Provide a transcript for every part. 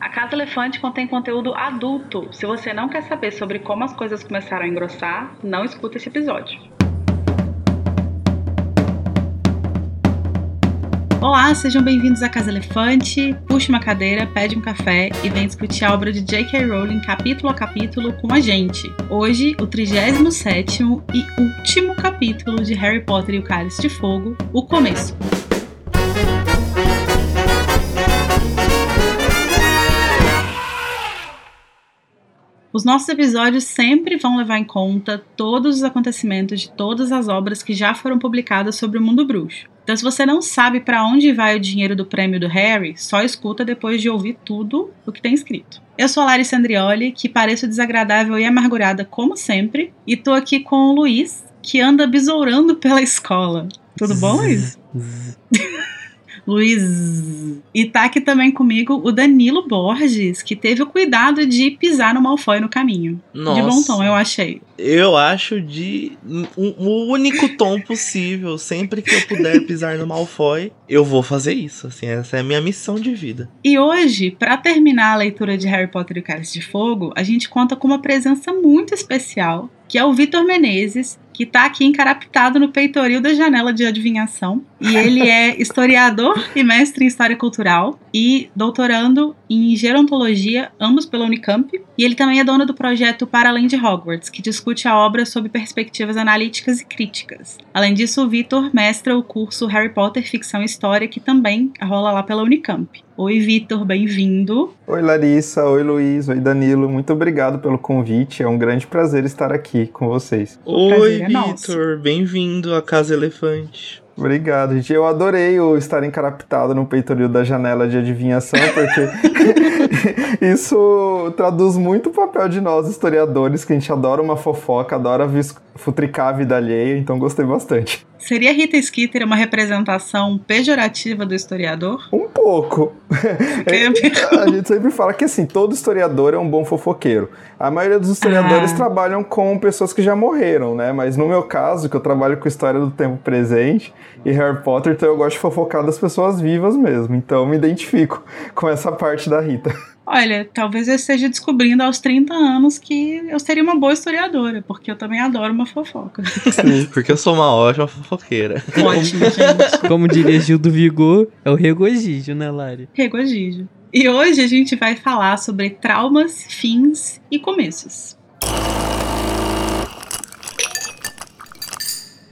A Casa Elefante contém conteúdo adulto. Se você não quer saber sobre como as coisas começaram a engrossar, não escuta esse episódio. Olá, sejam bem-vindos à Casa Elefante. Puxe uma cadeira, pede um café e vem discutir a obra de J.K. Rowling capítulo a capítulo com a gente. Hoje, o 37 e último capítulo de Harry Potter e o Cálice de Fogo, o começo. Os nossos episódios sempre vão levar em conta todos os acontecimentos de todas as obras que já foram publicadas sobre o mundo bruxo. Então, se você não sabe para onde vai o dinheiro do prêmio do Harry, só escuta depois de ouvir tudo o que tem escrito. Eu sou a Larissa Andrioli, que pareço desagradável e amargurada como sempre, e tô aqui com o Luiz, que anda besourando pela escola. Tudo bom, Luiz? Luiz. E tá aqui também comigo o Danilo Borges, que teve o cuidado de pisar no Malfoy no caminho. Nossa. De bom tom, eu achei. Eu acho de o único tom possível. Sempre que eu puder pisar no Malfoy, eu vou fazer isso. Assim, essa é a minha missão de vida. E hoje, para terminar a leitura de Harry Potter e o Cálice de Fogo, a gente conta com uma presença muito especial, que é o Vitor Menezes, que está aqui encarapitado no peitoril da janela de adivinhação. E ele é historiador e mestre em História Cultural e doutorando em Gerontologia, ambos pela Unicamp. E ele também é dono do projeto Para Além de Hogwarts, que discute a obra sob perspectivas analíticas e críticas. Além disso, o Vitor mestra o curso Harry Potter Ficção e História, que também rola lá pela Unicamp. Oi, Vitor, bem-vindo. Oi, Larissa. Oi, Luiz. Oi, Danilo. Muito obrigado pelo convite. É um grande prazer estar aqui com vocês. Oi, é Vitor. Bem-vindo à Casa Elefante. Obrigado, gente. Eu adorei o estar encarapitado no peitoril da janela de adivinhação, porque isso traduz muito o papel de nós, historiadores, que a gente adora uma fofoca, adora futricar a vida alheia, então gostei bastante. Seria Rita Skeeter uma representação pejorativa do historiador? Um pouco. a gente sempre fala que assim, todo historiador é um bom fofoqueiro. A maioria dos historiadores ah. trabalham com pessoas que já morreram, né? Mas no meu caso, que eu trabalho com história do tempo presente e Harry Potter, então eu gosto de fofocar das pessoas vivas mesmo. Então eu me identifico com essa parte da Rita. Olha, talvez eu esteja descobrindo aos 30 anos que eu seria uma boa historiadora, porque eu também adoro uma fofoca. Sim, porque eu sou uma ótima fofoqueira. Ótimo, gente. Como diria Gil do Vigor, é o regozijo, né, Lari? Regozijo. E hoje a gente vai falar sobre traumas, fins e começos.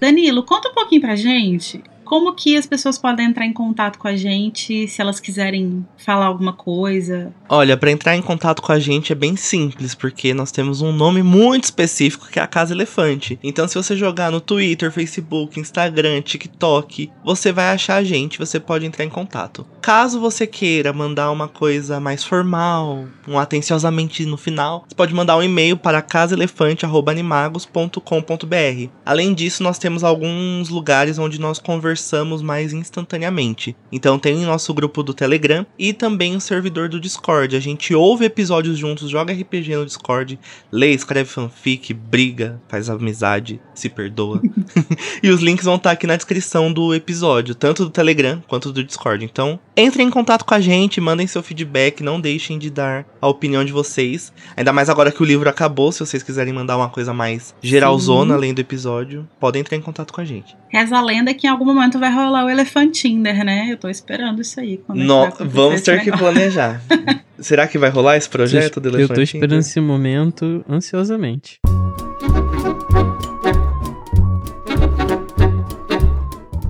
Danilo, conta um pouquinho pra gente como que as pessoas podem entrar em contato com a gente se elas quiserem falar alguma coisa? Olha, para entrar em contato com a gente é bem simples, porque nós temos um nome muito específico que é a Casa Elefante. Então, se você jogar no Twitter, Facebook, Instagram, TikTok, você vai achar a gente, você pode entrar em contato. Caso você queira mandar uma coisa mais formal, um atenciosamente no final, você pode mandar um e-mail para casaelefante@animagos.com.br. Além disso, nós temos alguns lugares onde nós conversamos conversamos mais instantaneamente. Então tem o nosso grupo do Telegram e também o servidor do Discord. A gente ouve episódios juntos, joga RPG no Discord, lê, escreve fanfic, briga, faz amizade, se perdoa. e os links vão estar aqui na descrição do episódio, tanto do Telegram quanto do Discord. Então, entrem em contato com a gente, mandem seu feedback, não deixem de dar a opinião de vocês. Ainda mais agora que o livro acabou, se vocês quiserem mandar uma coisa mais geralzona Sim. além do episódio, podem entrar em contato com a gente. Reza a lenda que em algum momento vai rolar o Elefantinder, né? Eu tô esperando isso aí. No, vamos ter que planejar. Será que vai rolar esse projeto do Elefantinder? Eu tô esperando esse momento ansiosamente.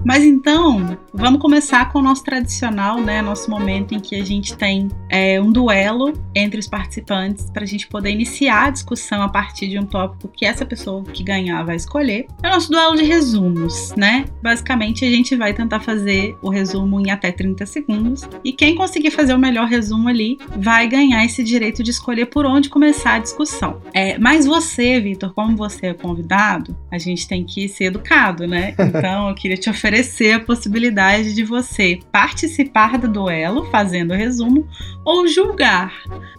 Mas então, vamos começar com o nosso tradicional, né? Nosso momento em que a gente tem é, um duelo entre os participantes para a gente poder iniciar a discussão a partir de um tópico que essa pessoa que ganhar vai escolher. É o nosso duelo de resumos, né? Basicamente, a gente vai tentar fazer o resumo em até 30 segundos e quem conseguir fazer o melhor resumo ali vai ganhar esse direito de escolher por onde começar a discussão. É, mas você, Vitor, como você é convidado, a gente tem que ser educado, né? Então, eu queria te oferecer oferecer a possibilidade de você participar do duelo, fazendo resumo, ou julgar.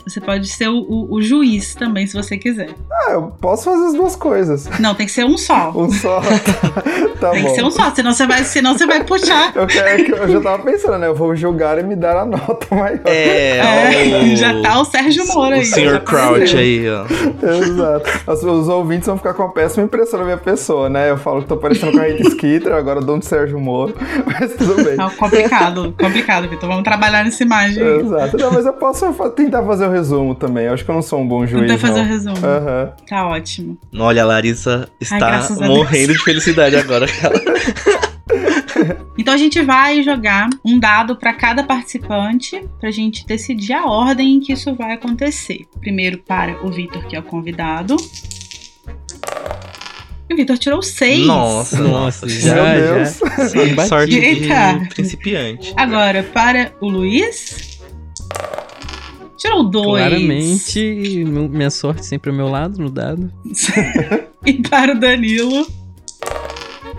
Você pode ser o, o, o, juiz também, se você quiser. Ah, eu posso fazer as duas coisas. Não, tem que ser um só. Um só. tá tem bom. que ser um só, senão você vai, senão você vai puxar. Eu, quero, eu já tava pensando, né? Eu vou julgar e me dar a nota maior. É, É, o- já tá o Sérgio Moro aí. O Sr. Crouch aí, ó. Exato. Os, os ouvintes vão ficar com uma péssima impressão na minha pessoa, né? Eu falo que tô parecendo com a Rita Skeeter, agora dou um de Sérgio Moro, mas tudo bem. Tá complicado, complicado, Vitor. Vamos trabalhar nessa imagem aí. Exato. Não, mas eu posso tentar fazer o resumo também. Eu acho que eu não sou um bom juiz. Tentar fazer o resumo. Aham. Tá ótimo. Olha, a Larissa está graças a morrendo de felicidade agora. Então a gente vai jogar um dado para cada participante pra gente decidir a ordem em que isso vai acontecer. Primeiro para o Vitor, que é o convidado. E o Vitor tirou seis. Nossa, Nossa, já, Meu já. Deus. Sim, Bati. sorte Eita. de principiante. Agora, para o Luiz. Tirou dois. Claramente, minha sorte sempre ao meu lado, no dado. E para o Danilo.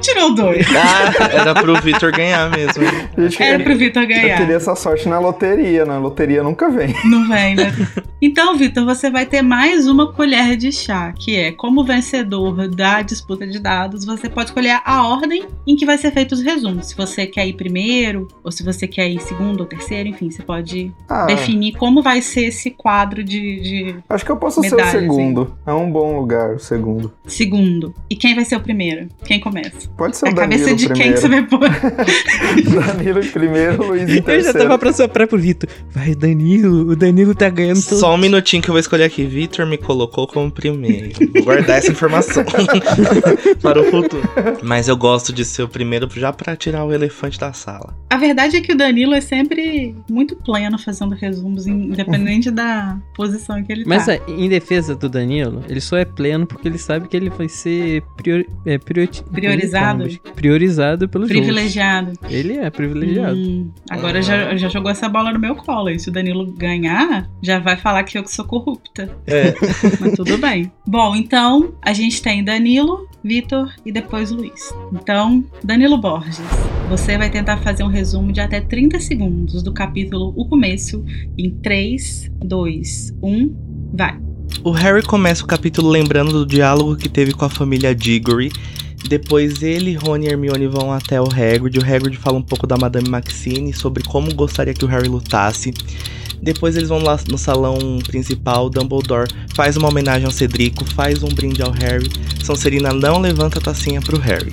Tirou dois. Ah, era pro Vitor ganhar mesmo. Gente, Era pro Vitor eu ganhar. queria essa sorte na loteria. Na loteria nunca vem. Não vem, né? Então, Vitor, você vai ter mais uma colher de chá, que é como vencedor da disputa de dados, você pode escolher a ordem em que vai ser feito os resumos. Se você quer ir primeiro, ou se você quer ir segundo ou terceiro, enfim, você pode Ah, definir como vai ser esse quadro de, de acho que eu posso ser o medalhas, segundo. É um bom lugar, o segundo. segundo. E quem vai ser o primeiro? Quem começa? Pode ser a o cabeça Danilo de quem primeiro. que você vai pôr? Danilo primeiro, Luiz em Eu terceiro. já tava pra soprar pro Vitor. Vai, Danilo, o Danilo tá ganhando todo. Só um minutinho que eu vou escolher aqui. Vitor me colocou como primeiro. Vou guardar essa informação para o futuro. Mas eu gosto de ser o primeiro já pra tirar o elefante da sala. A verdade é que o Danilo é sempre muito pleno fazendo resumos, independente da posição que ele Mas tá. é, em defesa do Danilo, ele só é pleno porque ele sabe que ele vai ser priori- é, priori- Priorizado? Priorizado pelos Privilegiado. outros. Ele é privilegiado. Hum, agora já, já jogou essa bola no meu colo. E se o Danilo ganhar, já vai falar que eu que sou corrupta. É. Mas tudo bem. Bom, então a gente tem Danilo, Vitor e depois Luiz. Então, Danilo Borges, você vai tentar fazer um resumo de até 30 segundos do capítulo O Começo em 3, 2, 1, vai. O Harry começa o capítulo lembrando do diálogo que teve com a família Diggory. Depois ele, Rony e Hermione vão até o Hagrid. O Hagrid fala um pouco da Madame Maxine sobre como gostaria que o Harry lutasse. Depois eles vão lá no salão principal. Dumbledore faz uma homenagem ao Cedrico, faz um brinde ao Harry. Sonserina não levanta a tacinha pro Harry.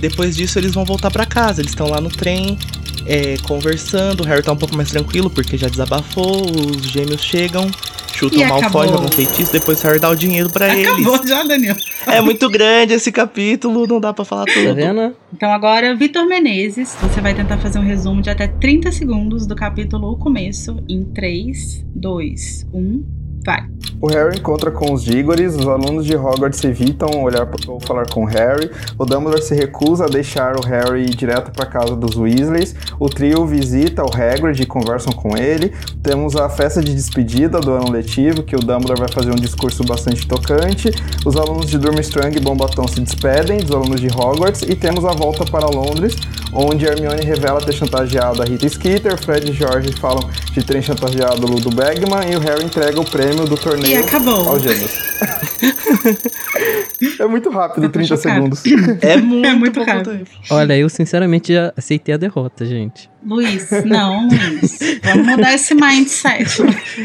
Depois disso eles vão voltar pra casa. Eles estão lá no trem, é, conversando. O Harry tá um pouco mais tranquilo porque já desabafou. Os gêmeos chegam, chutam o Malfoy, acabou. jogam feitiço. Depois Harry dá o dinheiro pra eles. Acabou já, Danilo. É muito grande esse capítulo, não dá pra falar Tá tudo. vendo? Então agora, Vitor Menezes, você vai tentar fazer um resumo de até 30 segundos do capítulo O Começo em 3, 2, 1, vai. O Harry encontra com os Diggories, os alunos de Hogwarts evitam olhar ou falar com Harry, o Dumbledore se recusa a deixar o Harry ir direto para casa dos Weasleys, o trio visita o Hagrid e conversam com ele, temos a festa de despedida do ano letivo, que o Dumbledore vai fazer um discurso bastante tocante, os alunos de Durmstrang e Bombaton se despedem dos alunos de Hogwarts. E temos a volta para Londres, onde Hermione revela ter chantageado a Rita Skeeter, Fred e George falam de terem chantageado o Ludo Bagman e o Harry entrega o prêmio do torneio E acabou. gêmeos. é muito rápido, Eu tô 30 chocada. segundos. É muito, É muito rápido. tempo. Olha, eu sinceramente já aceitei a derrota, gente. Luiz, não, Luiz. Vamos mudar esse mindset.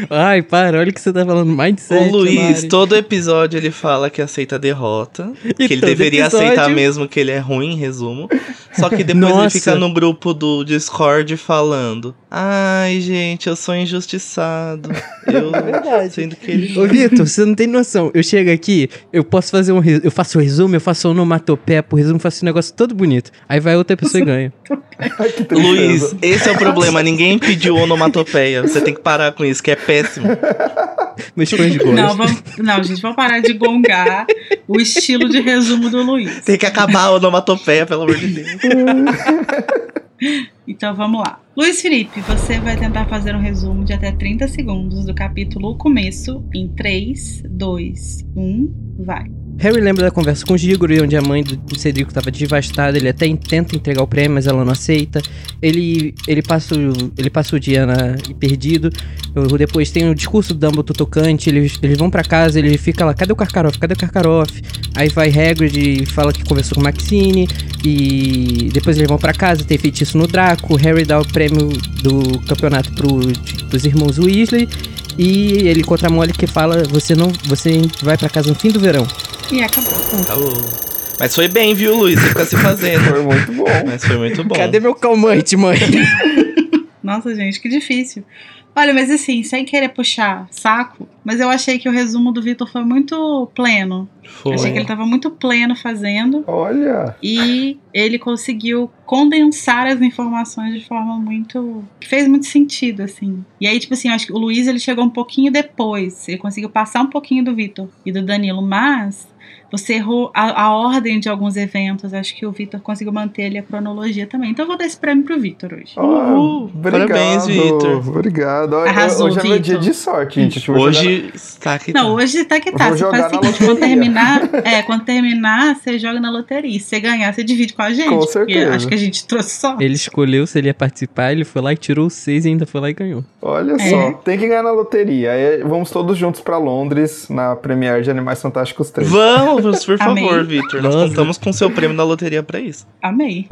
Ai, para, olha o que você tá falando. Mindset. O Luiz, Mari. todo episódio ele fala que aceita a derrota. E que ele deveria episódio- aceitar mesmo que ele é ruim, em resumo. Só que depois ele Nossa. fica no grupo do Discord falando: Ai, gente, eu sou injustiçado. Eu. Sendo que ele. Ô, Vitor, você não tem noção. Eu chego aqui, eu posso fazer um. Eu faço o resumo, eu faço onomatopeia pro resumo, faço um negócio todo bonito. Aí vai outra pessoa e ganha. Ai. Luiz, esse é o problema. Ninguém pediu onomatopeia. Você tem que parar com isso, que é péssimo. Meus fãs gostam. Não, vamos, não, gente, vamos parar de gongar o estilo de resumo do Luiz. Tem que acabar a onomatopeia, pelo amor de Deus. Então vamos lá. Luiz Felipe, você vai tentar fazer um resumo de até 30 segundos do capítulo O Começo em 3, 2, 1, vai. Harry lembra da conversa com o Gigoro, onde a mãe do Cedrico estava devastada. Ele até tenta entregar o prêmio, mas ela não aceita. Ele, ele, passa, o, ele passa o dia na, perdido. Depois tem o discurso do Dumbledore tocante. Eles, eles vão para casa, ele fica lá: cadê o Karkaroff? Cadê o Karkaroff? Aí vai Hagrid e fala que conversou com Maxine. E depois eles vão para casa, tem feitiço no Draco. Harry dá o prêmio do campeonato pro, pros irmãos Weasley. E ele encontra a Molly que fala: Você não. Você vai para casa no fim do verão. E acabou. Acabou. Mas foi bem, viu, Luiz? Você fica se fazendo. Foi muito bom. Mas foi muito bom. Cadê meu calmante, mãe? Nossa, gente, que difícil. Olha, mas assim, sem querer puxar saco, mas eu achei que o resumo do Vitor foi muito pleno. Foi. Achei que ele estava muito pleno fazendo. Olha! E ele conseguiu condensar as informações de forma muito. que fez muito sentido, assim. E aí, tipo assim, eu acho que o Luiz ele chegou um pouquinho depois. Ele conseguiu passar um pouquinho do Vitor e do Danilo, mas você errou a, a, ordem de alguns eventos. Acho que o Vitor conseguiu manter ali a cronologia também. Então eu vou dar esse prêmio pro Vitor hoje. Oh, obrigado, Parabéns, Vitor. Obrigado. Arrasou, hoje é meu dia de sorte, gente. Hoje está que tá. Não, hoje está que tá. Você faz o seguinte, quando terminar, é, quando terminar, você joga na loteria. Se você ganhar, você divide com a gente. Com certeza. Acho que a gente trouxe só. Ele escolheu se ele ia participar, ele foi lá e tirou seis e ainda foi lá e ganhou. Olha é. só, tem que ganhar na loteria. Aí vamos todos juntos para Londres na Premiere de Animais Fantásticos 3. Vamos! Por favor, Victor. Nós contamos com seu prêmio da loteria para isso. Amei.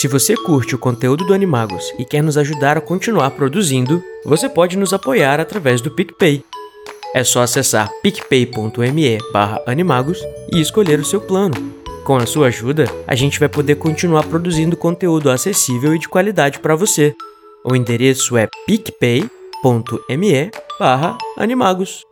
Se você curte o conteúdo do Animagos e quer nos ajudar a continuar produzindo, você pode nos apoiar através do PicPay. É só acessar picpay.me animagos e escolher o seu plano. Com a sua ajuda, a gente vai poder continuar produzindo conteúdo acessível e de qualidade para você. O endereço é picpay.me animagos.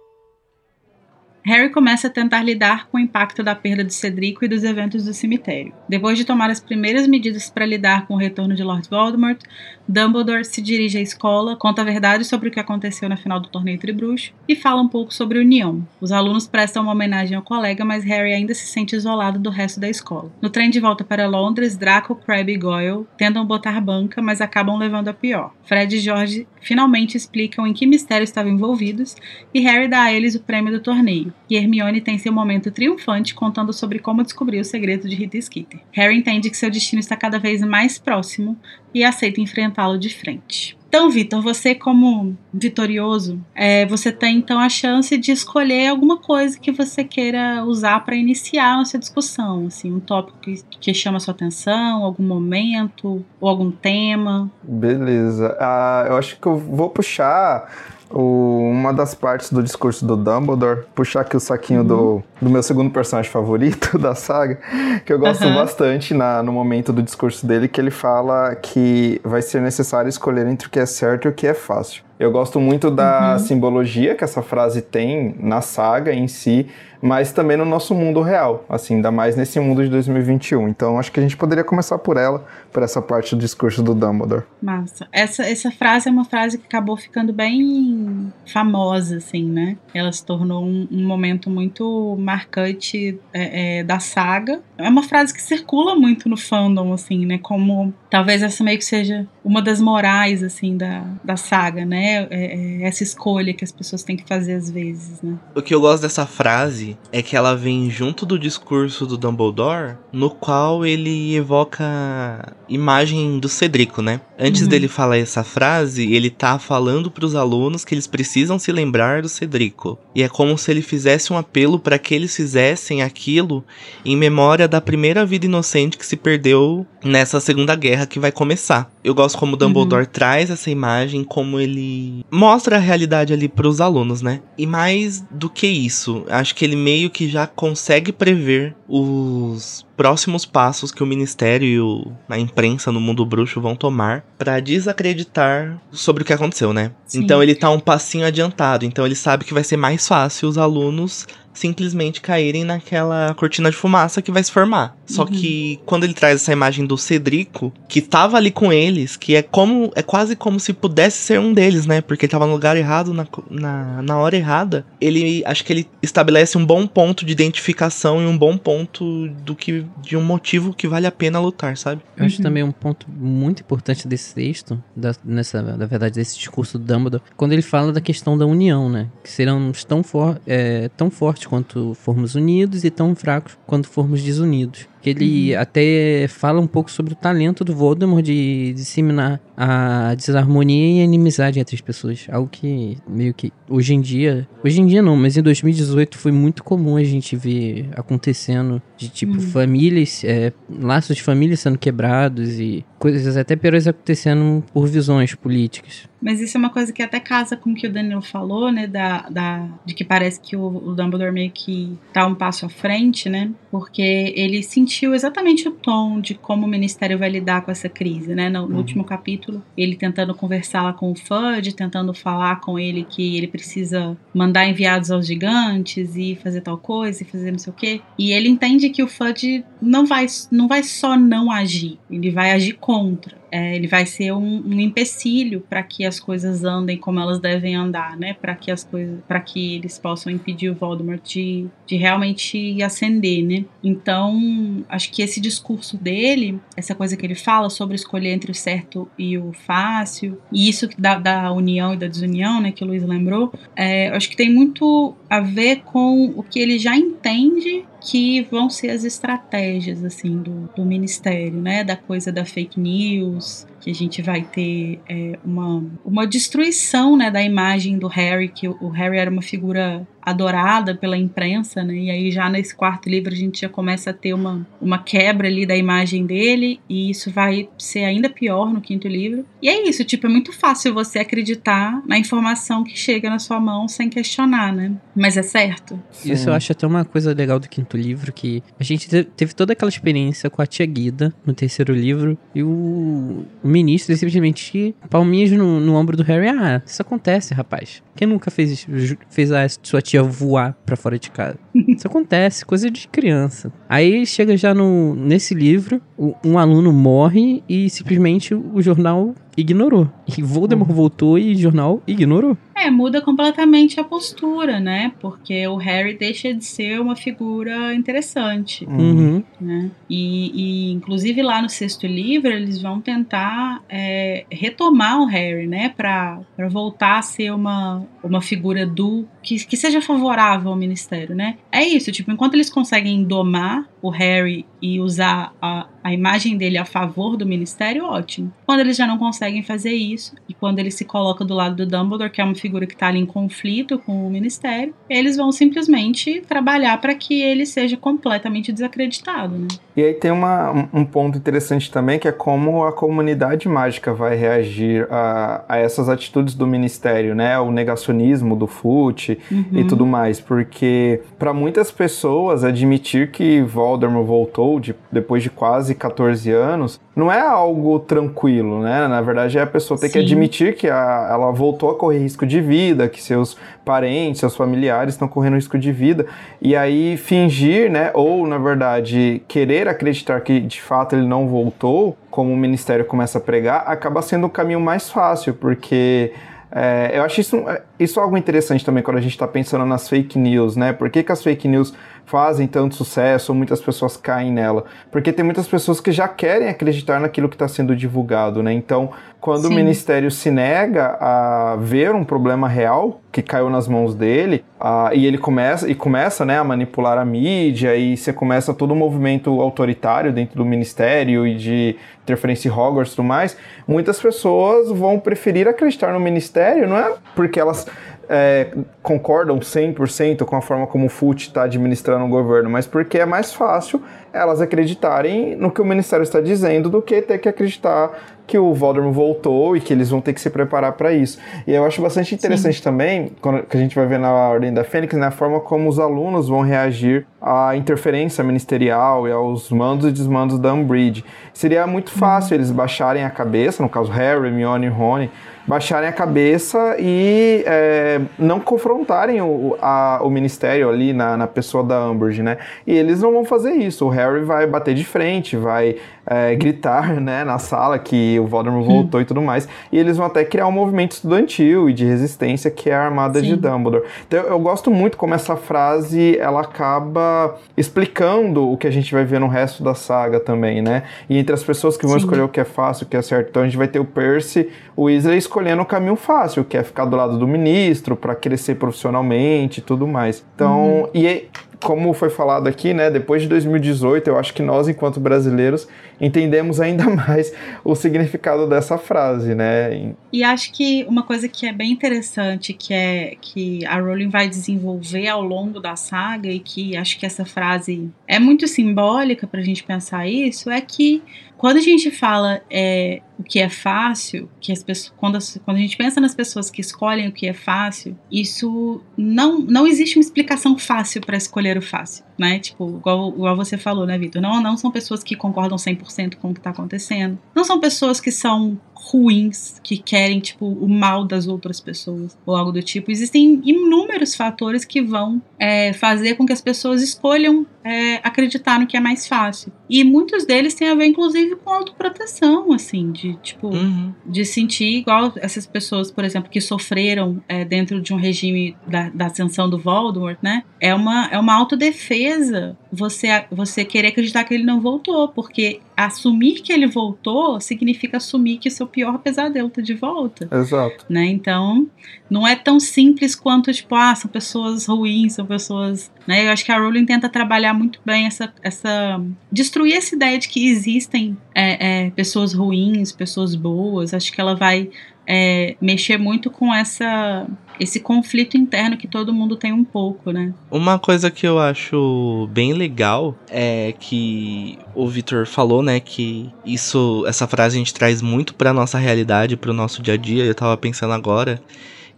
Harry começa a tentar lidar com o impacto da perda de Cedrico e dos eventos do cemitério. Depois de tomar as primeiras medidas para lidar com o retorno de Lord Voldemort, Dumbledore se dirige à escola, conta a verdade sobre o que aconteceu na final do torneio Tribruxo e fala um pouco sobre União. Os alunos prestam uma homenagem ao colega, mas Harry ainda se sente isolado do resto da escola. No trem de volta para Londres, Draco, Crabbe e Goyle tentam botar banca, mas acabam levando a pior. Fred e George finalmente explicam em que mistério estavam envolvidos e Harry dá a eles o prêmio do torneio. E Hermione tem seu momento triunfante contando sobre como descobrir o segredo de Rita Skeeter. Harry entende que seu destino está cada vez mais próximo e aceita enfrentá-lo de frente. Então, Vitor, você como vitorioso, é, você tem então a chance de escolher alguma coisa que você queira usar para iniciar a nossa discussão, assim, um tópico que, que chama sua atenção, algum momento ou algum tema. Beleza. Uh, eu acho que eu vou puxar o, uma das partes do discurso do Dumbledore, puxar aqui o saquinho uhum. do, do meu segundo personagem favorito da saga, que eu gosto uhum. bastante na, no momento do discurso dele, que ele fala que vai ser necessário escolher entre o que é certo e o que é fácil. Eu gosto muito da uhum. simbologia que essa frase tem na saga em si, mas também no nosso mundo real, assim, ainda mais nesse mundo de 2021. Então acho que a gente poderia começar por ela, por essa parte do discurso do Dumbledore. Massa. Essa, essa frase é uma frase que acabou ficando bem famosa, assim, né? Ela se tornou um, um momento muito marcante é, é, da saga. É uma frase que circula muito no fandom, assim, né? Como talvez essa meio que seja uma das morais, assim, da, da saga, né? É, é essa escolha que as pessoas têm que fazer às vezes, né? O que eu gosto dessa frase é que ela vem junto do discurso do Dumbledore, no qual ele evoca imagem do Cedrico, né? Antes uhum. dele falar essa frase, ele tá falando para os alunos que eles precisam se lembrar do Cedrico. E é como se ele fizesse um apelo para que eles fizessem aquilo em memória da primeira vida inocente que se perdeu nessa segunda guerra que vai começar. Eu gosto como o Dumbledore uhum. traz essa imagem, como ele mostra a realidade ali para os alunos, né? E mais do que isso, acho que ele meio que já consegue prever os próximos passos que o ministério e o, a imprensa no mundo bruxo vão tomar para desacreditar sobre o que aconteceu, né? Sim. Então ele tá um passinho adiantado, então ele sabe que vai ser mais fácil os alunos simplesmente caírem naquela cortina de fumaça que vai se formar. Só uhum. que quando ele traz essa imagem do Cedrico, que tava ali com eles, que é como é quase como se pudesse ser um deles, né? Porque ele tava no lugar errado, na, na, na hora errada. Ele acho que ele estabelece um bom ponto de identificação e um bom ponto do que de um motivo que vale a pena lutar, sabe? Eu acho uhum. também um ponto muito importante desse texto, da, nessa, na verdade, desse discurso do Dumbledore, quando ele fala da questão da união, né? Que seremos tão, for, é, tão fortes quanto formos unidos e tão fracos quanto formos desunidos que ele uhum. até fala um pouco sobre o talento do Voldemort de disseminar a desarmonia e a inimizade entre as pessoas. Algo que meio que hoje em dia, hoje em dia não, mas em 2018 foi muito comum a gente ver acontecendo de tipo uhum. famílias, é, laços de família sendo quebrados e coisas até piores acontecendo por visões políticas. Mas isso é uma coisa que até casa com o que o Daniel falou, né? Da, da, de que parece que o, o Dumbledore meio que tá um passo à frente, né? Porque ele sentiu exatamente o tom de como o Ministério vai lidar com essa crise, né? No, no uhum. último capítulo, ele tentando conversar lá com o Fudge, tentando falar com ele que ele precisa mandar enviados aos gigantes e fazer tal coisa e fazer não sei o quê. E ele entende que o Fudge não vai, não vai só não agir, ele vai agir contra é, ele vai ser um, um empecilho para que as coisas andem como elas devem andar, né? Para que as coisas, para que eles possam impedir o Voldemort de, de realmente ascender, né? Então, acho que esse discurso dele, essa coisa que ele fala sobre escolher entre o certo e o fácil, e isso da, da união e da desunião, né? Que o Luiz lembrou, é, acho que tem muito a ver com o que ele já entende que vão ser as estratégias assim do, do ministério, né? Da coisa da fake news, que a gente vai ter é, uma, uma destruição né, da imagem do Harry, que o Harry era uma figura adorada pela imprensa, né? E aí já nesse quarto livro a gente já começa a ter uma, uma quebra ali da imagem dele, e isso vai ser ainda pior no quinto livro. E é isso, tipo, é muito fácil você acreditar na informação que chega na sua mão sem questionar, né? Mas é certo. Sim. Isso eu acho até uma coisa legal do quinto livro, que a gente teve toda aquela experiência com a tia Guida no terceiro livro, e o, o ministro simplesmente palminhas no, no ombro do Harry. Ah, isso acontece, rapaz. Quem nunca fez, fez a sua tia voar pra fora de casa? Isso acontece, coisa de criança. Aí chega já no, nesse livro, um aluno morre e simplesmente o jornal ignorou. E Voldemort uhum. voltou e o jornal ignorou. É, muda completamente a postura, né? Porque o Harry deixa de ser uma figura interessante. Uhum. Né? E, e, inclusive, lá no sexto livro, eles vão tentar é, retomar o Harry, né? Pra, pra voltar a ser uma, uma figura do. Que, que seja favorável ao ministério, né? É isso, tipo, enquanto eles conseguem domar o Harry e usar a, a imagem dele a favor do ministério, ótimo. Quando eles já não conseguem fazer isso, e quando ele se coloca do lado do Dumbledore, que é uma figura que está ali em conflito com o ministério, eles vão simplesmente trabalhar para que ele seja completamente desacreditado. Né? E aí tem uma, um ponto interessante também, que é como a comunidade mágica vai reagir a, a essas atitudes do ministério, né? O negacionismo do FUT uhum. e tudo mais. Porque para muitas pessoas admitir que Voldemort voltou de, depois de quase 14 anos não é algo tranquilo, né? Na verdade, é a pessoa ter Sim. que admitir que a, ela voltou a correr risco de vida, que seus parentes, seus familiares estão correndo risco de vida, e aí fingir, né? Ou, na verdade, querer acreditar que de fato ele não voltou, como o ministério começa a pregar, acaba sendo o caminho mais fácil, porque é, eu acho isso, isso algo interessante também quando a gente está pensando nas fake news, né? Por que, que as fake news fazem tanto sucesso ou muitas pessoas caem nela? Porque tem muitas pessoas que já querem acreditar naquilo que está sendo divulgado, né? Então, quando Sim. o ministério se nega a ver um problema real que caiu nas mãos dele, uh, e ele começa e começa, né, a manipular a mídia e você começa todo um movimento autoritário dentro do ministério e de interferência em Hogwarts e tudo mais, muitas pessoas vão preferir acreditar no ministério, não é porque elas é, concordam 100% com a forma como o FUT está administrando o governo, mas porque é mais fácil elas acreditarem no que o ministério está dizendo do que ter que acreditar que o Voldemort voltou e que eles vão ter que se preparar para isso. E eu acho bastante interessante Sim. também, quando, que a gente vai ver na Ordem da Fênix, né, a forma como os alunos vão reagir à interferência ministerial e aos mandos e desmandos da Umbridge. Seria muito fácil uhum. eles baixarem a cabeça, no caso Harry, Hermione e Rony, baixarem a cabeça e é, não confrontarem o, a, o ministério ali na, na pessoa da Umbridge, né? E eles não vão fazer isso. O Harry vai bater de frente, vai é, gritar, né, na sala que o Voldemort voltou hum. e tudo mais. E eles vão até criar um movimento estudantil e de resistência que é a Armada Sim. de Dumbledore. Então eu gosto muito como essa frase ela acaba explicando o que a gente vai ver no resto da saga também, né? E entre as pessoas que vão Sim. escolher o que é fácil, o que é certo, então a gente vai ter o Percy, o Weasley escolhendo o caminho fácil, que é ficar do lado do ministro para crescer profissionalmente e tudo mais. Então, hum. e como foi falado aqui, né, depois de 2018, eu acho que nós, enquanto brasileiros, entendemos ainda mais o significado dessa frase, né? E acho que uma coisa que é bem interessante, que é que a Rowling vai desenvolver ao longo da saga e que acho que essa frase é muito simbólica para a gente pensar isso, é que quando a gente fala é, o que é fácil, que as pessoas, quando, as, quando a gente pensa nas pessoas que escolhem o que é fácil, isso não, não existe uma explicação fácil para escolher o fácil, né? Tipo, igual, igual você falou, né, Vitor? Não, não são pessoas que concordam 100% com o que está acontecendo. Não são pessoas que são ruins que querem, tipo, o mal das outras pessoas ou algo do tipo. Existem inúmeros fatores que vão é, fazer com que as pessoas escolham é, acreditar no que é mais fácil. E muitos deles têm a ver, inclusive, com autoproteção, assim, de, tipo, uhum. de sentir igual essas pessoas, por exemplo, que sofreram é, dentro de um regime da, da ascensão do Voldemort, né? É uma, é uma autodefesa você, você querer acreditar que ele não voltou, porque assumir que ele voltou significa assumir que o seu pior pesadelo tá de volta. Exato. Né? Então, não é tão simples quanto, tipo, ah, são pessoas ruins, são pessoas. Né? Eu acho que a Rowling tenta trabalhar muito bem essa. essa destruir essa ideia de que existem é, é, pessoas ruins, pessoas boas. Acho que ela vai é, mexer muito com essa esse conflito interno que todo mundo tem um pouco, né? Uma coisa que eu acho bem legal é que o Vitor falou, né, que isso, essa frase a gente traz muito para nossa realidade, para o nosso dia a dia. Eu tava pensando agora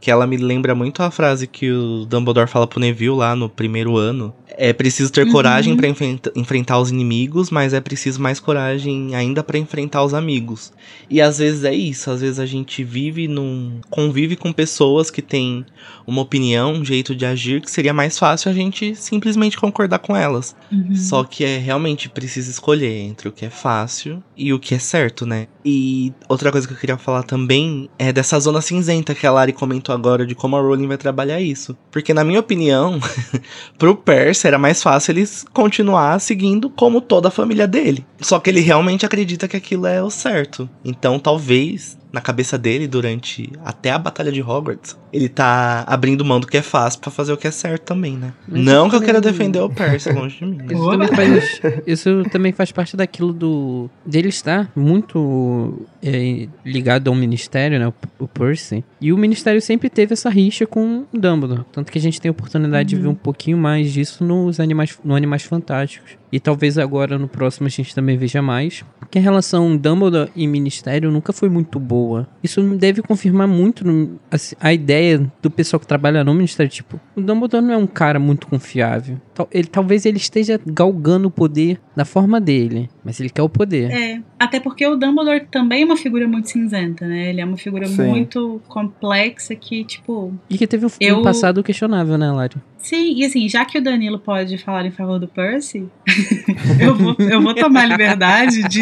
que ela me lembra muito a frase que o Dumbledore fala pro Neville lá no primeiro ano. É preciso ter uhum. coragem para enfrenta enfrentar os inimigos, mas é preciso mais coragem ainda para enfrentar os amigos. E às vezes é isso, às vezes a gente vive num convive com pessoas que têm uma opinião, um jeito de agir que seria mais fácil a gente simplesmente concordar com elas. Uhum. Só que é realmente preciso escolher entre o que é fácil e o que é certo, né? E outra coisa que eu queria falar também é dessa zona cinzenta que a Lari comentou agora de como a Rowling vai trabalhar isso. Porque na minha opinião, pro Percy era mais fácil ele continuar seguindo como toda a família dele. Só que ele realmente acredita que aquilo é o certo. Então talvez na cabeça dele durante até a batalha de Hogwarts, ele tá abrindo mão do que é fácil para fazer o que é certo também, né? Mas não que eu queira defender o Percy longe de mim. Isso também, faz, isso também faz parte daquilo do dele estar muito é, ligado ao ministério, né? O, o, Percy. E o ministério sempre teve essa rixa com o Dumbledore, tanto que a gente tem a oportunidade uhum. de ver um pouquinho mais disso nos animais, no Animais Fantásticos. E talvez agora no próximo a gente também veja mais. Porque a relação Dumbledore e Ministério nunca foi muito boa. Isso deve confirmar muito no, a, a, ideia do pessoal que trabalha no Ministério. Tipo, o Dumbledore não é um cara muito confiável. Ele, talvez ele esteja galgando o poder da forma dele. Mas ele quer o poder. É. Até porque o Dumbledore também é uma figura muito cinzenta, né? Ele é uma figura Sim. muito complexa que, tipo. E que teve um, eu... um passado questionável, né, Lari? Sim, e assim, já que o Danilo pode falar em favor do Percy, eu, vou, eu vou tomar a liberdade de,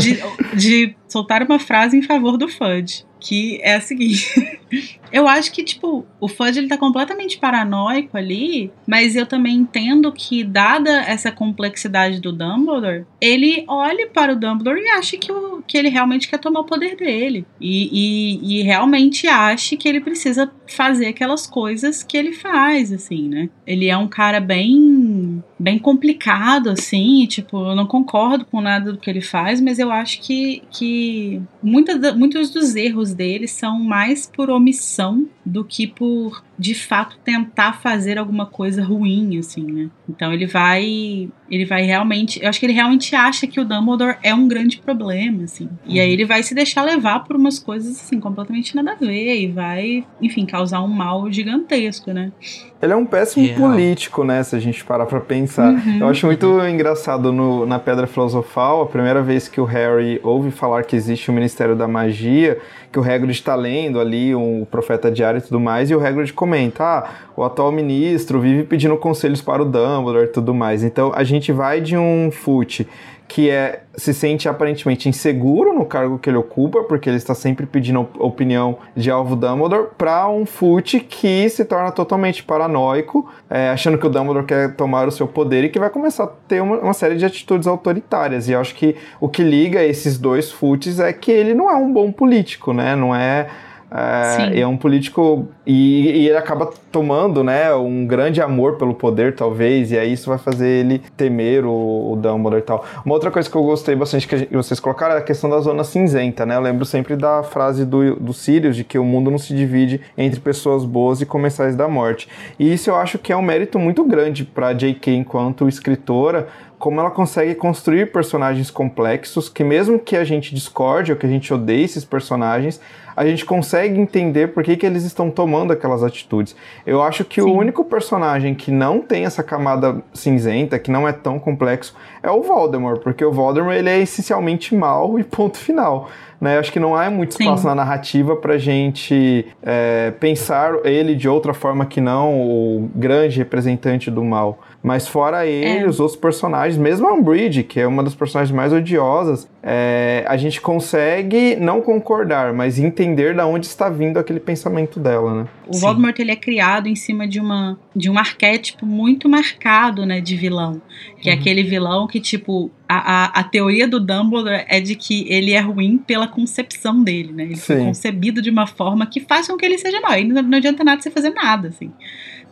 de, de soltar uma frase em favor do Fudge, que é a seguinte. eu acho que, tipo, o Fudge ele tá completamente paranoico ali, mas eu também entendo que, dada essa complexidade do Dumbledore, ele olhe para o Dumbledore e acha que, o, que ele realmente quer tomar o poder dele. E, e, e realmente ache que ele precisa fazer aquelas coisas que ele faz, assim, né? Ele é um cara bem bem complicado, assim, tipo, eu não concordo com nada do que ele faz, mas eu acho que, que muitas, muitos dos erros dele são mais por omissão do que por de fato tentar fazer alguma coisa ruim assim, né? Então ele vai ele vai realmente, eu acho que ele realmente acha que o Dumbledore é um grande problema assim. Uhum. E aí ele vai se deixar levar por umas coisas assim completamente nada a ver e vai, enfim, causar um mal gigantesco, né? Ele é um péssimo Real. político, né? Se a gente parar pra pensar. Uhum. Eu acho muito engraçado no, na Pedra Filosofal, a primeira vez que o Harry ouve falar que existe o Ministério da Magia, que o Hagrid está lendo ali, o um Profeta Diário e tudo mais, e o Hagrid comenta, ah, o atual ministro vive pedindo conselhos para o Dumbledore e tudo mais. Então a gente vai de um fute que é se sente aparentemente inseguro no cargo que ele ocupa, porque ele está sempre pedindo op opinião de Alvo Dumbledore, para um Fute que se torna totalmente paranoico, é, achando que o Dumbledore quer tomar o seu poder e que vai começar a ter uma, uma série de atitudes autoritárias. E eu acho que o que liga esses dois Futes é que ele não é um bom político, né? Não é é, é, um político e, e, ele acaba tomando, né, um grande amor pelo poder, talvez, e aí isso vai fazer ele temer o, o Dumbledore e tal. Uma outra coisa que eu gostei bastante que vocês colocaram é a questão da zona cinzenta, né? Eu lembro sempre da frase do, do Sirius de que o mundo não se divide entre pessoas boas e comensais da morte. E isso eu acho que é um mérito muito grande para J.K. enquanto escritora, como ela consegue construir personagens complexos que mesmo que a gente discorde ou que a gente odeie esses personagens, a gente consegue entender por que, que eles estão tomando aquelas atitudes. Eu acho que Sim. o único personagem que não tem essa camada cinzenta, que não é tão complexo, é o Voldemort, porque o Voldemort ele é essencialmente mal e ponto final. Né? Acho que não há muito espaço Sim. na narrativa pra gente é, pensar ele de outra forma que não o grande representante do mal. Mas fora ele, é. os outros personagens, mesmo a Umbridge, que é uma das personagens mais odiosas, é, a gente consegue não concordar, mas entender da onde está vindo aquele pensamento dela, né? O Sim. Voldemort ele é criado em cima de uma de um arquétipo muito marcado, né, de vilão, que é uhum. é aquele vilão que tipo a, a, a, teoria do Dumbledore é de que ele é ruim pela concepção dele, né? Ele Sim. foi concebido de uma forma que faz com que ele seja mau. E não, não adianta nada você fazer nada, assim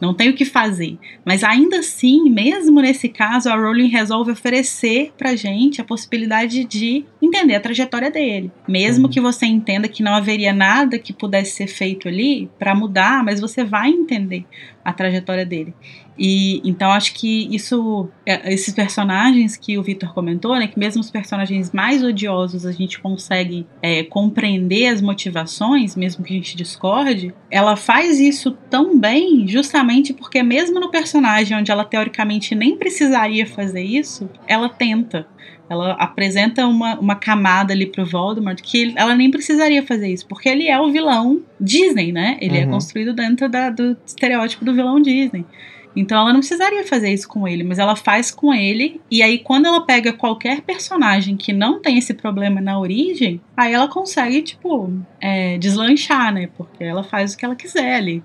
não tem o que fazer. Mas ainda assim, mesmo nesse caso, a Rowling resolve oferecer pra gente a possibilidade de entender a trajetória dele. Mesmo uhum. que você entenda que não haveria nada que pudesse ser feito ali para mudar, mas você vai entender a trajetória dele. E então acho que isso, é, esses personagens que o Victor comentou, né, que mesmo os personagens mais odiosos a gente consegue é, compreender as motivações, mesmo que a gente discorde, ela faz isso tão bem, justamente porque mesmo no personagem onde ela teoricamente nem precisaria fazer isso, ela tenta. Ela apresenta uma, uma camada ali pro Voldemort que ela nem precisaria fazer isso, porque ele é o vilão Disney, né? Ele é uhum. é construído dentro da, do estereótipo do vilão Disney. Então ela não precisaria fazer isso com ele, mas ela faz com ele. E aí, quando ela pega qualquer personagem que não tem esse problema na origem, aí ela consegue, tipo, é, deslanchar, né? Porque ela faz o que ela quiser ali.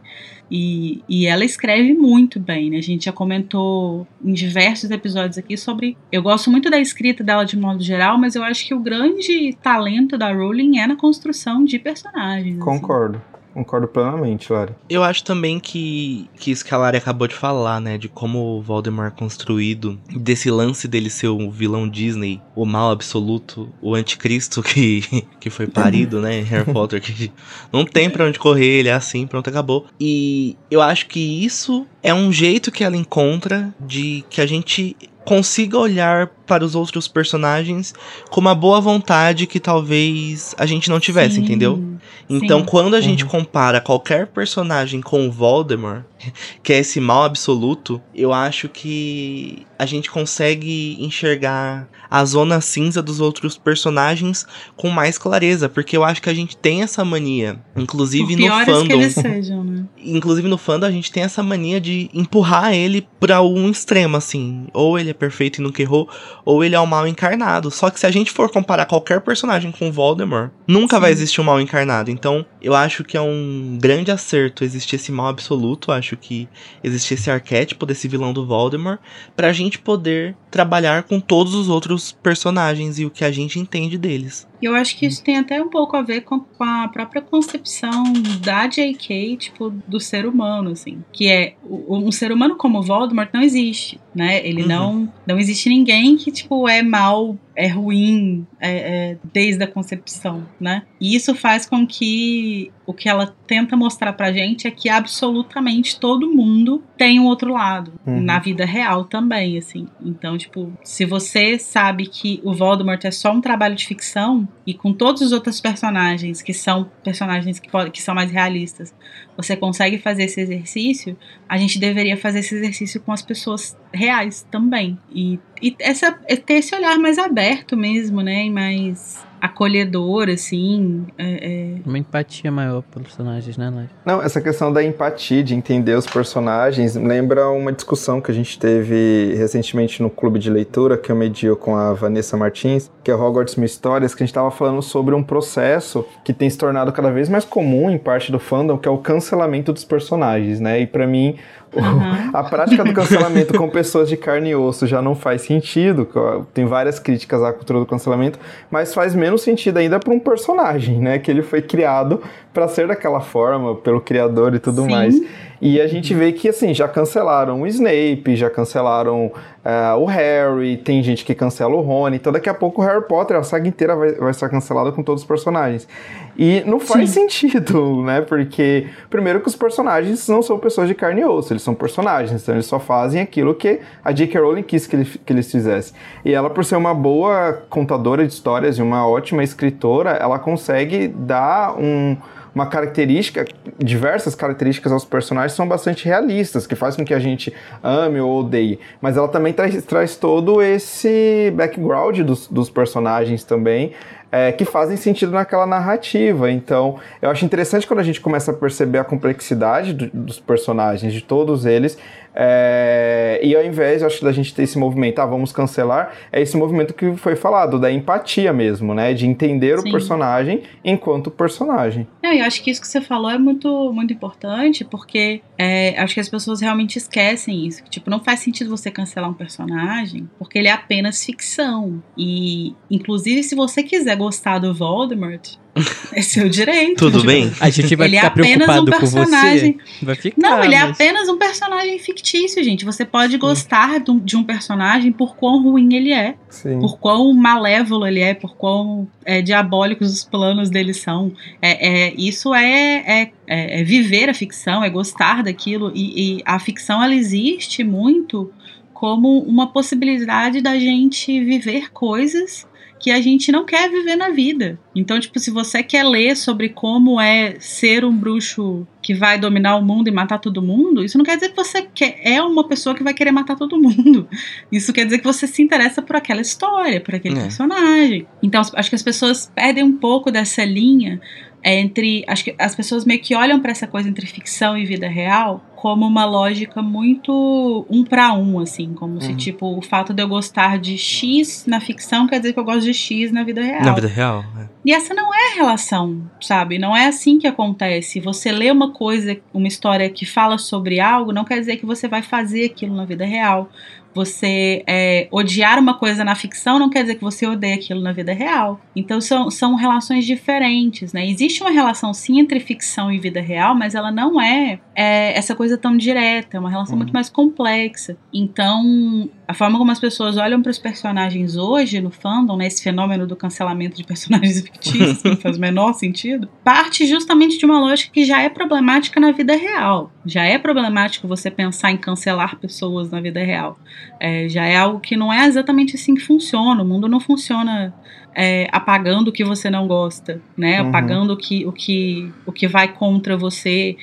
E, e ela escreve muito bem, né? A gente já comentou em diversos episódios aqui sobre. Eu gosto muito da escrita dela de modo geral, mas eu acho que o grande talento da Rowling é na construção de personagens. Assim. Concordo. Assim. Concordo plenamente, Lari. Eu acho também que, que isso que a Lari acabou de falar, né? De como o Voldemort é construído, desse lance dele ser o vilão Disney, o mal absoluto, o anticristo que, que foi parido, né? Harry Potter, que não tem pra onde correr, ele é assim, pronto, acabou. E eu acho que isso é um jeito que ela encontra de que a gente consiga olhar para os outros personagens com uma boa vontade que talvez a gente não tivesse, sim, entendeu? Então, sim. quando a uhum. gente compara qualquer personagem com o Voldemort, que é esse mal absoluto, eu acho que a gente consegue enxergar a zona cinza dos outros personagens com mais clareza, porque eu acho que a gente tem essa mania, inclusive no fandom. Que eles sejam, né? Inclusive no fandom a gente tem essa mania de empurrar ele para um extremo assim, ou ele é perfeito e nunca errou, ou ele é o mal encarnado. Só que se a gente for comparar qualquer personagem com Voldemort, nunca Sim. vai existir um mal encarnado. Então, eu acho que é um grande acerto existir esse mal absoluto, acho que existe esse arquétipo desse vilão do Voldemort, pra gente poder trabalhar com todos os outros personagens e o que a gente entende deles. Eu acho que isso tem até um pouco a ver com, com, a própria concepção da J.K., tipo, do ser humano, assim. Que é, um ser humano como Voldemort não existe, né? Ele uhum. não... Não existe ninguém que, tipo, é mal, é ruim é, é, desde a concepção, né? E isso faz com que o que ela tenta mostrar pra gente é que absolutamente todo mundo tem um outro lado. Uhum. Na vida real também, assim. Então, tipo, se você sabe que o Voldemort é só um trabalho de ficção, e com todos os outros personagens que são personagens que, que são mais realistas, você consegue fazer esse exercício, a gente deveria fazer esse exercício com as pessoas reais também. E, e essa, é ter esse olhar mais aberto mesmo, né? E mais acolhedor, assim. É, é... Uma empatia maior pelos personagens, né, Nath? Não, essa questão da empatia, de entender os personagens, lembra uma discussão que a gente teve recentemente no clube de leitura, que eu medio com a Vanessa Martins, que é Hogwarts Mil Histórias, que a gente estava falando sobre um processo que tem se tornado cada vez mais comum em parte do fandom, que é o cancelamento dos personagens, né? E para mim, Uhum. A prática do cancelamento com pessoas de carne e osso já não faz sentido. Tem várias críticas à cultura do cancelamento, mas faz menos sentido ainda para um personagem, né? Que ele foi criado para ser daquela forma, pelo criador e tudo Sim. mais. E a gente vê que, assim, já cancelaram o Snape, já cancelaram uh, o Harry, tem gente que cancela o Rony, então daqui a pouco o Harry Potter, a saga inteira vai, vai estar cancelada com todos os personagens. E não faz Sim. sentido, né? Porque, primeiro, que os personagens não são pessoas de carne e osso, eles são personagens, então eles só fazem aquilo que a J.K. Rowling quis que, ele, que eles fizessem. E ela, por ser uma boa contadora de histórias e uma ótima escritora, ela consegue dar um uma característica, diversas características aos personagens são bastante realistas, que faz com que a gente ame ou odeie. Mas ela também traz, traz todo esse background dos, dos personagens também, é, que fazem sentido naquela narrativa. Então, eu acho interessante quando a gente começa a perceber a complexidade do, dos personagens, de todos eles, é, e ao invés, acho, da gente ter esse movimento, ah, vamos cancelar, é esse movimento que foi falado, da empatia mesmo, né? De entender Sim. o personagem enquanto personagem. É, eu acho que isso que você falou é muito, muito importante, porque é, acho que as pessoas realmente esquecem isso. Que, tipo, não faz sentido você cancelar um personagem, porque ele é apenas ficção. E, inclusive, se você quiser gostar do Voldemort, é seu direito. Tudo bem? A gente vai ele é ficar é preocupado um personagem... com você. Vai ficar, Não, ele é mas... é apenas um personagem fictício, gente. Você pode gostar Sim. de um personagem por quão ruim ele é. Sim. Por quão malévolo ele é, por quão é, diabólicos os planos dele são. É, é isso é, é, é, viver a ficção, é gostar daquilo. E, e a ficção, ela existe muito como uma possibilidade da gente viver coisas que a gente não quer viver na vida. Então, tipo, se você quer ler sobre como é ser um bruxo que vai dominar o mundo e matar todo mundo, isso não quer dizer que você quer, é uma pessoa que vai querer matar todo mundo. Isso quer dizer que você se interessa por aquela história, por aquele é. personagem. Então, acho que as pessoas perdem um pouco dessa linha entre. Acho que as pessoas meio que olham para essa coisa entre ficção e vida real como uma lógica muito um para um, assim, como uhum. se tipo o fato de eu gostar de X na ficção quer dizer que eu gosto de X na vida real. Na vida real. É. E essa não é a relação, sabe? Não é assim que acontece. Você lê uma coisa, uma história que fala sobre algo, não quer dizer que você vai fazer aquilo na vida real. Você é, odiar uma coisa na ficção não quer dizer que você odeia aquilo na vida real. Então são, são relações diferentes, né? Existe uma relação sim entre ficção e vida real, mas ela não é, é essa coisa tão direta, é uma relação uhum. muito mais complexa. Então, a forma como as pessoas olham para os personagens hoje no fandom, né, esse fenômeno do cancelamento de personagens fictícios, que não faz o menor sentido, parte justamente de uma lógica que já é problemática na vida real. Já é problemático você pensar em cancelar pessoas na vida real. É, já é algo que não é exatamente assim que funciona. O mundo não funciona é, apagando o que você não gosta, né? Uhum. Apagando o que, o, que, o que vai contra você.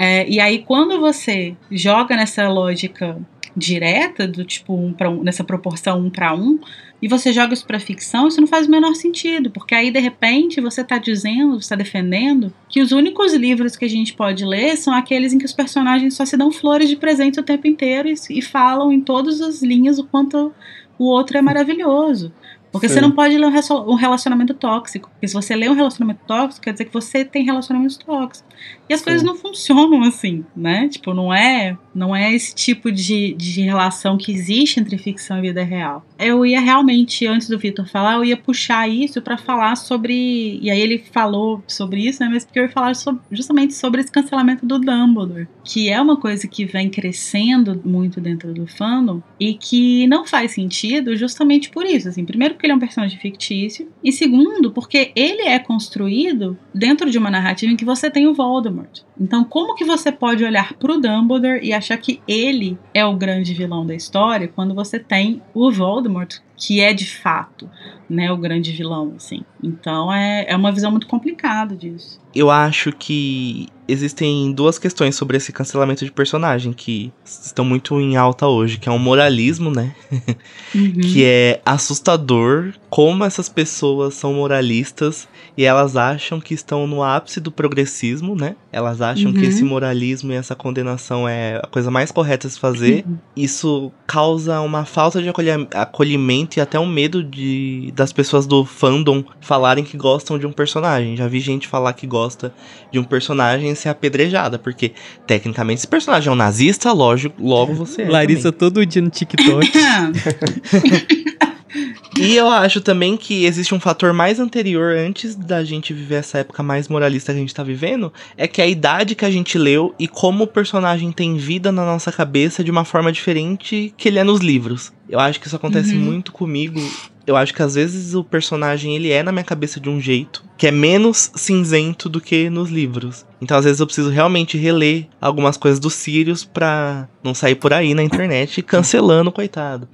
É, e aí, quando você joga nessa lógica direta, do tipo um para um, nessa proporção um para um, e você joga isso para ficção, isso não faz o menor sentido, porque aí de repente você está dizendo, você está defendendo que os únicos livros que a gente pode ler são aqueles em que os personagens só se dão flores de presente o tempo inteiro e, e falam em todas as linhas o quanto o outro é maravilhoso. Porque Sim. você não pode ler um relacionamento tóxico. Porque se você lê um relacionamento tóxico, quer dizer que você tem relacionamentos tóxicos. E as Sim. coisas não funcionam assim, né? Tipo, não é, não é esse tipo de, de relação que existe entre ficção e vida real. Eu ia realmente, antes do Victor falar, eu ia puxar isso para falar sobre. E aí ele falou sobre isso, né? Mas porque eu ia falar sobre, justamente sobre esse cancelamento do Dumbledore. Que é uma coisa que vem crescendo muito dentro do fandom e que não faz sentido justamente por isso. Assim, primeiro, porque ele é um personagem fictício. E segundo, porque ele é construído dentro de uma narrativa em que você tem o Voldemort. Então, como que você pode olhar para o Dumbledore e achar que ele é o grande vilão da história quando você tem o Voldemort, que é de fato né, o grande vilão, assim. Então é, é uma visão muito complicada disso. Eu acho que existem duas questões sobre esse cancelamento de personagem que estão muito em alta hoje, que é um moralismo, né? Uhum. que é assustador como essas pessoas são moralistas e elas acham que estão no ápice do progressismo, né? Elas acham uhum. que esse moralismo e essa condenação é a coisa mais correta a se fazer. Uhum. Isso causa uma falta de acolhimento e até um medo de das pessoas do fandom falarem que gostam de um personagem. Já vi gente falar que gosta de um personagem ser apedrejada, porque tecnicamente esse personagem é um nazista, lógico, logo você é. Larissa também. todo dia no TikTok. E eu acho também que existe um fator mais anterior, antes da gente viver essa época mais moralista que a gente tá vivendo, é que a idade que a gente leu e como o personagem tem vida na nossa cabeça de uma forma diferente que ele é nos livros. Eu acho que isso acontece uhum. muito comigo. Eu acho que às vezes o personagem ele é na minha cabeça de um jeito que é menos cinzento do que nos livros. Então, às vezes, eu preciso realmente reler algumas coisas do Sirius pra não sair por aí na internet cancelando, coitado.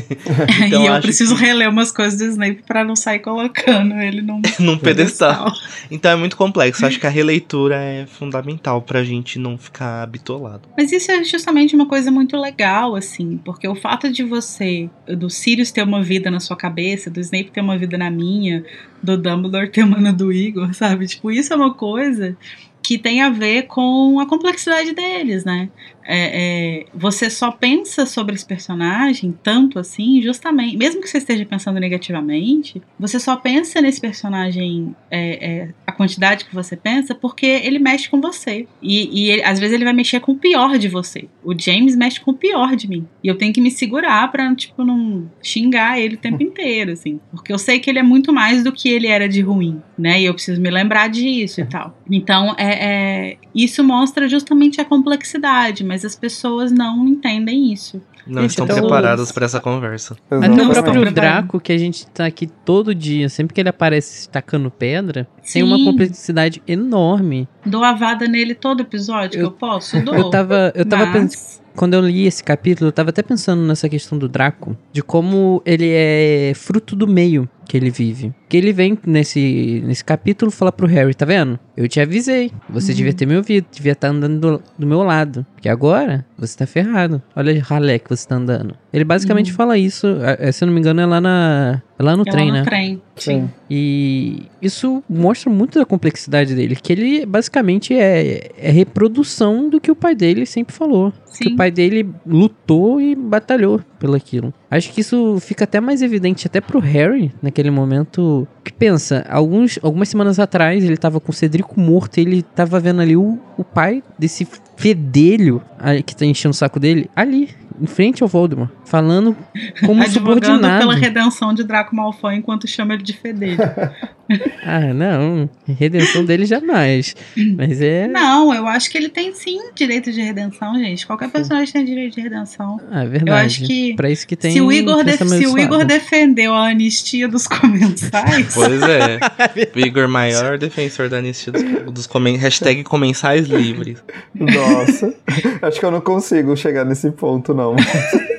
então, e eu preciso que... reler umas coisas do Snape pra não sair colocando ele num, num pedestal. pedestal. Então é muito complexo. Acho que a releitura é fundamental pra gente não ficar bitolado. Mas isso é justamente uma coisa muito legal, assim, porque o fato de você, do Sirius ter uma vida na sua cabeça, do Snape ter uma vida na minha, do Dumbledore ter uma na do Igor, sabe? Tipo, isso é uma coisa que tem a ver com a complexidade deles, né? É, é, você só pensa sobre esse personagem tanto assim, justamente, mesmo que você esteja pensando negativamente, você só pensa nesse personagem é, é a quantidade que você pensa porque ele mexe com você. E, e ele, às vezes ele vai mexer com o pior de você. O James mexe com o pior de mim. E eu tenho que me segurar pra, tipo, não xingar ele o tempo inteiro, assim. Porque eu sei que ele é muito mais do que ele era de ruim, né? E eu preciso me lembrar disso e tal. Então, é, é isso mostra justamente a complexidade mas as pessoas não entendem isso. Não estão então, preparadas para essa conversa. Até o próprio Draco, que a gente tá aqui todo dia, sempre que ele aparece tacando pedra, Sim. tem uma complexidade enorme. Dou a vada nele todo episódio eu, que eu posso? Dou. Eu tava, eu tava mas... pensando quando eu li esse capítulo, eu tava até pensando nessa questão do Draco, de como ele é fruto do meio que ele vive. Que ele vem nesse, nesse capítulo falar pro Harry, tá vendo? Eu te avisei. Você uhum. devia ter me ouvido, devia estar tá andando do, do, meu lado. Porque agora você tá ferrado. Olha o ralé que você tá andando. Ele basicamente uhum. fala isso, é, se eu não me engano, é lá, na, é lá no é trem, lá no né? trem, sim. E isso mostra muito da complexidade dele, que ele basicamente é, é reprodução do que o pai dele sempre falou. Sim. Que o pai dele lutou e batalhou pelo aquilo. Acho que isso fica até mais evidente até pro Harry, naquele momento. Que pensa, alguns, algumas semanas atrás ele tava com o Cedrico morto e ele tava vendo ali o, o pai desse fedelho que tá enchendo o saco dele ali, em frente ao Voldemort, falando como subordinado. pela redenção de Draco Malfoy enquanto chama ele de fedelho. ah, não. Redenção dele jamais. Mas é. Não, eu acho que ele tem sim direito de redenção, gente. Qualquer personagem tem direito de redenção. Ah, é verdade. Eu acho que. Pra isso que tem. Se o Igor, def se o Igor defendeu a anistia dos comensais. Pois é. o Igor, maior defensor da anistia dos, dos comen hashtag comensais livres. Nossa. acho que eu não consigo chegar nesse ponto, não.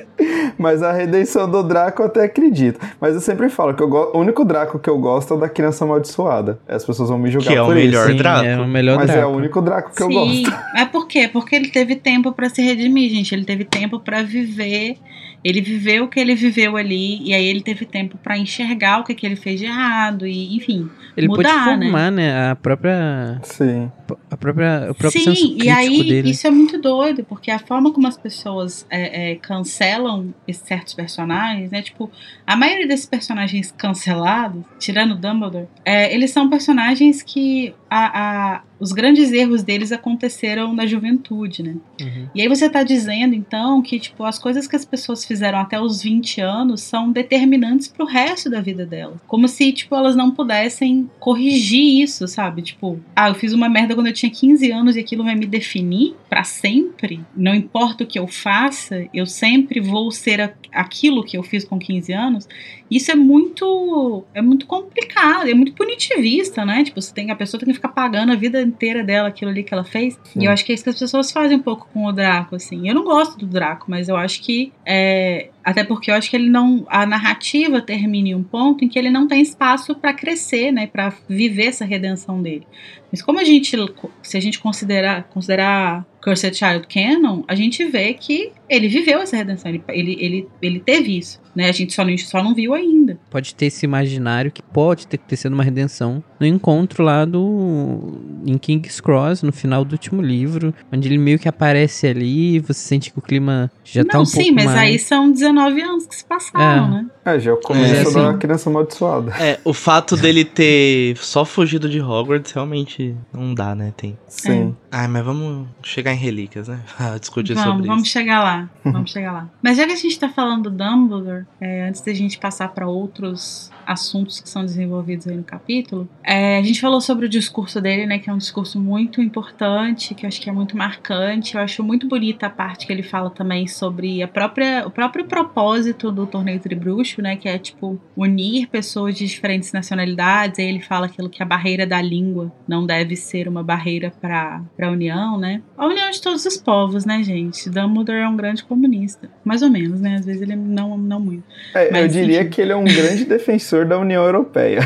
Mas a redenção do Draco eu até acredito. Mas eu sempre falo que eu o único Draco que eu gosto é o da criança amaldiçoada. As pessoas vão me julgar que é o melhor isso. Draco. Sim, é o melhor Mas Draco. é o único Draco que Sim. eu gosto. É por quê? Porque ele teve tempo para se redimir, gente. Ele teve tempo para viver ele viveu o que ele viveu ali e aí ele teve tempo para enxergar o que, que ele fez de errado e, enfim, ele mudar, pôde formar, né? né? A própria Sim. A própria o próprio Sim, senso e aí dele. isso é muito doido, porque a forma como as pessoas é, é, cancelam certos personagens, né? Tipo, a maioria desses personagens cancelados, tirando Dumbledore, é, eles são personagens que a, a os grandes erros deles aconteceram na juventude, né? Uhum. E aí você tá dizendo, então, que, tipo, as coisas que as pessoas fizeram até os 20 anos são determinantes pro resto da vida delas. Como se, tipo, elas não pudessem corrigir isso, sabe? Tipo, ah, eu fiz uma merda quando eu tinha 15 anos e aquilo vai me definir para sempre. Não importa o que eu faça, eu sempre vou ser aquilo que eu fiz com 15 anos. Isso é muito é muito complicado, é muito punitivista, né? Tipo, você tem a pessoa tem que ficar pagando a vida inteira dela aquilo ali que ela fez. Sim. E eu acho que é isso que as pessoas fazem um pouco com o Draco, assim. Eu não gosto do Draco, mas eu acho que é, até porque eu acho que ele não. A narrativa termina em um ponto em que ele não tem espaço para crescer, né? Para viver essa redenção dele. Mas como a gente. Se a gente considerar, considerar Cursed Child Canon, a gente vê que ele viveu essa redenção, ele, ele, ele, ele teve isso. Né? A gente só não, só não viu ainda. Pode ter esse imaginário que pode ter, ter sido uma redenção no encontro lá do. em King's Cross, no final do último livro, onde ele meio que aparece ali, você sente que o clima já não, tá um sim, pouco mais... Não, sim, mas aí são 19 anos que se passaram, é. né? É, já é o começo é, assim, da criança amaldiçoada. É, o fato dele ter só fugido de Hogwarts realmente não dá, né? Tem. Sim. É. Ah, mas vamos chegar em relíquias, né? Discutir vamos, sobre vamos isso. chegar lá. Vamos chegar lá. Mas já que a gente tá falando do Dumbledore, é, antes da gente passar para outros assuntos que são desenvolvidos aí no capítulo. É, a gente falou sobre o discurso dele, né, que é um discurso muito importante, que eu acho que é muito marcante. Eu acho muito bonita a parte que ele fala também sobre a própria, o próprio propósito do torneio Tribruxo, né, que é tipo unir pessoas de diferentes nacionalidades. Aí ele fala aquilo que a barreira da língua não deve ser uma barreira para a união, né? A união de todos os povos, né, gente? Dumbledore é um grande comunista, mais ou menos, né? Às vezes ele não não muito. É, Mas, eu diria enfim. que ele é um grande defensor defensor da União Europeia.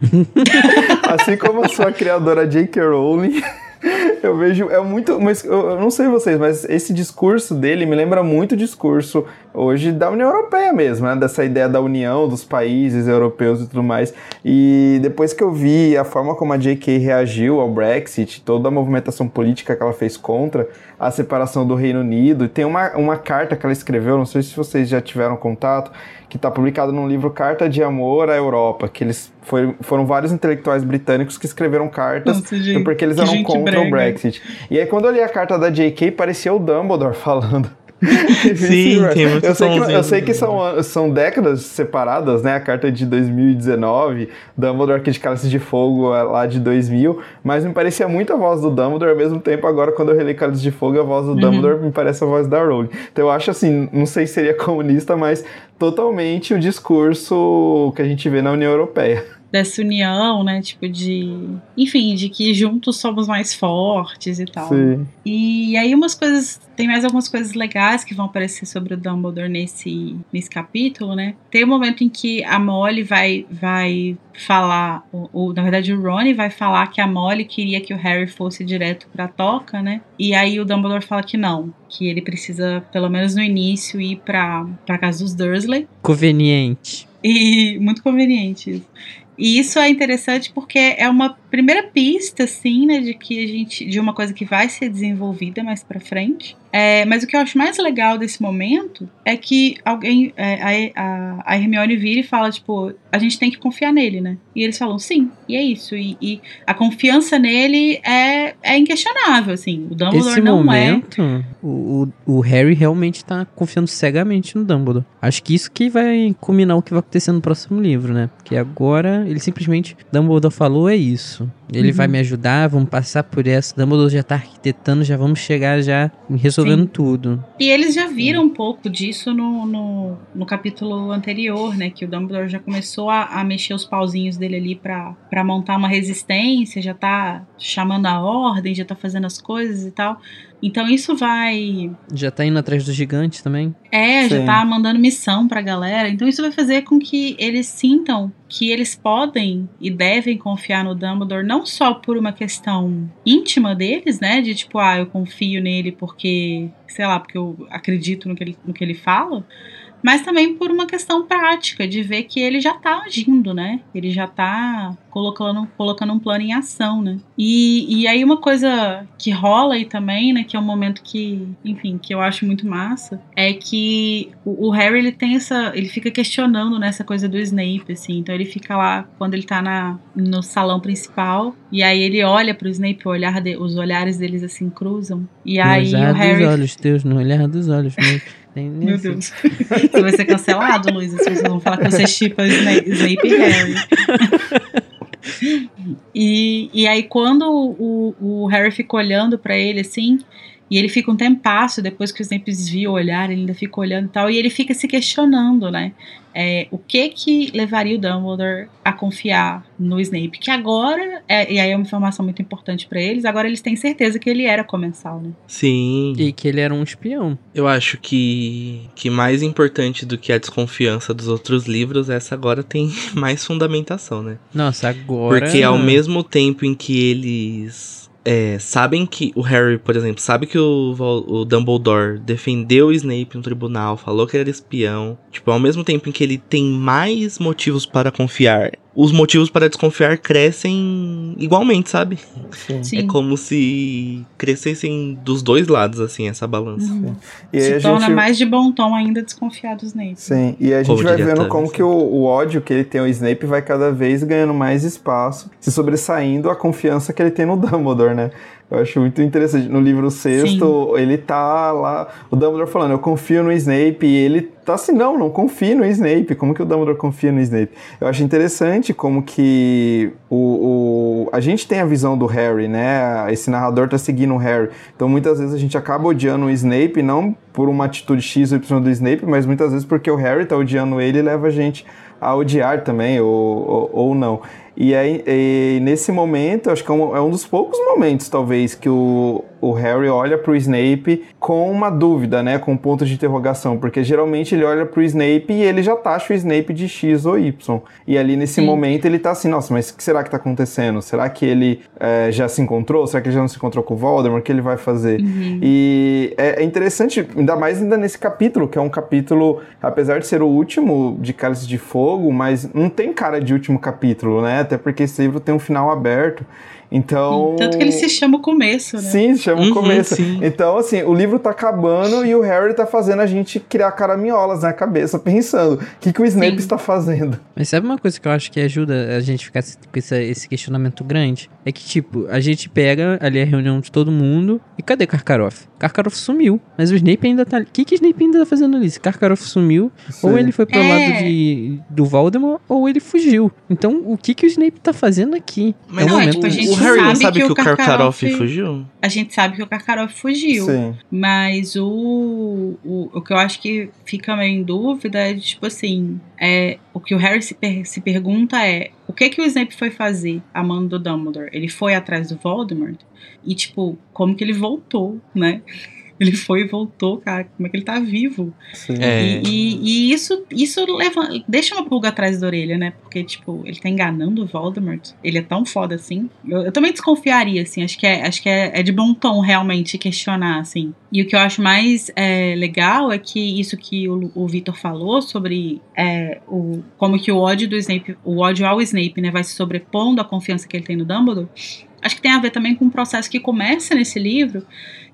assim como a sua criadora J.K. Rowling. Eu vejo, é muito, mas eu não sei vocês, mas esse discurso dele me lembra muito o discurso hoje da União Europeia mesmo, né? Dessa ideia da união dos países europeus e tudo mais. E depois que eu vi a forma como a JK reagiu ao Brexit, toda a movimentação política que ela fez contra a separação do Reino Unido, tem uma, uma carta que ela escreveu, não sei se vocês já tiveram contato, que está publicado num livro Carta de Amor à Europa, que eles foi, foram vários intelectuais britânicos que escreveram cartas Nossa, gente, porque eles eram contra brega. o Brexit. E aí quando eu li a carta da J.K. parecia o Dumbledore falando. Sim, tem muito eu sei, que, eu sei que são, são décadas separadas, né? A carta de 2019, Dumbledore aqui de Cálice de Fogo é lá de 2000, mas me parecia muito a voz do Dumbledore, ao mesmo tempo agora quando eu reli Cálice de Fogo, a voz do uhum. Dumbledore me parece a voz da Rowling. Então eu acho assim, não sei se seria comunista, mas totalmente o discurso que a gente vê na União Europeia dessa união, né? Tipo de. Enfim, de que juntos somos mais fortes e tal. Sim. E aí umas coisas. Tem mais algumas coisas legais que vão aparecer sobre o Dumbledore nesse, nesse capítulo, né? Tem um momento em que a Molly vai, vai falar. O, na verdade, o Ronnie vai falar que a Molly queria que o Harry fosse direto pra toca, né? E aí o Dumbledore fala que não. Que ele precisa, pelo menos no início, ir pra, pra casa dos Dursley. Conveniente. E muito conveniente isso. E isso é interessante porque é uma primeira pista, assim, né, de que a gente, de uma coisa que vai ser desenvolvida mais para frente. É, mas o que eu acho mais legal desse momento é que alguém, é, a, a, Hermione vira e fala, tipo, a gente tem que confiar nele, né? E eles falam, sim, e é isso. E, e a confiança nele é, é inquestionável, assim. O Dumbledore Esse não é momento, é. O, o Harry realmente tá confiando cegamente no Dumbledore. Acho que isso que vai culminar o que vai acontecer no próximo livro, né? Porque agora ele simplesmente, Dumbledore falou, é isso. Ele uhum. vai me ajudar, vamos passar por essa. Dumbledore já tá arquitetando, já vamos chegar já resolvendo Sim. tudo. E eles já viram um pouco disso no, no, no, capítulo anterior, né? Que o Dumbledore já começou a, a mexer os pauzinhos dele ali para montar uma resistência, já tá chamando a ordem, já tá fazendo as coisas e tal. Então isso vai. Já tá indo atrás dos gigantes também? É, Sim. já tá mandando missão pra galera. Então isso vai fazer com que eles sintam que eles podem e devem confiar no Dumbledore, não só por uma questão íntima deles, né? De tipo, ah, eu confio nele porque, sei lá, porque eu acredito no que ele, no que ele fala mas também por uma questão prática, de ver que ele já está agindo, né? Ele já está colocando, colocando um plano em ação, né? E, e aí uma coisa que rola aí também, né, que é um momento que, enfim, que eu acho muito massa, é que o, o Harry, ele tem essa, ele fica questionando nessa né, coisa do Snape, assim, então ele fica lá, quando ele tá na, no salão principal, e aí ele olha pro Snape, o olhar de, os olhares deles assim cruzam, e aí o Harry... dos olhos teus, no olhar dos olhos Meu Deus. Você vai ser cancelado, Luiz. As pessoas vão falar que você chipa Snape, Snape e Harry. E, e aí, quando o, o Harry fica olhando para ele assim, E ele fica um tempasso depois que o Snape desvia o olhar, ele ainda fica olhando e tal, e ele fica se questionando, né? É, o que que levaria o Dumbledore a confiar no Snape? Que agora, é, e aí é uma informação muito importante para eles, agora eles têm certeza que ele era comensal, né? Sim. E que ele era um espião. Eu acho que, que mais importante do que a desconfiança dos outros livros, essa agora tem mais fundamentação, né? Nossa, agora. Porque ao mesmo tempo em que eles é, sabem que o Harry, por exemplo, sabe que o, o, Dumbledore defendeu o Snape no tribunal, falou que ele era espião. Tipo, ao mesmo tempo em que ele tem mais motivos para confiar os motivos para desconfiar crescem igualmente, sabe? Sim. Sim. É como se crescessem dos dois lados, assim, essa balança. Uhum. E Se torna gente... mais de bom tom ainda desconfiar do Snape. Sim, e a gente como vai vendo como que o, o, ódio que ele tem ao Snape vai cada vez ganhando mais espaço, se sobressaindo a confiança que ele tem no Dumbledore, né? Eu acho muito interessante. No livro sexto, Sim. ele tá lá, o Dumbledore falando, eu confio no Snape, e ele tá assim, não, não confio no Snape. Como que o Dumbledore confia no Snape? Eu acho interessante como que o, o, a gente tem a visão do Harry, né? Esse narrador tá seguindo o Harry. Então muitas vezes a gente acaba odiando o Snape, não por uma atitude X ou Y do Snape, mas muitas vezes porque o Harry tá odiando ele e leva a gente a odiar também, ou, ou, ou não. E aí, e nesse momento, acho que é um, é um, dos poucos momentos, talvez, que o, o Harry olha pro Snape com uma dúvida, né? Com um ponto de interrogação. Porque geralmente ele olha pro Snape e ele já taxa o Snape de X ou Y. E ali nesse Sim. momento ele tá assim, nossa, mas o que será que tá acontecendo? Será que ele é, já se encontrou? Será que ele já não se encontrou com o Voldemort? O que ele vai fazer? Uhum. E é, é, interessante, ainda mais ainda nesse capítulo, que é um capítulo, apesar de ser o último de Cálice de Fogo, mas não tem cara de último capítulo, né? Até porque esse livro tem um final aberto. Então. Tanto que ele se chama o começo, né? Sim, se chama o uhum, começo. Sim. Então, assim, o livro tá acabando e o Harry tá fazendo a gente criar caraminholas na cabeça, pensando o que, que o Snape sim. está fazendo. Mas sabe uma coisa que eu acho que ajuda a gente ficar com esse, esse questionamento grande? É que, tipo, a gente pega ali a reunião de todo mundo e cadê Karkaroff? Karkaroff sumiu, mas o Snape ainda tá. O que, que o Snape ainda tá fazendo ali? Se Karkaroff sumiu, sim. ou ele foi pro é. lado de, do Voldemort, ou ele fugiu. Então, o que, que o Snape tá fazendo aqui? Mas é um não, momento... é, tipo, a gente Harry não sabe que, que o Karkaroff fugiu? A gente sabe que o Karkaroff fugiu. Sim. Mas o, o, o que eu acho que fica meio em dúvida é, tipo assim, é, o que o Harry se, per, se pergunta é o que que o Snape foi fazer a mando do Dumbledore? Ele foi atrás do Voldemort? E, tipo, como que ele voltou, né? Ele foi e voltou, cara. Como é que ele tá vivo? É. E, e, e, isso, isso leva, deixa uma pulga atrás da orelha, né? Porque, tipo, ele tá enganando o Voldemort. Ele é tão foda assim. Eu, eu também desconfiaria, assim. Acho que, é, acho que é, é, de bom tom realmente questionar, assim. E o que eu acho mais é, legal é que isso que o, o Victor falou sobre é, o, como que o ódio do Snape, o ódio ao Snape, né, vai se sobrepondo à confiança que ele tem no Dumbledore. Acho que tem a ver também com um processo que começa nesse livro,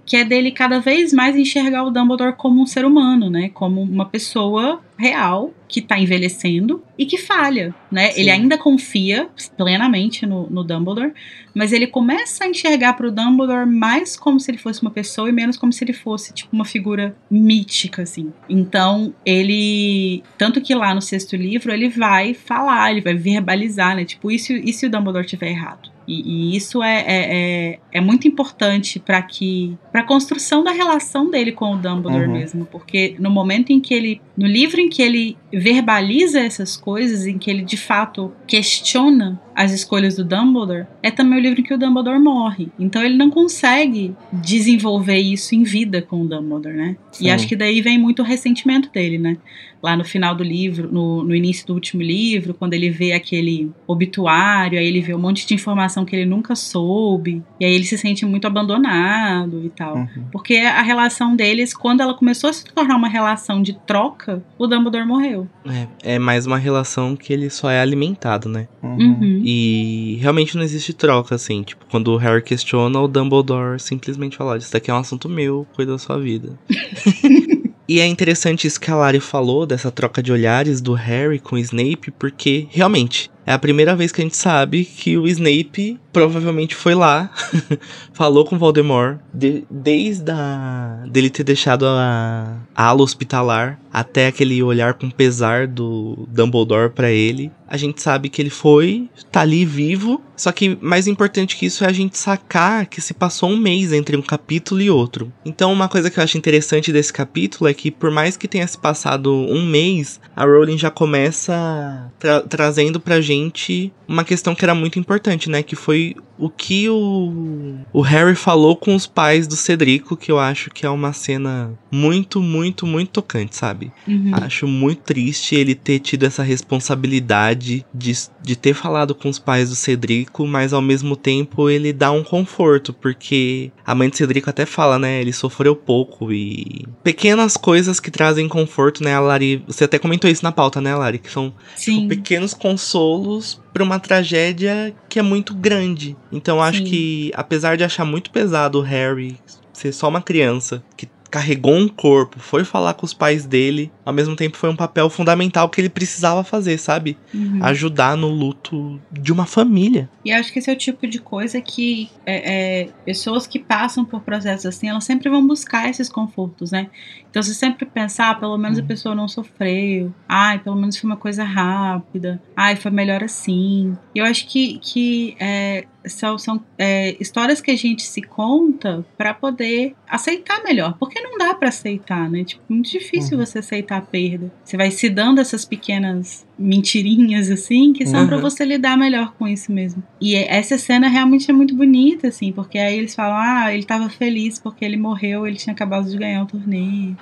que é dele cada vez mais enxergar o Dumbledore como um ser humano, né? Como uma pessoa real que está envelhecendo e que falha, né? Sim. Ele ainda confia plenamente no, no, Dumbledore, mas ele começa a enxergar para o Dumbledore mais como se ele fosse uma pessoa e menos como se ele fosse tipo uma figura mítica, assim. Então ele, tanto que lá no sexto livro ele vai falar, ele vai verbalizar, né? Tipo, e se, e se o Dumbledore tiver errado? E, e isso é, é, é, é, muito importante para que para a construção da relação dele com o Dumbledore uhum. mesmo, porque no momento em que ele, no livro em que ele verbaliza essas coisas, em que ele de fato questiona as escolhas do Dumbledore, é também o livro em que o Dumbledore morre. Então ele não consegue desenvolver isso em vida com o Dumbledore, né? Sim. E acho que daí vem muito o ressentimento dele, né? Lá no final do livro, no, no início do último livro, quando ele vê aquele obituário, aí ele vê um monte de informação que ele nunca soube, e aí ele se sente muito abandonado e tal. Uhum. Porque a relação deles, quando ela começou a se tornar uma relação de troca, o Dumbledore morreu. É, é mais uma relação que ele só é alimentado, né? Uhum. uhum. E realmente não existe troca, assim. Tipo, quando o Harry questiona, o Dumbledore simplesmente fala: Isso daqui é um assunto meu, cuida da sua vida. E é interessante isso que a Lari falou, dessa troca de olhares do Harry com o Snape, porque realmente é a primeira vez que a gente sabe que o Snape provavelmente foi lá, falou com Voldemort, de, desde a, dele ter deixado a, a ala hospitalar até aquele olhar com pesar do Dumbledore para ele, a gente sabe que ele foi, tá ali vivo. Só que mais importante que isso é a gente sacar que se passou um mês entre um capítulo e outro. Então, uma coisa que eu acho interessante desse capítulo é que, por mais que tenha se passado um mês, a Rowling já começa tra trazendo pra gente uma questão que era muito importante, né? Que foi o que o, o Harry falou com os pais do Cedrico, que eu acho que é uma cena muito, muito, muito tocante, sabe? Uhum. Acho muito triste ele ter tido essa responsabilidade de, de ter falado com os pais do Cedrico, mas ao mesmo tempo ele dá um conforto, porque a mãe do Cedrico até fala, né? Ele sofreu pouco e. Pequenas coisas que trazem conforto, né, Lari? Você até comentou isso na pauta, né, Lari? Que são tipo, pequenos consolos para uma tragédia que é muito grande. Então acho Sim. que, apesar de achar muito pesado o Harry ser só uma criança que carregou um corpo, foi falar com os pais dele, ao mesmo tempo foi um papel fundamental que ele precisava fazer, sabe? Uhum. Ajudar no luto de uma família. E acho que esse é o tipo de coisa que é, é, pessoas que passam por processos assim, elas sempre vão buscar esses confortos, né? Então você sempre pensar, ah, pelo menos a uhum. pessoa não sofreu, ai, pelo menos foi uma coisa rápida, ai, foi melhor assim. E eu acho que, que é, são, são é, histórias que a gente se conta para poder aceitar melhor. Porque não dá para aceitar, né? Tipo, muito difícil uhum. você aceitar a perda. Você vai se dando essas pequenas mentirinhas assim que são uhum. para você lidar melhor com isso mesmo. E essa cena realmente é muito bonita assim, porque aí eles falam: "Ah, ele tava feliz porque ele morreu, ele tinha acabado de ganhar o torneio".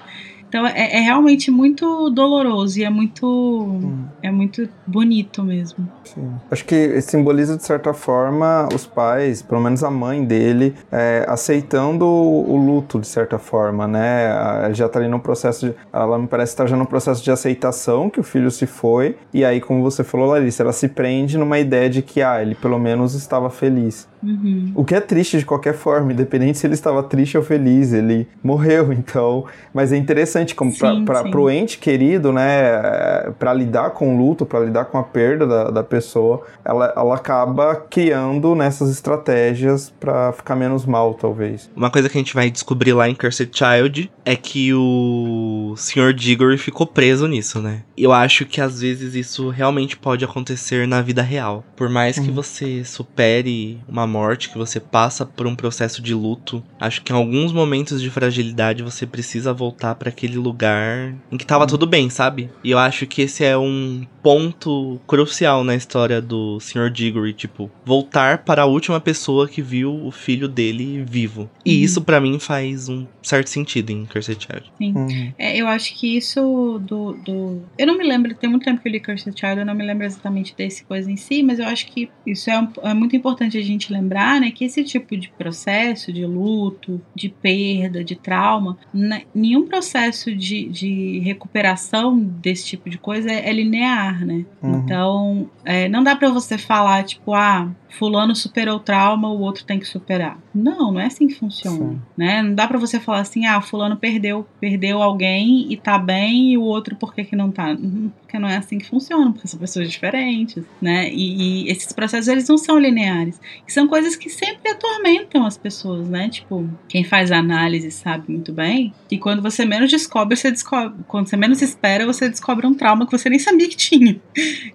Então é, é, realmente muito doloroso e é muito é muito bonito mesmo. Sim. Acho que simboliza de certa forma os pais, pelo menos a mãe dele, é, aceitando o, luto de certa forma, né? Ela já tá ali no processo, de, ela me parece estar já no processo de aceitação que o filho se foi e aí como você falou, Larissa, ela se prende numa ideia de que ah, ele pelo menos estava feliz. Uhum. O que é triste de qualquer forma, independente se ele estava triste ou feliz, ele morreu, então. Mas é interessante como para o ente querido, né, para lidar com o luto, para lidar com a perda da, da pessoa, ela, ela acaba criando nessas estratégias para ficar menos mal, talvez. Uma coisa que a gente vai descobrir lá em Cursed Child é que o Sr. Diggory ficou preso nisso, né? Eu acho que às vezes isso realmente pode acontecer na vida real. Por mais que uhum. você supere uma morte, que você passa por um processo de luto, acho que em alguns momentos de fragilidade você precisa voltar para aquele lugar em que tava tudo bem, sabe? E eu acho que esse é um ponto crucial na história do Sr. Diggory, tipo, voltar para a última pessoa que viu o filho dele vivo. E uhum. isso para mim faz um certo sentido em Cursed Child. Sim. Uhum. É, eu acho que isso do, do. Eu não me lembro, tem muito tempo que eu li Cursed Child, eu não me lembro exatamente desse coisa em si, mas eu acho que isso é, um, é muito importante a gente lembrar, né, que esse tipo de processo de luto, de perda, de trauma, né, nenhum processo de, de recuperação desse tipo de coisa é, é linear, né? Uhum. Então, é, não dá para você falar, tipo, ah, fulano superou o trauma, o outro tem que superar. Não, não é assim que funciona, Sim. né? Não dá para você falar assim, ah, fulano perdeu, perdeu alguém e tá bem e o outro por que que não tá? Uhum, porque não é assim que funciona, porque são pessoas diferentes, né? E, e esses processos eles não são lineares. E são coisas que sempre atormentam as pessoas, né? Tipo, quem faz análise sabe muito bem que quando você menos descobre, você descobre, quando você menos espera, você descobre um trauma que você nem sabia que tinha.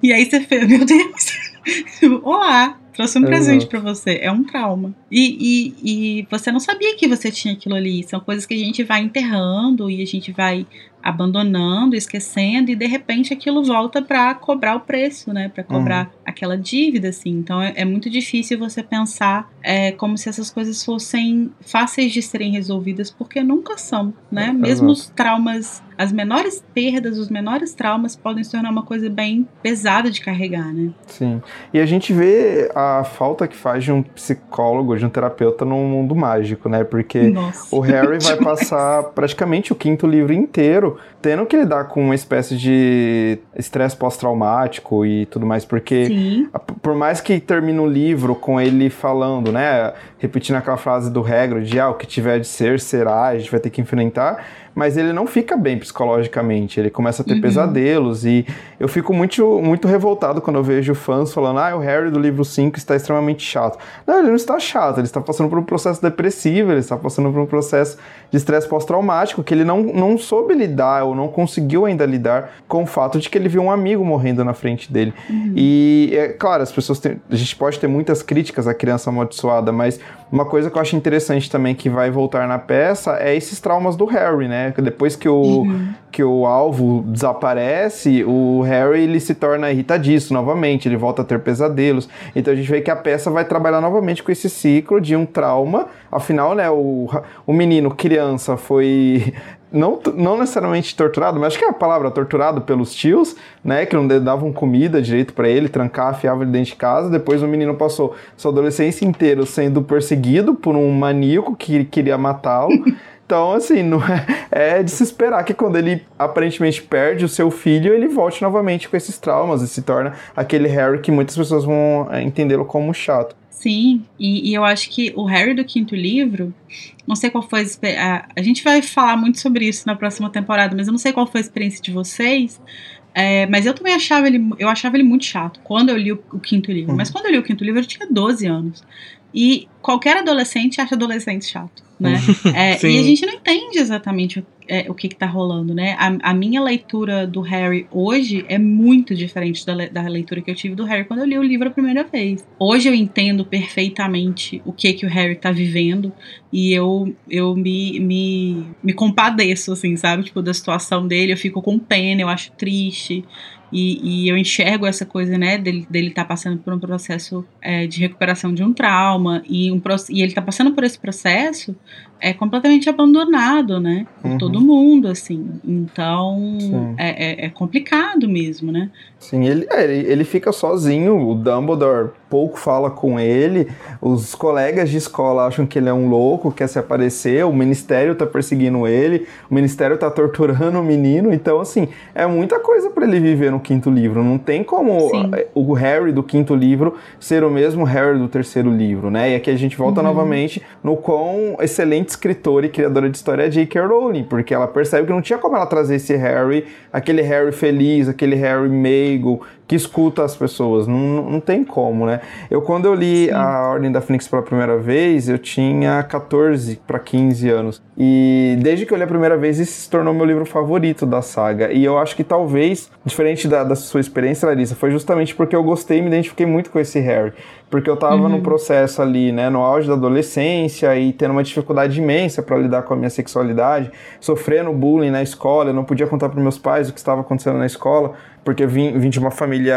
E aí você fez, meu Deus, olá, trouxe um presente para você. É um trauma. E, e, e você não sabia que você tinha aquilo ali. São coisas que a gente vai enterrando e a gente vai abandonando, esquecendo e de repente aquilo volta para cobrar o preço, né? Para cobrar uhum. Aquela dívida, assim. Então é, é muito difícil você pensar é, como se essas coisas fossem fáceis de serem resolvidas, porque nunca são, né? É, Mesmo os traumas, as menores perdas, os menores traumas podem se tornar uma coisa bem pesada de carregar, né? Sim. E a gente vê a falta que faz de um psicólogo, de um terapeuta num mundo mágico, né? Porque Nossa, o Harry vai passar praticamente o quinto livro inteiro tendo que lidar com uma espécie de estresse pós-traumático e tudo mais, porque Sim. Por mais que termine o livro com ele falando, né, repetindo aquela frase do Hagrid ah, o que tiver de ser, será, a gente vai ter que enfrentar, mas ele não fica bem psicologicamente, ele começa a ter uhum. pesadelos e eu fico muito, muito revoltado quando eu vejo fãs falando ah, o Harry do livro 5 está extremamente chato. Não, ele não está chato. Ele está passando por um processo depressivo, ele está passando por um processo de estresse pós-traumático que ele não, não soube lidar ou não conseguiu ainda lidar com o fato de que ele viu um amigo morrendo na frente dele. Uhum. E, é claro, as pessoas têm, a gente pode ter muitas críticas à criança amaldiçoada, mas uma coisa que eu acho interessante também que vai voltar na peça é esses traumas do Harry, né? Depois que o, uhum. que o alvo desaparece, o Harry ele se torna irritadiço novamente, ele volta a ter pesadelos. Então a gente vê que a peça vai trabalhar novamente com esse ciclo de um trauma. Afinal, né, o, o menino, criança, foi não, não necessariamente torturado, mas acho que é a palavra torturado pelos tios, né, que não davam comida direito para ele, trancar, afiava ele dentro de casa. Depois o menino passou sua adolescência inteira sendo perseguido por um maníaco que queria matá-lo. Então, assim, não é, é de se esperar que quando ele aparentemente perde o seu filho, ele volte novamente com esses traumas e se torna aquele Harry que muitas pessoas vão é, entendê-lo como chato. Sim, e, e, eu acho que o Harry do quinto livro, não sei qual foi a, a, a gente vai falar muito sobre isso na próxima temporada, mas eu não sei qual foi a experiência de vocês, é, mas eu também achava ele, eu achava ele muito chato quando eu li o, o quinto livro. Uhum. Mas quando eu li o quinto livro, eu tinha 12 anos. E qualquer adolescente acha adolescente chato, né? É, e a gente não entende exatamente o, é, o que, está rolando, né? A, a, minha leitura do Harry hoje é muito diferente da, da, leitura que eu tive do Harry quando eu li o livro a primeira vez. Hoje eu entendo perfeitamente o que que o Harry está vivendo e eu, eu me, me, me compadeço, assim, sabe? Tipo, da situação dele, eu fico com pena, eu acho triste. E, e, eu enxergo essa coisa, né, dele estar tá passando por um processo é, de recuperação de um trauma e, um, e ele está passando por esse processo é completamente abandonado, né, por uhum. todo mundo, assim. Então é, é, é, complicado mesmo, né. Sim, ele, é, ele, ele fica sozinho, o Dumbledore pouco fala com ele, os colegas de escola acham que ele é um louco, quer se aparecer, o ministério tá perseguindo ele, o ministério tá torturando o menino, então assim, é muita coisa para ele viver no quinto livro, não tem como Sim. o Harry do quinto livro ser o mesmo Harry do terceiro livro, né? E aqui a gente volta uhum. novamente no quão excelente escritora e criadora de história é J.K. Rowling, porque ela percebe que não tinha como ela trazer esse Harry, aquele Harry feliz, aquele Harry meigo, que escuta as pessoas. Não, não tem como, né? Eu, quando eu li Sim. a Ordem da Fênix pela primeira vez, eu tinha 14 para 15 anos. E desde que eu li a primeira vez, esse se tornou meu livro favorito da saga. E eu acho que talvez, diferente da, da sua experiência, Larissa, foi justamente porque eu gostei e me identifiquei muito com esse Harry. Porque eu tava uhum. num processo ali, né, no auge da adolescência e tendo uma dificuldade imensa para lidar com a minha sexualidade, sofrendo bullying na escola, eu não podia contar para meus pais o que estava acontecendo na escola porque eu vim, vim, de uma família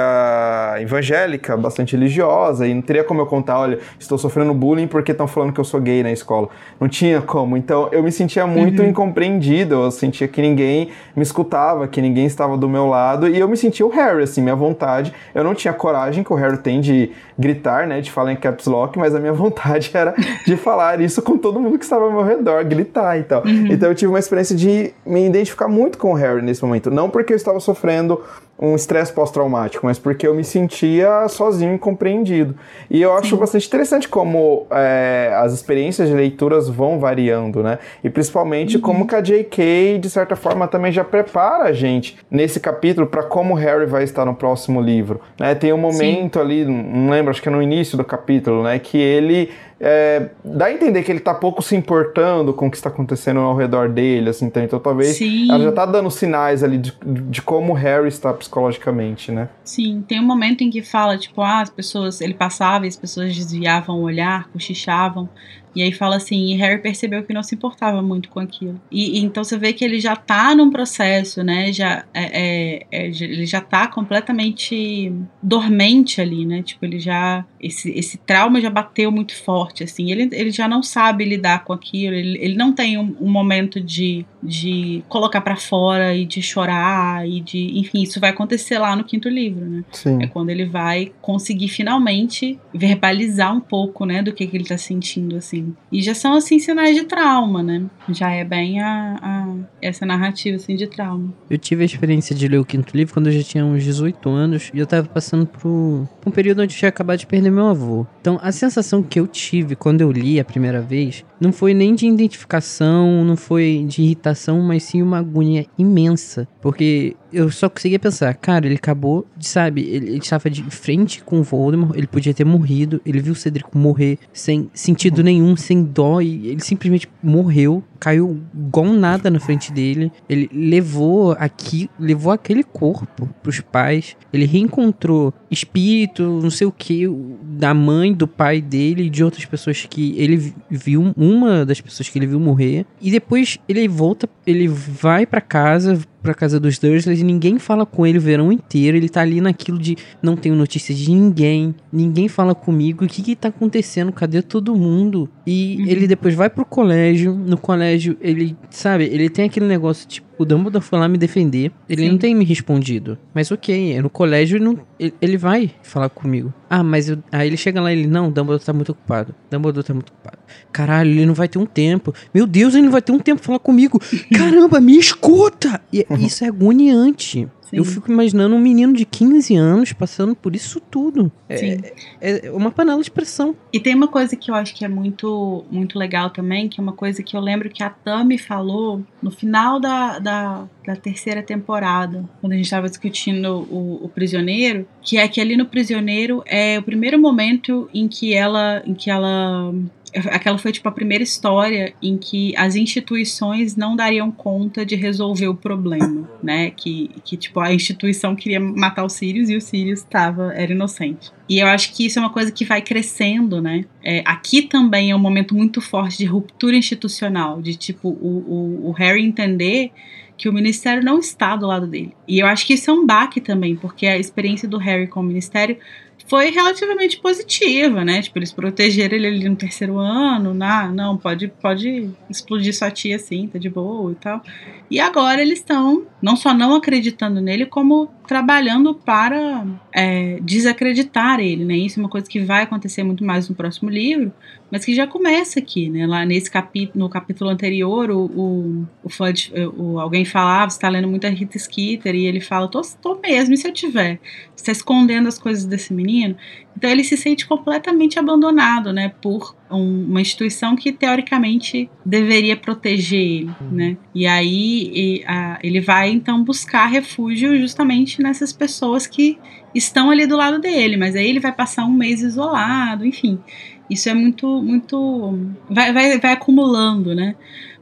evangélica, bastante religiosa, e não teria como eu contar, olha, estou sofrendo bullying porque estão falando que eu sou gay na escola. Não tinha como. Então eu me sentia muito uhum. incompreendido, eu sentia que ninguém me escutava, que ninguém estava do meu lado, e eu me sentia o Harry, assim, minha vontade. Eu não tinha coragem que o Harry tem de gritar, né, de falar em caps lock, mas a minha vontade era de falar isso com todo mundo que estava ao meu redor, gritar e tal. Uhum. Então eu tive uma experiência de me identificar muito com o Harry nesse momento. Não porque eu estava sofrendo um estresse pós-traumático, mas porque eu me sentia sozinho e incompreendido. E eu acho Sim. bastante interessante como é, as experiências de leituras vão variando, né? E principalmente uhum. como que a J.K., de certa forma, também já prepara a gente nesse capítulo para como Harry vai estar no próximo livro. Né? Tem um momento Sim. ali, não lembro, acho que é no início do capítulo, né? Que ele é, dá a entender que ele tá pouco se importando com o que está acontecendo ao redor dele, assim, então, então talvez Sim. ela já tá dando sinais ali de, de como o Harry está psicologicamente, né? Sim, tem um momento em que fala, tipo, ah, as pessoas, ele passava e as pessoas desviavam o olhar, cochichavam, e aí fala assim, e Harry percebeu que não se importava muito com aquilo. E, e então você vê que ele já tá num processo, né? Já, é, é, é, ele já tá completamente dormente ali, né? Tipo, ele já. Esse, esse trauma já bateu muito forte, assim. Ele, ele já não sabe lidar com aquilo, ele, ele não tem um, um momento de, de colocar para fora e de chorar e de. Enfim, isso vai acontecer lá no quinto livro, né? Sim. É quando ele vai conseguir finalmente verbalizar um pouco, né, do que, que ele tá sentindo, assim E já são, assim, sinais de trauma, né? Já é bem a, a, essa narrativa, assim, de trauma. Eu tive a experiência de ler o quinto livro quando eu já tinha uns 18 anos e eu tava passando por um período onde eu tinha acabado de perder meu avô. Então, a sensação que eu tive quando eu li a primeira vez não foi nem de identificação, não foi de irritação, mas sim uma agonia imensa. Porque eu só conseguia pensar, cara, ele acabou de, sabe, ele, ele estava de frente com o Voldemort, ele podia ter morrido, ele viu o Cedrico morrer sem sentido nenhum, sem dó, e ele simplesmente morreu, caiu igual nada na frente dele. Ele levou aqui, levou aquele corpo pros pais, ele reencontrou espírito, não sei o que, da mãe, do pai dele e de outras pessoas que ele viu, uma das pessoas que ele viu morrer, e depois ele volta, ele vai para casa, pra casa dos Dursleys ninguém fala com ele o verão inteiro. Ele tá ali naquilo de não tenho notícia de ninguém, ninguém fala comigo. O que que tá acontecendo? Cadê todo mundo? E uhum. ele depois vai pro colégio. No colégio, ele, sabe, ele tem aquele negócio tipo o Dumbledore foi lá me defender. Ele Sim. não tem me respondido. Mas ok, é no colégio não, ele, vai falar comigo. Ah, mas eu, aí ele chega lá e ele, não, Dumbledore tá muito ocupado. Dumbledore tá muito ocupado. Caralho, ele não vai ter um tempo. Meu Deus, ele não vai ter um tempo pra falar comigo. Caramba, me escuta! E isso é agoniante. Sim. Eu fico imaginando um menino de 15 anos passando por isso tudo. É, é, uma panela de pressão. E tem uma coisa que eu acho que é muito, muito legal também, que é uma coisa que eu lembro que a Tami falou no final da, da, da terceira temporada, quando a gente estava discutindo o, o Prisioneiro, que é que ali no Prisioneiro é o primeiro momento em que ela, em que ela aquela foi tipo a primeira história em que as instituições não dariam conta de resolver o problema, né? Que, que tipo a instituição queria matar o Sirius e o Sirius estava era inocente. E eu acho que isso é uma coisa que vai crescendo, né? É, aqui também é um momento muito forte de ruptura institucional, de tipo o, o, o Harry entender que o ministério não está do lado dele. E eu acho que isso é um baque também, porque a experiência do Harry com o ministério foi relativamente positiva, né? Tipo, eles protegeram ele ali no terceiro ano, na, não, pode, pode explodir sua tia assim, tá de boa e tal. E agora eles estão não só não acreditando nele, como trabalhando para é, desacreditar ele, né? Isso é uma coisa que vai acontecer muito mais no próximo livro, mas que já começa aqui, né? Lá nesse capítulo, no capítulo anterior, o, o, o, Fudge, o alguém falava, você está lendo muito a Rita Skeeter, e ele fala, tô, tô mesmo, e se eu tiver? Você está escondendo as coisas desse menino? Então ele se sente completamente abandonado, né? Por um, uma instituição que teoricamente deveria proteger ele, uhum. né? E aí e, a, ele vai então buscar refúgio justamente nessas pessoas que estão ali do lado dele, mas aí ele vai passar um mês isolado, enfim. Isso é muito, muito. Vai, vai, vai acumulando, né?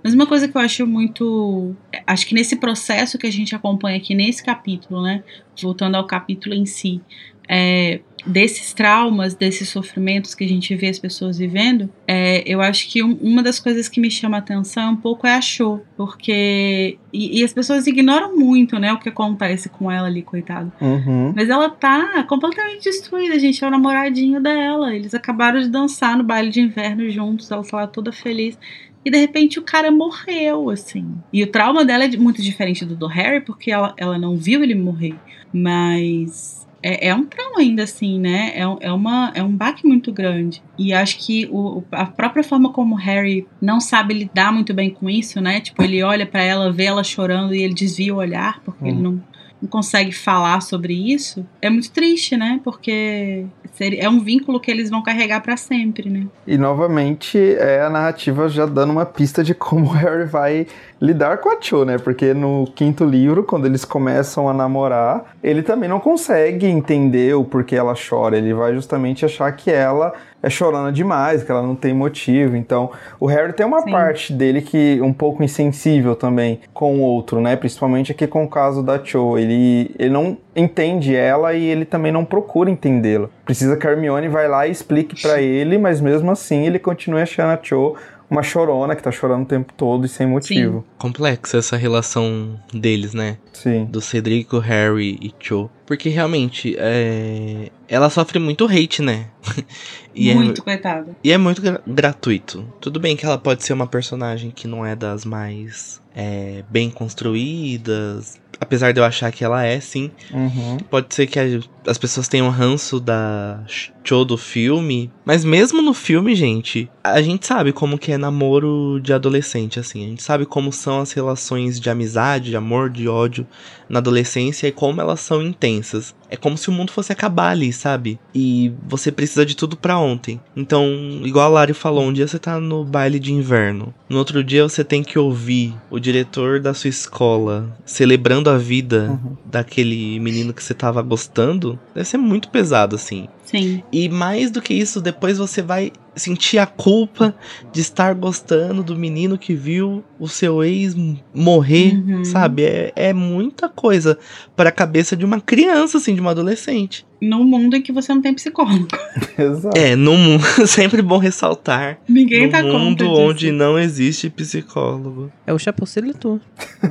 Mas uma coisa que eu acho muito. Acho que nesse processo que a gente acompanha aqui nesse capítulo, né? Voltando ao capítulo em si, é, desses traumas, desses sofrimentos que a gente vê as pessoas vivendo, é, eu acho que um, uma das coisas que me chama a atenção um pouco é a show, porque. E, e, as pessoas ignoram muito, né, o que acontece com ela ali, coitado. Uhum. Mas ela tá completamente destruída, gente. É o namoradinho dela. Eles acabaram de dançar no baile de inverno juntos, ela tá lá toda feliz. E de repente o cara morreu, assim. E o trauma dela é muito diferente do do Harry, porque ela, ela não viu ele morrer. Mas é, é um trauma ainda assim, né? É, é, uma, é um baque muito grande. E acho que o, a própria forma como o Harry não sabe lidar muito bem com isso, né? Tipo, ele olha para ela, vê ela chorando e ele desvia o olhar, porque hum. ele não, não consegue falar sobre isso. É muito triste, né? Porque é um vínculo que eles vão carregar para sempre, né? E novamente é a narrativa já dando uma pista de como o Harry vai lidar com a Cho, né? Porque no quinto livro, quando eles começam a namorar, ele também não consegue entender o porquê ela chora. Ele vai justamente achar que ela é chorona demais, que ela não tem motivo. Então, o Harry tem uma Sim. parte dele que um pouco insensível também com o outro, né? Principalmente aqui com o caso da Cho. Ele, ele não entende ela e ele também não procura entendê-la. Precisa que a Hermione vai lá e explique para ele, mas mesmo assim ele continua achando a Cho uma chorona que tá chorando o tempo todo e sem motivo. Sim. Complexa essa relação deles, né? Sim. Do Cedrico, Harry e Cho. Porque realmente, é... ela sofre muito hate, né? e é muito, é... coitada. E é muito gra gratuito. Tudo bem que ela pode ser uma personagem que não é das mais é, bem construídas, apesar de eu achar que ela é, sim. Uhum. Pode ser que a, as pessoas tenham ranço da show do filme, mas mesmo no filme, gente, a gente sabe como que é namoro de adolescente, assim. A gente sabe como são as relações de amizade, de amor, de ódio na adolescência e como elas são intensas. é como se o mundo fosse acabar ali, sabe? E você precisa de tudo para ontem. Então, igual a Lari falou, um dia você tá no baile de inverno. No outro dia você tem que ouvir o diretor da sua escola celebrando a vida uhum. daquele menino que você tava gostando. Deve ser muito pesado, assim. Sim. E mais do que isso, depois você vai sentir a culpa de estar gostando do menino que viu o seu ex morrer, uhum. sabe? É, é muita coisa para a cabeça de uma criança, assim, de uma adolescente. No mundo em que você não tem psicólogo. Exato. É, no mundo, sempre bom ressaltar. Ninguém no tá mundo onde não existe psicólogo. É o Chapo Seletor.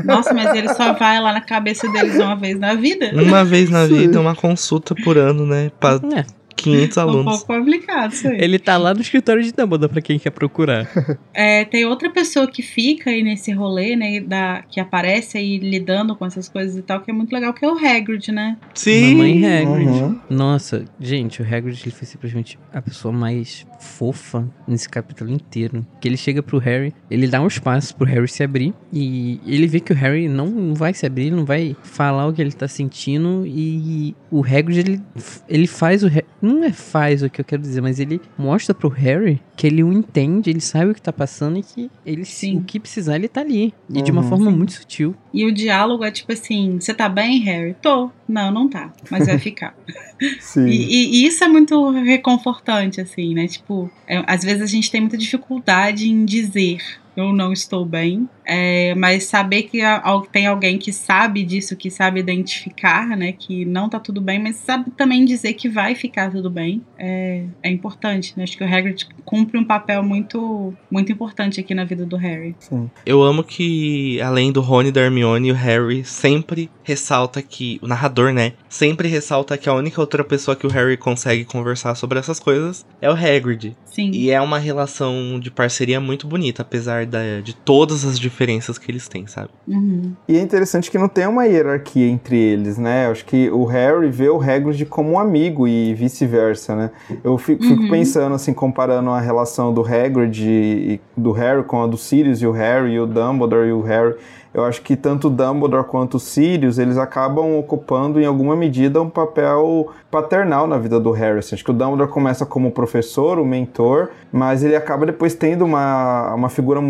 Nossa, mas ele só vai lá na cabeça deles uma vez na vida? Uma vez na vida, uma consulta por ano, né? Pra... É. 500 alunos. Um pouco complicado isso aí. Ele tá lá no escritório de Dumbledore pra quem quer procurar. É, tem outra pessoa que fica aí nesse rolê, né, da, que aparece aí lidando com essas coisas e tal, que é muito legal, que é o Hagrid, né? Sim. Mamãe Hagrid. Uhum. Nossa, gente, o Hagrid ele foi simplesmente a pessoa mais fofa nesse capítulo inteiro. Que ele chega pro Harry, ele dá um espaço pro Harry se abrir e ele vê que o Harry não vai se abrir, não vai falar o que ele tá sentindo e o Hagrid ele, ele faz o não é faz o que eu quero dizer, mas ele mostra pro Harry que ele o entende, ele sabe o que tá passando e que ele, Sim. o que precisar, ele tá ali. E uhum. de uma uhum. forma muito sutil. E o diálogo é tipo assim: você tá bem, Harry? Tô. Não, não tá. Mas vai ficar. Sim. E, e, isso é muito reconfortante, assim, né? Tipo, é, às vezes a gente tem muita dificuldade em dizer eu não estou bem. É, mas saber que tem alguém que sabe disso, que sabe identificar, né? Que não tá tudo bem, mas sabe também dizer que vai ficar tudo bem, é, é importante. Né? Acho que o Hagrid cumpre um papel muito, muito importante aqui na vida do Harry. Sim. Eu amo que, além do Rony e da Hermione, o Harry sempre ressalta que. O narrador, né? Sempre ressalta que a única outra pessoa que o Harry consegue conversar sobre essas coisas é o Hagrid. Sim. E é uma relação de parceria muito bonita, apesar da, de todas as diferenças que eles têm, sabe? Uhum. E é interessante que não tem uma hierarquia entre eles, né? Eu acho que o Harry vê o Hagrid como um amigo e vice-versa, né? Eu fico, fico uhum. pensando, assim, comparando a relação do Hagrid e do Harry com a do Sirius e o Harry, e o Dumbledore e o Harry eu acho que tanto Dumbledore quanto Sirius, eles acabam ocupando em alguma medida um papel paternal na vida do Harrison. Acho que o Dumbledore começa como professor, o mentor, mas ele acaba depois tendo uma, uma figura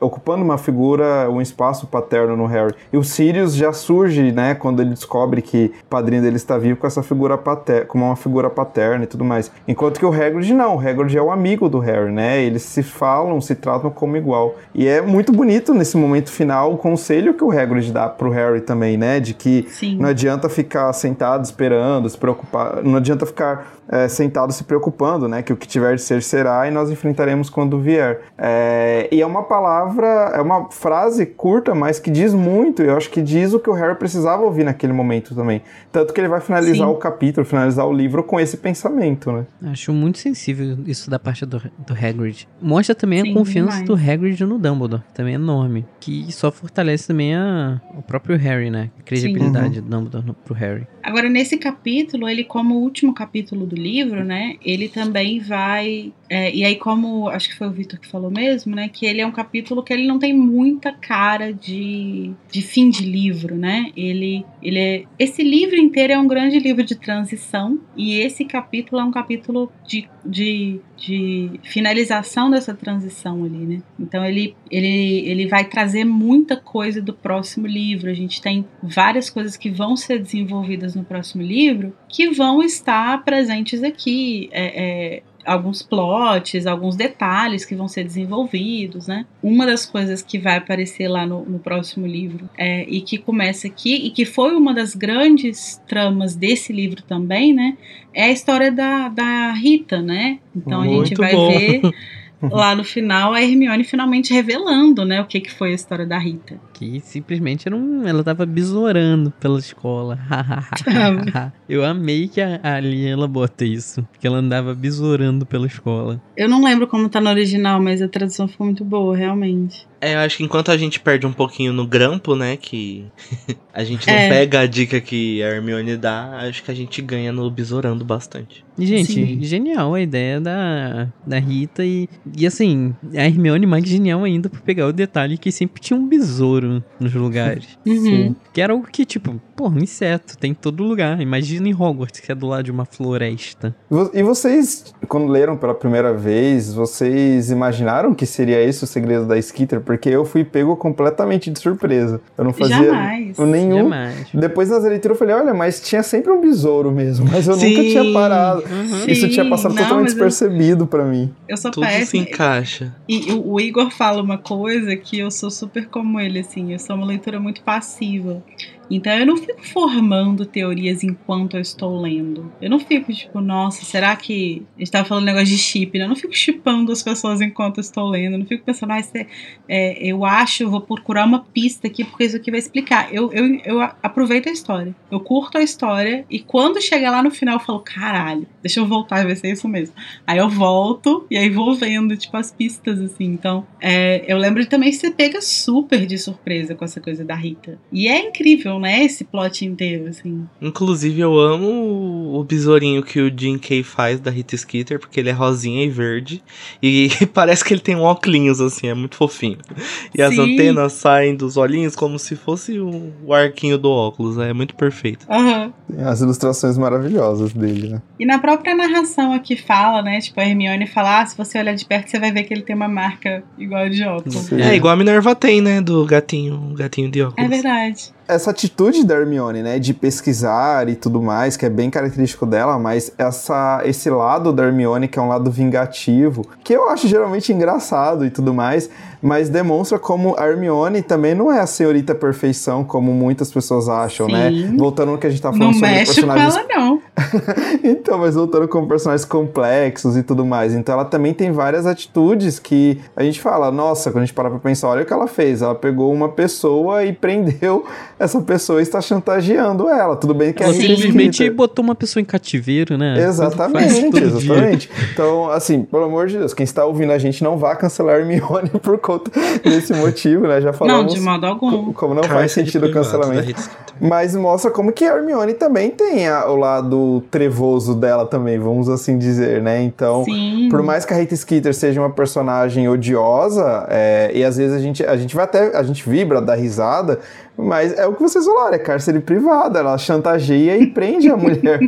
ocupando uma figura, um espaço paterno no Harry. E o Sirius já surge, né, quando ele descobre que o padrinho dele está vivo com essa figura paterna, como uma figura paterna e tudo mais. Enquanto que o Hagrid não, o Hagrid é o amigo do Harry, né? Eles se falam, se tratam como igual. E é muito bonito nesse momento final o conselho que o Hagrid dá pro Harry também, né, de que Sim. não adianta ficar sentado esperando, se preocupar, não adianta ficar é, sentado se preocupando, né? Que o que tiver de ser será e nós enfrentaremos quando vier. É, e é uma palavra, é uma frase curta, mas que diz muito. Eu acho que diz o que o Harry precisava ouvir naquele momento também. Tanto que ele vai finalizar Sim. o capítulo, finalizar o livro com esse pensamento, né? Acho muito sensível isso da parte do, do Hagrid. Mostra também Sim, a confiança demais. do Hagrid no Dumbledore, também é enorme. Que só fortalece também a, o próprio Harry, né? A credibilidade uhum. do Dumbledore no, pro Harry. Agora, nesse capítulo, ele, como último capítulo do livro, né, ele também vai. É, e aí, como acho que foi o Vitor que falou mesmo, né, que ele é um capítulo que ele não tem muita cara de, de fim de livro, né? Ele, ele é, esse livro inteiro é um grande livro de transição e esse capítulo é um capítulo de, de, de finalização dessa transição ali, né? Então ele, ele, ele vai trazer muita coisa do próximo livro. A gente tem várias coisas que vão ser desenvolvidas no próximo livro que vão estar presentes aqui. É, é, alguns plots, alguns detalhes que vão ser desenvolvidos, né? Uma das coisas que vai aparecer lá no, no próximo livro é, e que começa aqui e que foi uma das grandes tramas desse livro também, né? É a história da, da Rita, né? Então Muito a gente vai bom. ver lá no final a Hermione finalmente revelando, né, o que, que foi a história da Rita. Que simplesmente era um, ela tava besourando pela escola. Eu amei que a, ali ela bota isso, que ela andava besourando pela escola. Eu não lembro como tá no original, mas a tradução ficou muito boa, realmente. É, eu acho que enquanto a gente perde um pouquinho no grampo, né, que a gente não é. pega a dica que a Hermione dá, acho que a gente ganha no besourando bastante. Gente, Sim. genial a ideia da, da Rita e, e assim, a Hermione mais genial ainda por pegar o detalhe que sempre tinha um besouro nos lugares. Uhum. Que era algo que, tipo, pô, um inseto, tem em todo lugar. Imagina em Hogwarts, que é do lado de uma floresta. E vocês, quando leram pela primeira vez, vocês imaginaram que seria esse o segredo da Skitter? Porque eu fui pego completamente de surpresa. Eu não fazia Jamais. nenhum. Jamais. Depois nas leituras eu falei, olha, mas tinha sempre um besouro mesmo. Mas eu nunca Sim. tinha parado. Uhum. Isso Sim, tinha passado não, totalmente mas eu- despercebido pra mim. Eu sou Tudo se péssima. encaixa. E o, o Igor fala uma coisa que eu sou super como ele, assim. Eu sou uma leitura muito passiva. Então eu não fico formando teorias enquanto eu estou lendo. Eu não fico tipo, nossa, será que. A gente tava falando negócio de chip, né? Eu não fico chipando as pessoas enquanto eu estou lendo. Eu não fico pensando, ah, é, é, eu acho, eu vou procurar uma pista aqui, porque isso aqui vai explicar. Eu, eu, eu aproveito a história. Eu curto a história e quando chegar lá no final eu falo, caralho, deixa eu voltar e ver se é isso mesmo. Aí eu volto e aí vou vendo, tipo, as pistas, assim. Então, é, eu lembro também que você pega super de surpresa com essa coisa da Rita. E é incrível, né? Esse plot inteiro, assim. Inclusive, eu amo o besourinho que o Jim Kay faz da Rita Skeeter, porque ele é rosinha e verde. E parece que ele tem um óculos, assim, é muito fofinho. E as Sim. antenas saem dos olhinhos como se fosse o, o arquinho do óculos, é muito perfeito. Aham. Tem as ilustrações maravilhosas dele, né? E na própria narração aqui fala, né? Tipo, a Hermione fala, ah, se você olhar de perto, você vai ver que ele tem uma marca igual de óculos. Sim. É igual a Minerva tem, né? Do gatinho, gatinho de óculos. É verdade. essa atitude da Hermione, né, de pesquisar e tudo mais, que é bem característico dela, mas essa, esse lado da Hermione, que é um lado vingativo, que eu acho geralmente engraçado e tudo mais, mas demonstra como a Hermione também não é a senhorita perfeição, como muitas pessoas acham, né? Sim. Voltando no que a gente tá Não falando sobre mexe com personagens ela, não. então, mas voltando com personagens complexos e tudo mais. Então, ela também tem várias atitudes que a gente fala, nossa, quando a gente para pra pensar, olha o que ela fez. Ela pegou uma pessoa e prendeu essa pessoa e está chantageando ela. Tudo bem que a Ela gente simplesmente botou uma pessoa em cativeiro, né? Exatamente, dia. exatamente. Então, assim, pelo amor de Deus, quem está ouvindo a gente não vá cancelar a Hermione por conta desse motivo, né? Já Não, falamos de modo algum. co- como não faz sentido o da cancelamento. Mas mostra como que a Hermione também tem a- o lado trevoso dela também, vamos assim dizer, né? Então, Sim. por mais que a Rita Skeeter seja uma personagem odiosa, é, e às vezes a gente, a gente vai até, a gente vibra, dá risada, mas é o que vocês falaram, é cárcere privado, ela chantageia e prende a mulher.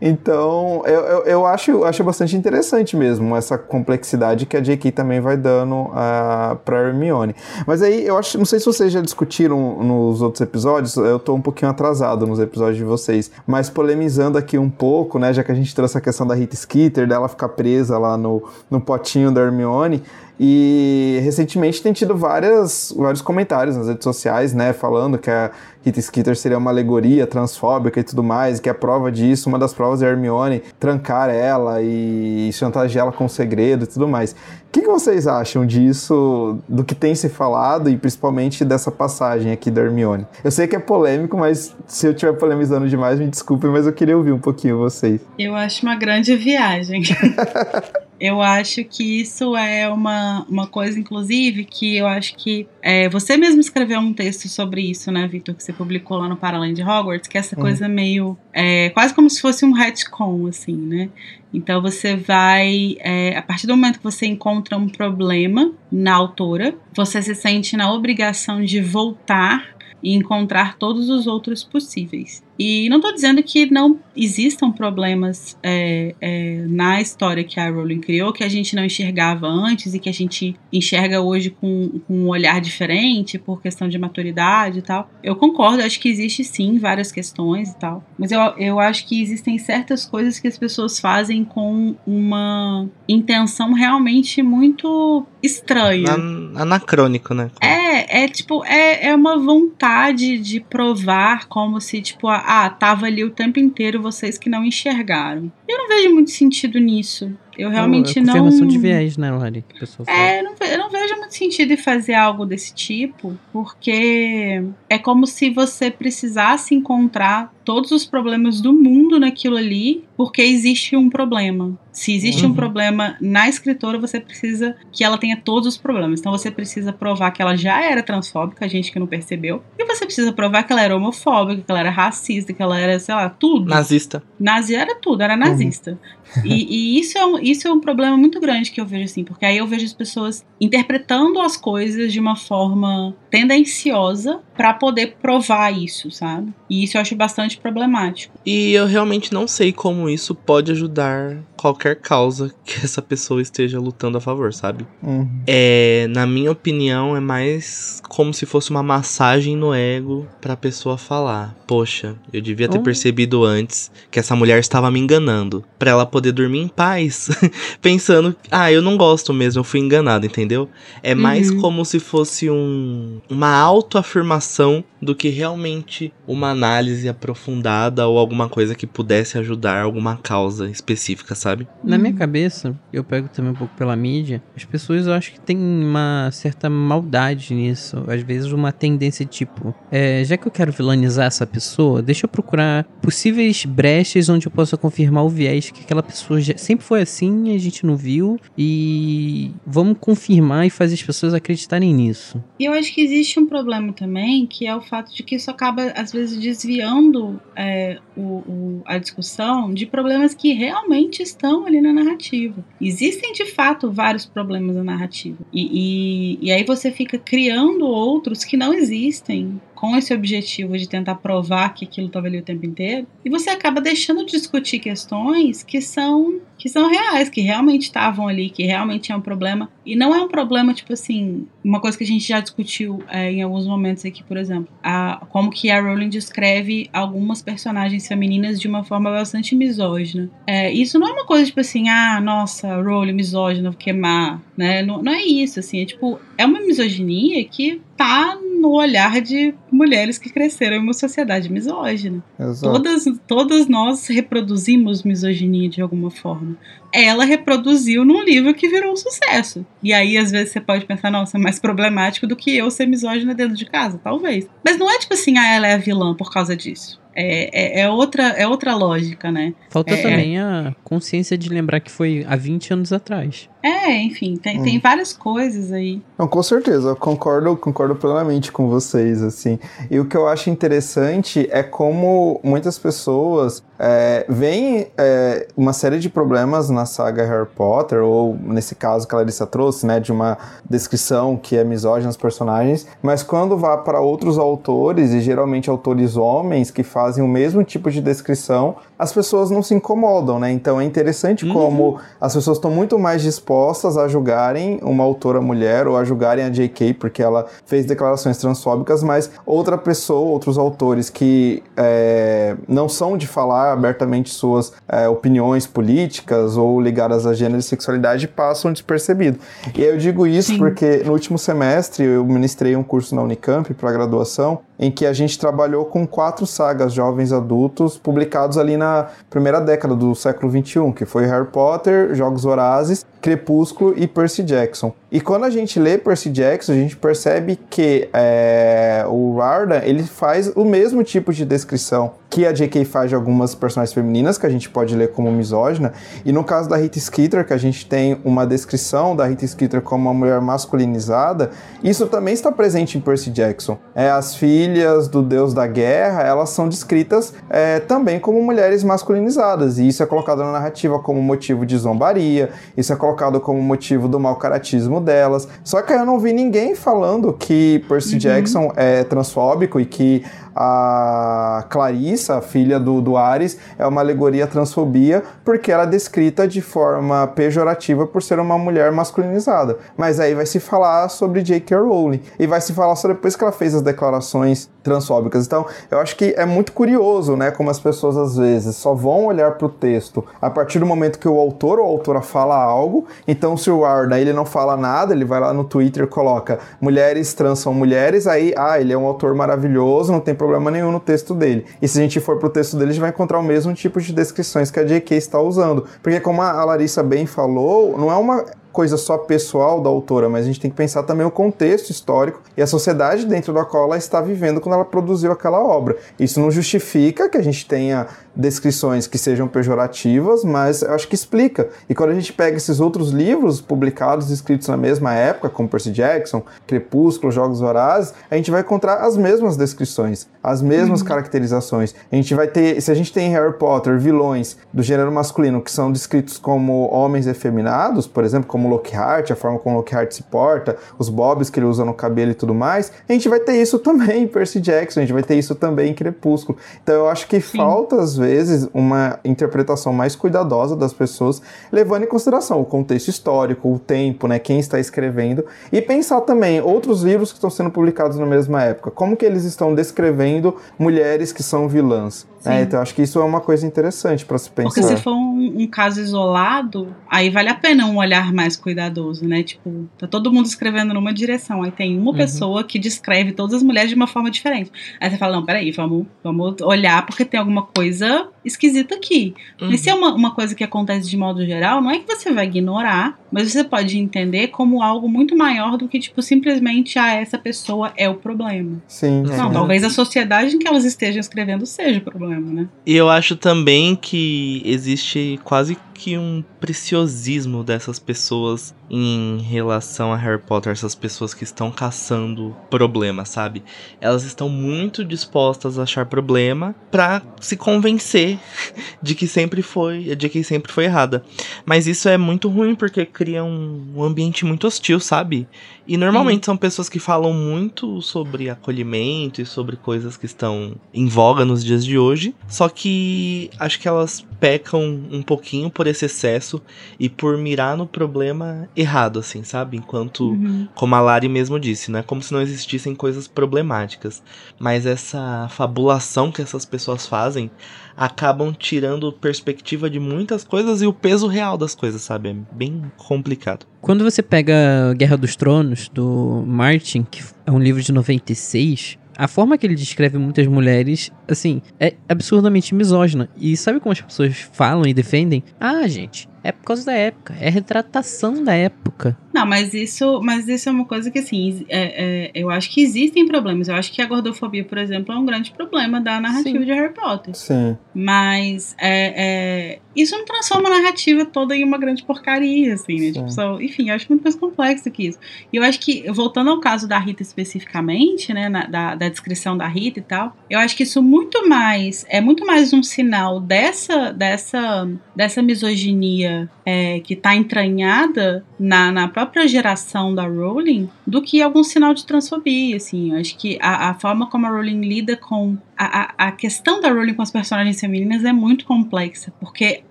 Então, eu, eu, eu acho, acho bastante interessante mesmo essa complexidade que a J.K. também vai dando uh, pra Hermione. Mas aí, eu acho, não sei se vocês já discutiram nos outros episódios, eu tô um pouquinho atrasado nos episódios de vocês, mas polemizando aqui um pouco, né, já que a gente trouxe a questão da Rita Skeeter, dela ficar presa lá no, no potinho da Hermione, e recentemente tem tido várias, vários comentários nas redes sociais, né, falando que a Rita Skeeter seria uma alegoria transfóbica e tudo mais, que a prova disso, uma das provas é a Hermione trancar ela e chantagear ela com segredo e tudo mais. O que, que vocês acham disso, do que tem se falado e principalmente dessa passagem aqui da Hermione? Eu sei que é polêmico, mas se eu estiver polemizando demais, me desculpem, mas eu queria ouvir um pouquinho vocês. Eu acho uma grande viagem. eu acho que isso é uma, uma coisa, inclusive, que eu acho que é, você mesmo escreveu um texto sobre isso, né, Victor, que você publicou lá no Paraland de Hogwarts, que é essa Hum. coisa meio. É, quase como se fosse um retcon, assim, né? Então você vai. é, a partir do momento que você encontra um problema na autora, você se sente na obrigação de voltar e encontrar todos os outros possíveis. E não estou dizendo que não existam problemas é, é, na história que a Rowling criou que a gente não enxergava antes e que a gente enxerga hoje com, com um olhar diferente por questão de maturidade e tal. Eu concordo, acho que existe sim várias questões e tal. Mas eu, eu acho que existem certas coisas que as pessoas fazem com uma intenção realmente muito estranha. An- Anacrônico, né? É, é tipo, é, é uma vontade de provar como se, tipo, ah, tava ali o tempo inteiro vocês que não enxergaram. Eu não vejo muito sentido nisso. Eu realmente é não. confirmação de viés, né, Lari? Que pessoa fala. É, eu não, eu não vejo muito sentido em fazer algo desse tipo, porque é como se você precisasse encontrar todos os problemas do mundo naquilo ali, porque existe um problema. Se existe um Uhum. problema na escritora, você precisa que ela tenha todos os problemas. Então você precisa provar que ela já era transfóbica, a gente que não percebeu, e você precisa provar que ela era homofóbica, que ela era racista, que ela era, sei lá, tudo. Nazista. Nazi era tudo, era nazista. Uhum. E, e, isso, é um, isso é um problema muito grande que eu vejo assim, porque aí eu vejo as pessoas interpretando as coisas de uma forma tendenciosa para poder provar isso, sabe? E isso eu acho bastante problemático. E eu realmente não sei como isso pode ajudar qualquer causa que essa pessoa esteja lutando a favor, sabe? Uhum. É, na minha opinião, é mais como se fosse uma massagem no ego pra pessoa falar: Poxa, eu devia ter uhum. percebido antes que essa mulher estava me enganando. Pra ela poder dormir em paz, pensando: Ah, eu não gosto mesmo, eu fui enganado, entendeu? É mais uhum. como se fosse um, uma autoafirmação do que realmente uma análise aprofundada ou alguma coisa que pudesse ajudar alguma causa específica, sabe? Na minha uhum. cabeça, eu pego também um pouco pela mídia, as pessoas eu acho que tem uma certa maldade nisso. Às vezes uma tendência tipo, é, já que eu quero vilanizar essa pessoa, deixa eu procurar possíveis brechas onde eu possa confirmar o viés que aquela pessoa já, sempre foi assim, a gente não viu e vamos confirmar e fazer as pessoas acreditarem nisso. E eu acho que existe um problema também, que é o fato de que isso acaba, às vezes, desviando é, o, o, a discussão de problemas que realmente estão ali na narrativa. Existem, de fato, vários problemas na narrativa. E, e, e aí você fica criando outros que não existem com esse objetivo de tentar provar que aquilo estava ali o tempo inteiro, e você acaba deixando de discutir questões que são que são reais, que realmente estavam ali, que realmente é um problema. E não é um problema, tipo assim, uma coisa que a gente já discutiu é, em alguns momentos aqui, por exemplo, a, como que a Rowling descreve algumas personagens femininas de uma forma bastante misógina. É, isso não é uma coisa tipo assim, ah, nossa, Rowling misógina, vou queimar, né? Não, não é isso, assim, é tipo, é uma misoginia que tá no olhar de mulheres que cresceram em uma sociedade misógina. Exato. Todas, todas nós reproduzimos misoginia de alguma forma. um, Ela reproduziu num livro que virou um sucesso. E aí, às vezes, você pode pensar, nossa, é mais problemático do que eu ser misógina dentro de casa, talvez. Mas não é tipo assim, ah, ela é a vilã por causa disso. É, é, é, outra, é outra lógica, né? Falta é, também a consciência de lembrar que foi há 20 anos atrás. É, enfim, tem, hum. tem várias coisas aí. Não, com certeza, eu concordo, concordo plenamente com vocês, assim. E o que eu acho interessante é como muitas pessoas é, veem é, uma série de problemas na saga Harry Potter, ou nesse caso que a Larissa trouxe, né, de uma descrição que é misógina dos personagens, mas quando vá para outros autores, e geralmente autores homens que fazem o mesmo tipo de descrição, as pessoas não se incomodam, né? Então é interessante uhum. como as pessoas estão muito mais dispostas a julgarem uma autora mulher ou a julgarem a J.K. porque ela fez declarações transfóbicas, mas outra pessoa, outros autores que é, não são de falar abertamente suas é, opiniões políticas ou ligadas a gênero e sexualidade passam despercebido. E eu digo isso Sim. porque no último semestre eu ministrei um curso na Unicamp para graduação em que a gente trabalhou com quatro sagas jovens adultos publicados ali na primeira década do século XXI, que foi Harry Potter, Jogos Vorazes, Crepúsculo e Percy Jackson. E quando a gente lê Percy Jackson, a gente percebe que é, o Rarda ele faz o mesmo tipo de descrição que a J.K. faz de algumas personagens femininas, que a gente pode ler como misógina. E no caso da Rita Skeeter, que a gente tem uma descrição da Rita Skeeter como uma mulher masculinizada, isso também está presente em Percy Jackson. É, as filhas do deus da guerra, elas são descritas é, também como mulheres masculinizadas. E isso é colocado na narrativa como motivo de zombaria, isso é colocado como motivo do mau caratismo delas. Só que eu não vi ninguém falando que Percy uhum. Jackson é transfóbico e que a Clarissa, filha do, do Ares, é uma alegoria à transfobia porque ela é descrita de forma pejorativa por ser uma mulher masculinizada. Mas aí vai se falar sobre J.K. Rowling e vai se falar só depois que ela fez as declarações transfóbicas. Então, eu acho que é muito curioso, né, como as pessoas às vezes só vão olhar para o texto a partir do momento que o autor ou a autora fala algo. Então, se o Arda ele não fala nada, ele vai lá no Twitter e coloca mulheres trans são mulheres, aí, ah, ele é um autor maravilhoso, não tem problema problema nenhum no texto dele. E se a gente for pro texto dele, a gente vai encontrar o mesmo tipo de descrições que a J.K. está usando. Porque como a Larissa bem falou, não é uma coisa só pessoal da autora, mas a gente tem que pensar também o contexto histórico e a sociedade dentro da qual ela está vivendo quando ela produziu aquela obra. Isso não justifica que a gente tenha descrições que sejam pejorativas, mas eu acho que explica. E quando a gente pega esses outros livros publicados, escritos na mesma época, como Percy Jackson, Crepúsculo, Jogos Vorazes, a gente vai encontrar as mesmas descrições, as mesmas uhum. caracterizações. A gente vai ter, se a gente tem em Harry Potter vilões do gênero masculino que são descritos como homens efeminados, por exemplo, como Lockhart, a forma como Lockhart se porta, os bobs que ele usa no cabelo e tudo mais, a gente vai ter isso também em Percy Jackson, a gente vai ter isso também em Crepúsculo. Então eu acho que Sim. falta às vezes uma interpretação mais cuidadosa das pessoas, levando em consideração o contexto histórico, o tempo, né, quem está escrevendo, e pensar também outros livros que estão sendo publicados na mesma época, como que eles estão descrevendo mulheres que são vilãs. É, então acho que isso é uma coisa interessante para se pensar. Porque se for um, um, caso isolado, aí vale a pena um olhar mais cuidadoso, né? Tipo, tá todo mundo escrevendo numa direção, aí tem uma uhum. pessoa que descreve todas as mulheres de uma forma diferente. Aí você fala, não, peraí, vamos, vamos olhar porque tem alguma coisa esquisita aqui. Uhum. Mas se é uma, uma coisa que acontece de modo geral, não é que você vai ignorar, mas você pode entender como algo muito maior do que, tipo, simplesmente, ah, essa pessoa é o problema. Sim. Não, sim. talvez a sociedade em que elas estejam escrevendo seja o problema, né? E eu acho também que existe quase que um preciosismo dessas pessoas em relação a Harry Potter, essas pessoas que estão caçando problema, sabe? Elas estão muito dispostas a achar problema para se convencer de que sempre foi, de que sempre foi errada. Mas isso é muito ruim porque cria um ambiente muito hostil, sabe? E normalmente são pessoas que falam muito sobre acolhimento e sobre coisas que estão em voga nos dias de hoje, só que acho que elas pecam um pouquinho por esse excesso e por mirar no problema errado, assim, sabe? Enquanto, uhum. como a Lari mesmo disse, não é como se não existissem coisas problemáticas, mas essa fabulação que essas pessoas fazem acabam tirando perspectiva de muitas coisas e o peso real das coisas, sabe? É bem complicado. Quando você pega Guerra dos Tronos, do Martin, que é um livro de 96, a forma que ele descreve muitas mulheres, assim, é absurdamente misógina. E sabe como as pessoas falam e defendem? Ah, gente, é por causa da época, é retratação da época. Não, mas isso, mas isso é uma coisa que, assim, é, é, eu acho que existem problemas. Eu acho que a gordofobia, por exemplo, é um grande problema da narrativa Sim. de Harry Potter. Sim. Mas é, é, isso não transforma a narrativa toda em uma grande porcaria, assim, né? Tipo, só, enfim, eu acho muito mais complexo que isso. E eu acho que, voltando ao caso da Rita especificamente, né, na, da, da descrição da Rita e tal, eu acho que isso muito mais, é muito mais um sinal dessa, dessa, dessa misoginia é, que está entranhada na, na própria geração da Rowling do que algum sinal de transfobia, assim. Eu acho que a, a forma como a Rowling lida com a, a, questão da Rowling com as personagens femininas é muito complexa, porque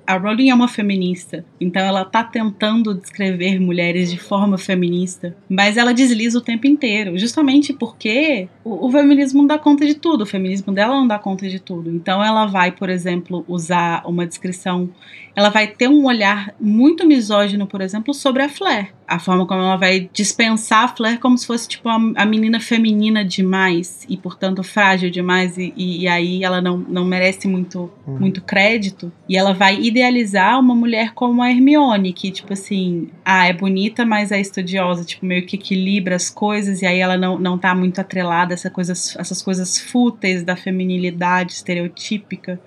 a Rowling é uma feminista, então ela tá tentando descrever mulheres de forma feminista, mas ela desliza o tempo inteiro, justamente porque o, o feminismo não dá conta de tudo, o feminismo dela não dá conta de tudo. Então ela vai, por exemplo, usar uma descrição, ela vai ter um olhar muito misógino, por exemplo, sobre a Flair a forma como ela vai dispensar a Flair como se fosse tipo a, a menina feminina demais e portanto frágil demais e, e, e aí ela não, não merece muito, uhum. muito crédito. E ela vai idealizar uma mulher como a Hermione que tipo assim ah é bonita mas é estudiosa tipo meio que equilibra as coisas e aí ela não, não tá muito atrelada a essa coisa, essas coisas fúteis da feminilidade estereotípica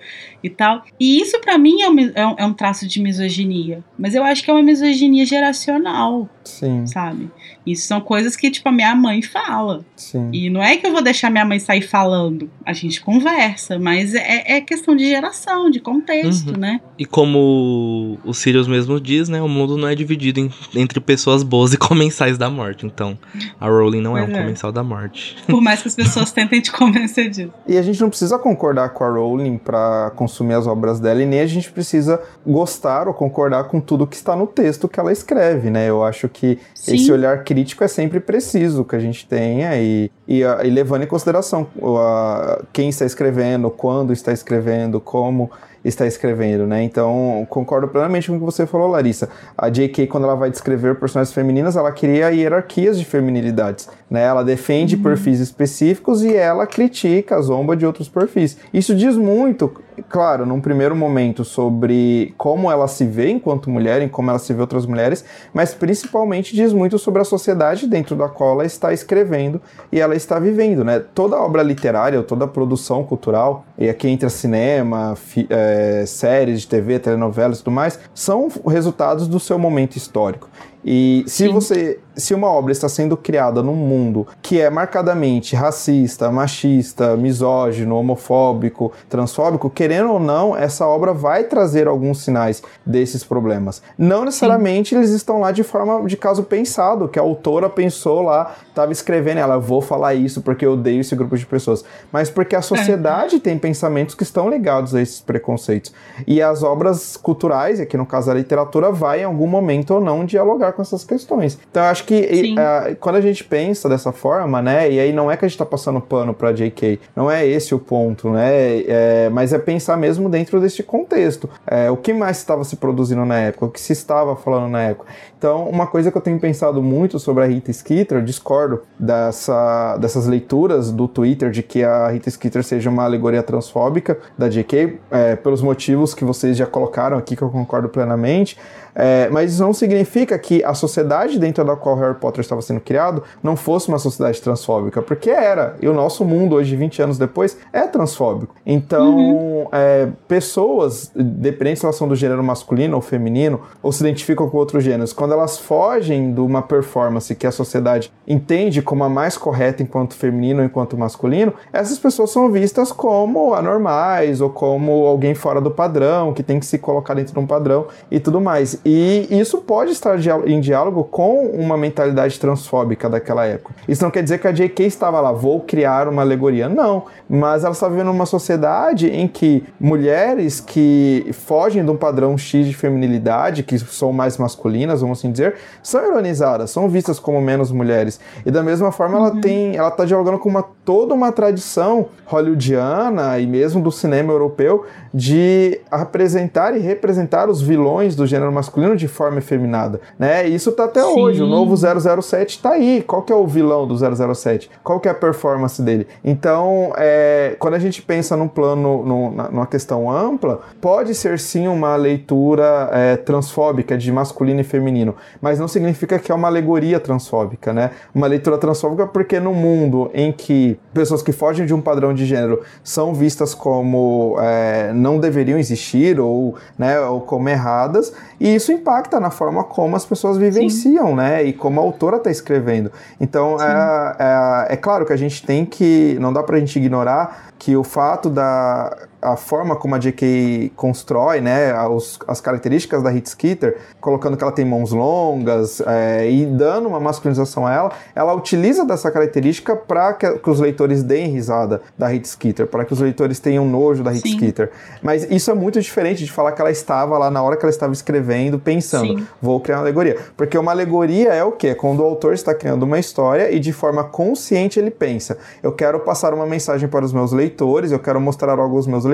e tal. E isso para mim é é um, é um traço de misoginia. Mas eu acho que é uma misoginia geracional Sim. Sabe? Isso são coisas que, tipo, a minha mãe fala. Sim. E não é que eu vou deixar minha mãe sair falando. A gente conversa, mas é, é questão de geração, de contexto, uhum. né? E como o Sirius mesmo diz, né? O mundo não é dividido em, entre pessoas boas e comensais da morte. Então, a Rowling não é é um é. comensal da morte. Por mais que as pessoas tentem te convencer disso. E a gente não precisa concordar com a Rowling para consumir as obras dela, e nem a gente precisa gostar ou concordar com tudo que está no texto que ela escreve, né? Eu acho que Sim. esse olhar crítico é sempre preciso que a gente tenha e, e, e levando em consideração uh, quem está escrevendo, quando está escrevendo, como está escrevendo, né? Então, concordo plenamente com o que você falou, Larissa. A J.K., quando ela vai descrever personagens femininas, ela cria hierarquias de feminilidades, né? Ela defende uhum. perfis específicos e ela critica, zomba de outros perfis. Isso diz muito claro, num primeiro momento sobre como ela se vê enquanto mulher, em como ela se vê outras mulheres, mas principalmente diz muito sobre a sociedade dentro da qual ela está escrevendo e ela está vivendo, né? Toda obra literária, toda produção cultural, e aqui entra cinema, é, séries de TV, telenovelas e tudo mais, são resultados do seu momento histórico. E se Sim. você se uma obra está sendo criada num mundo que é marcadamente racista, machista, misógino, homofóbico, transfóbico, querendo ou não, essa obra vai trazer alguns sinais desses problemas. Não necessariamente Sim. eles estão lá de forma de caso pensado, que a autora pensou lá, estava escrevendo ela, vou falar isso porque eu odeio esse grupo de pessoas, mas porque a sociedade é. tem pensamentos que estão ligados a esses preconceitos. E as obras culturais, aqui no caso a literatura, vai em algum momento ou não dialogar com essas questões. Então eu acho que uh, quando a gente pensa dessa forma, né, e aí não é que a gente está passando pano para JK, não é esse o ponto, né, é, mas é pensar mesmo dentro desse contexto. É, o que mais estava se produzindo na época, o que se estava falando na época. Então, uma coisa que eu tenho pensado muito sobre a Rita Skeeter, eu discordo dessa, dessas leituras do Twitter de que a Rita Skeeter seja uma alegoria transfóbica da JK, é, pelos motivos que vocês já colocaram aqui, que eu concordo plenamente. É, mas isso não significa que a sociedade dentro da qual Harry Potter estava sendo criado não fosse uma sociedade transfóbica, porque era. E o nosso mundo, hoje, 20 anos depois, é transfóbico. Então, uhum. é, pessoas, dependendo da relação do gênero masculino ou feminino, ou se identificam com outros gêneros, quando elas fogem de uma performance que a sociedade entende como a mais correta enquanto feminino ou enquanto masculino, essas pessoas são vistas como anormais ou como alguém fora do padrão, que tem que se colocar dentro de um padrão e tudo mais. E isso pode estar em diálogo com uma mentalidade transfóbica daquela época. Isso não quer dizer que a J.K. estava lá, vou criar uma alegoria. Não, mas ela está vivendo uma sociedade em que mulheres que fogem de um padrão X de feminilidade, que são mais masculinas, vamos assim dizer, são ironizadas, são vistas como menos mulheres. E da mesma forma, uhum. ela tem, ela está dialogando com uma, toda uma tradição hollywoodiana e mesmo do cinema europeu de apresentar e representar os vilões do gênero masculino de forma efeminada, né? Isso tá até Sim. hoje. O novo 007 tá aí. Qual que é o vilão do 007? Qual que é a performance dele? Então, é, quando a gente pensa num plano, num, numa questão ampla, pode ser sim uma leitura é, transfóbica de masculino e feminino, mas não significa que é uma alegoria transfóbica, né? Uma leitura transfóbica porque no mundo em que pessoas que fogem de um padrão de gênero são vistas como é, não deveriam existir ou, né, ou como erradas, e isso impacta na forma como as pessoas vivenciam, Sim. né? E como a autora está escrevendo. Então, é, é, é, claro que a gente tem que. Não dá para a gente ignorar que o fato da a forma como a J.K. constrói, né, as, as características da Hit Skeeter, colocando que ela tem mãos longas é, e dando uma masculinização a ela, ela utiliza dessa característica para que, que, os leitores deem risada da Hit Skeeter, para que os leitores tenham nojo da Hit Sim. Skeeter. Mas isso é muito diferente de falar que ela estava lá na hora que ela estava escrevendo, pensando, Sim. vou criar uma alegoria. Porque uma alegoria é o quê? É quando o autor está criando uma história e de forma consciente ele pensa, eu quero passar uma mensagem para os meus leitores leitores, eu quero mostrar algo aos meus leitores,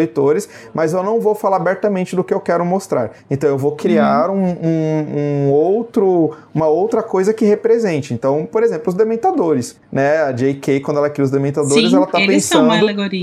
mas eu não vou falar abertamente do que eu quero mostrar. Então eu vou criar uhum. um, um, um, outro, uma outra coisa que represente. Então, por exemplo, os dementadores, né? A J.K. quando ela cria os dementadores, Sim, ela tá pensando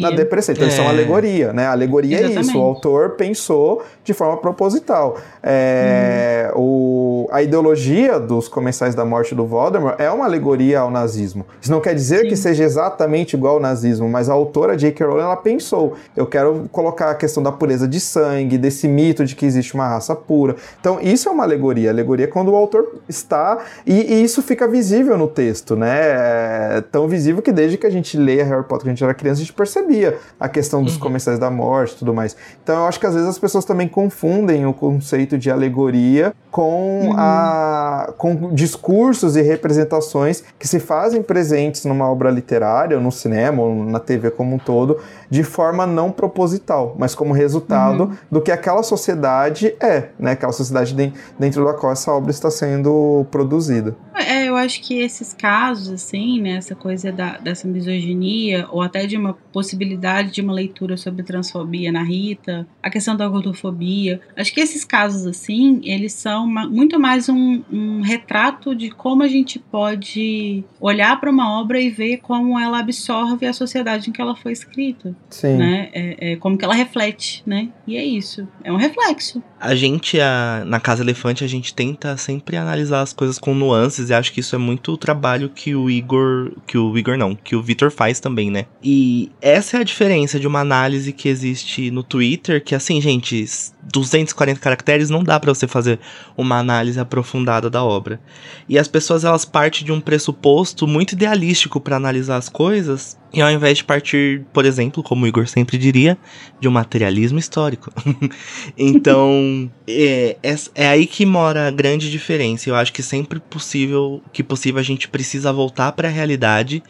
na depressão. Então, é. eles são uma é. alegoria, né? A alegoria Exatamente. é isso. O autor pensou de forma proposital. É, uhum. o, a ideologia dos comensais da morte do Voldemort é uma alegoria ao nazismo. Isso não quer dizer Sim. que seja exatamente igual ao nazismo, mas a autora J.K. Rowling ela pensou, eu quero colocar a questão da pureza de sangue, desse mito de que existe uma raça pura. Então, isso é uma alegoria. alegoria é quando o autor está e, e, isso fica visível no texto, né? É tão visível que desde que a gente lê Harry Potter, que a gente era criança, a gente percebia a questão dos uhum. comensais da morte e tudo mais. Então, eu acho que às vezes as pessoas também confundem o conceito de alegoria com uhum. a, com discursos e representações que se fazem presentes numa obra literária, ou no cinema, ou na TV como um todo, de forma não proposital, mas como resultado uhum. do que aquela sociedade é, né? Aquela sociedade dentro da qual essa obra está sendo produzida. É, eu acho que esses casos, assim, né, essa coisa da, dessa misoginia, ou até de uma possibilidade de uma leitura sobre transfobia na Rita, a questão da gordofobia, acho que esses casos, assim, eles são uma, muito mais um, um retrato de como a gente pode olhar para uma obra e ver como ela absorve a sociedade em que ela foi escrita. Sim. Né? É, é como que ela reflete, né? E é isso. É um reflexo. A gente, a, na Casa Elefante, a gente tenta sempre analisar as coisas com nuances e acho que isso é muito o trabalho que o Igor. Que o Igor não, que o Vitor faz também, né? E essa é a diferença de uma análise que existe no Twitter, que assim, gente, 240 caracteres não dá para você fazer uma análise aprofundada da obra. E as pessoas elas partem de um pressuposto muito idealístico para analisar as coisas, e ao invés de partir, por exemplo, como o Igor sempre diria, de um materialismo histórico. então, é, é, é, aí que mora a grande diferença. Eu acho que sempre possível, que possível a gente precisa voltar para a realidade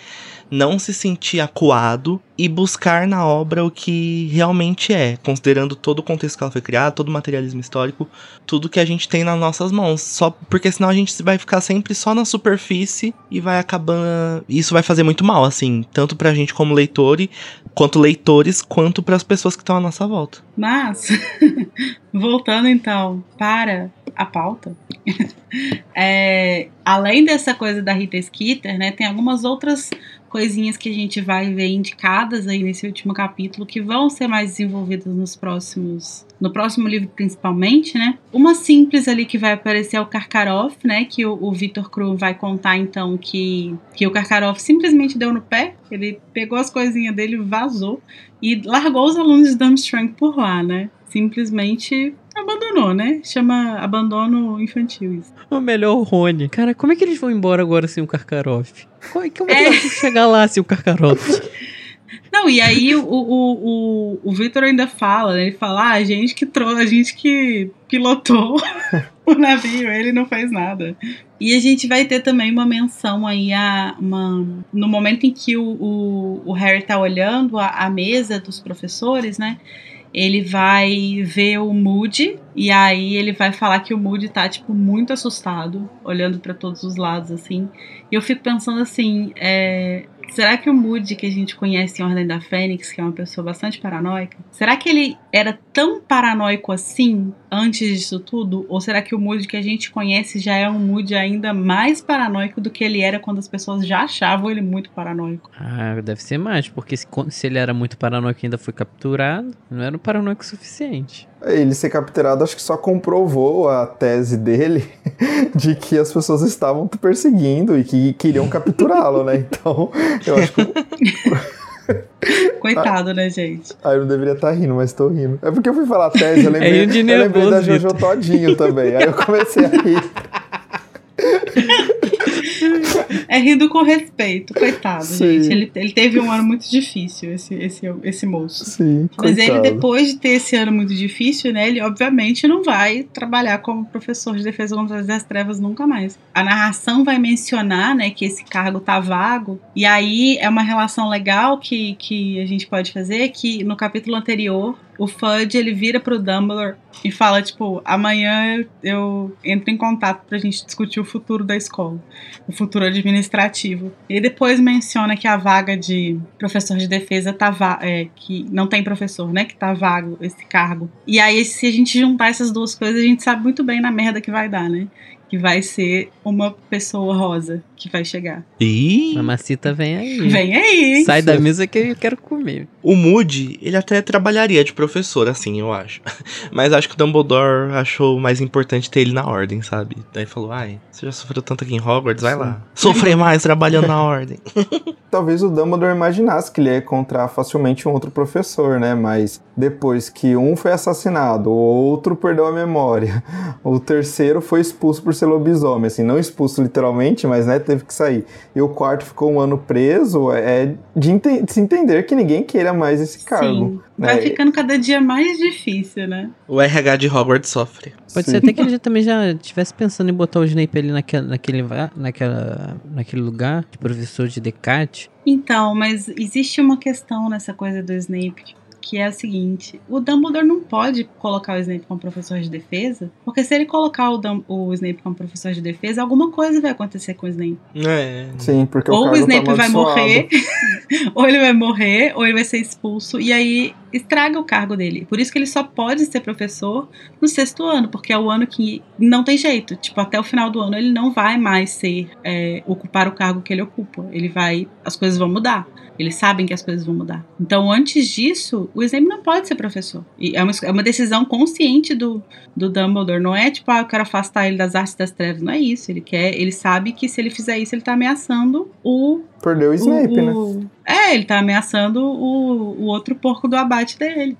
não se sentir acuado e buscar na obra o que realmente é, considerando todo o contexto que ela foi criada, todo o materialismo histórico, tudo que a gente tem nas nossas mãos. Só porque senão a gente vai ficar sempre só na superfície e vai acabando. Isso vai fazer muito mal, assim, tanto pra gente como leitor, quanto leitores, quanto para as pessoas que estão à nossa volta. Mas, voltando então para a pauta, é, além dessa coisa da Rita Skeeter, né, tem algumas outras coisinhas que a gente vai ver indicadas aí nesse último capítulo que vão ser mais desenvolvidas nos próximos, no próximo livro principalmente, né? Uma simples ali que vai aparecer é o Karkaroff, né? Que o, o Victor Krum vai contar então que, que o Karkaroff simplesmente deu no pé, ele pegou as coisinhas dele, vazou e largou os alunos de Durmstrang por lá, né? Simplesmente abandonou, né? Chama abandono infantil isso. O melhor Rony. Cara, como é que eles vão embora agora sem o Karkaroff? Como é que é. eles vão chegar lá sem o Karkaroff? Não, e aí o, o, o, o Victor ainda fala, né? Ele fala, ah, a gente que trouxe, a gente que pilotou o navio, ele não fez nada. E a gente vai ter também uma menção aí a uma, no momento em que o, o, o Harry tá olhando a, a mesa dos professores, né? Ele vai ver o Moody e aí ele vai falar que o Moody tá tipo muito assustado, olhando para todos os lados assim. E eu fico pensando assim, é, Será que o Moody que a gente conhece em Ordem da Fênix, que é uma pessoa bastante paranoica, será que ele era tão paranoico assim antes disso tudo? Ou será que o Moody que a gente conhece já é um Moody ainda mais paranoico do que ele era quando as pessoas já achavam ele muito paranoico? Ah, deve ser mais, porque se, se ele era muito paranoico e ainda foi capturado, não era um paranoico suficiente. Ele ser capturado acho que só comprovou a tese dele de que as pessoas estavam perseguindo e que queriam capturá-lo, né? Então, eu acho que. Coitado, né, gente? Ah, eu não deveria estar tá rindo, mas tô rindo. É porque eu fui falar tese, eu lembrei, é eu lembrei da Jojo Todinho também. Aí eu comecei a rir. é rindo com respeito, coitado, Sim. gente. Ele, ele teve um ano muito difícil, esse, esse, esse moço. Sim, Mas ele, depois de ter esse ano muito difícil, né, ele obviamente não vai trabalhar como professor de defesa contra as trevas nunca mais. A narração vai mencionar, né, que esse cargo tá vago, e aí é uma relação legal que, que a gente pode fazer, que no capítulo anterior o Fudge ele vira pro Dumbledore e fala, tipo, amanhã eu entro em contato pra gente discutir o futuro da escola, o futuro administrativo. E depois menciona que a vaga de professor de defesa tá é, que não tem professor, né? Que tá vago esse cargo. E aí, se a gente juntar essas duas coisas, a gente sabe muito bem na merda que vai dar, né? Que vai ser uma pessoa rosa que vai chegar. E Mamacita vem aí. Vem aí. Sai da mesa que eu quero comer. O Moody, ele até trabalharia de professor, assim, eu acho. Mas acho que o Dumbledore achou mais importante ter ele na ordem, sabe? Daí falou, ai, você já sofreu tanto aqui em Hogwarts, vai Sim. lá. Sofrer mais trabalhando na ordem. Talvez o Dumbledore imaginasse que ele ia encontrar facilmente um outro professor, né? Mas depois que um foi assassinado, o outro perdeu a memória, o terceiro foi expulso por ser lobisomem, assim, não expulso literalmente, mas né, teve que sair. E o quarto ficou um ano preso, é de, de se entender que ninguém queira mais esse cargo. Sim. Vai né? ficando cada dia mais difícil, né? O RH de Hogwarts sofre. Pode Sim. ser até que ele já, também já estivesse pensando em botar o Snape ali naquele, naquele, naquela, naquele lugar de professor de Descartes. Então, mas existe uma questão nessa coisa do Snape que é o seguinte: o Dumbledore não pode colocar o Snape como professor de defesa, porque se ele colocar o, Dum o Snape como professor de defesa, alguma coisa vai acontecer com o Snape. É. Sim, porque ou o, o tá Snape tá vai morrer, ou ele vai morrer, ou ele vai ser expulso, e aí estraga o cargo dele. Por isso que ele só pode ser professor no sexto ano, porque é o ano que não tem jeito. Tipo, até o final do ano ele não vai mais ser é, ocupar o cargo que ele ocupa. Ele vai, as coisas vão mudar. Eles sabem que as coisas vão mudar. Então, antes disso, o Snape não pode ser professor. E é uma, é uma decisão consciente do, do Dumbledore. Não é tipo, ah, eu quero afastar ele das artes das trevas. Não é isso. Ele quer, ele sabe que se ele fizer isso, ele tá ameaçando o. Perdeu o Snape, o, né? É, ele tá ameaçando o, o outro porco do abate dele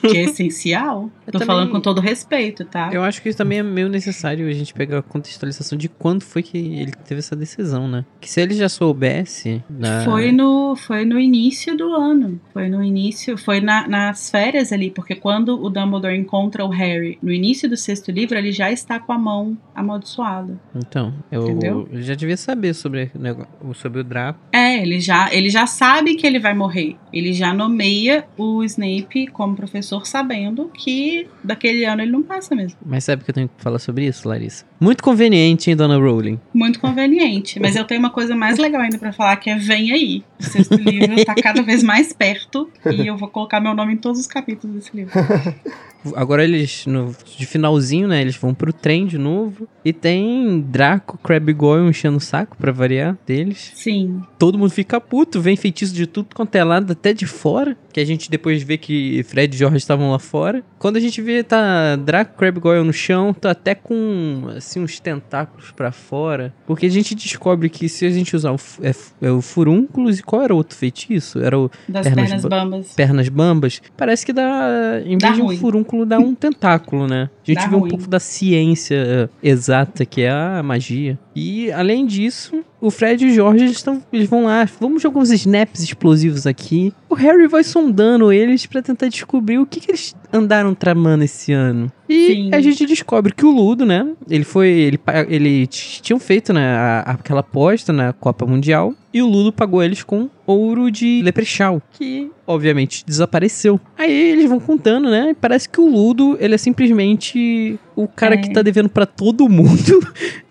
que é essencial. Eu Tô também, falando com todo respeito, tá? Eu acho que isso também é meio necessário a gente pegar a contextualização de quando foi que ele teve essa decisão, né? Que se ele já soubesse. Na... Foi, no, foi no início do ano. Foi no início, foi na, nas férias ali, porque quando o Dumbledore encontra o Harry no início do sexto livro, ele já está com a mão amaldiçoada. Então, eu, eu já devia saber sobre, sobre o Draco. É, ele já, ele já sabe que ele vai morrer. Ele já nomeia o Snape como professor professor sabendo que daquele ano ele não passa mesmo. Mas sabe que eu tenho que falar sobre isso, Larissa? Muito conveniente, hein, Dona Rowling? Muito conveniente. Mas eu tenho uma coisa mais legal ainda para falar, que é Vem Aí. O sexto livro tá cada vez mais perto e eu vou colocar meu nome em todos os capítulos desse livro. Agora eles, no, de finalzinho, né, eles vão pro trem de novo. E tem Draco, Crab Goyle enchendo o saco pra variar deles. Sim. Todo mundo fica puto, vem feitiço de tudo quanto é lado, até de fora. Que a gente depois vê que Fred George estavam lá fora. Quando a gente vê, tá Draco, Crab Goyle no chão, tá até com, assim, uns tentáculos para fora. Porque a gente descobre que se a gente usar o, é, é o furúnculos, e qual era o outro feitiço? Era o... Das pernas, pernas bambas. Pernas bambas. Parece que dá, em vez de um furúnculo dá um tentáculo, né? A gente dá vê ruim. um pouco da ciência exata que é a magia. E além disso, o Fred e o George eles, tão, eles vão lá, vamos jogar uns snaps explosivos aqui. O Harry vai sondando eles para tentar descobrir o que, que, eles andaram tramando esse ano. E Sim. a gente descobre que o Ludo, né? Ele foi. Ele, ele tinham feito né, a, aquela aposta na Copa Mundial. E o Ludo pagou eles com ouro de Leprechaun, que obviamente desapareceu. Aí eles vão contando, né? Parece que o Ludo, ele é simplesmente o cara é. que tá devendo para todo mundo.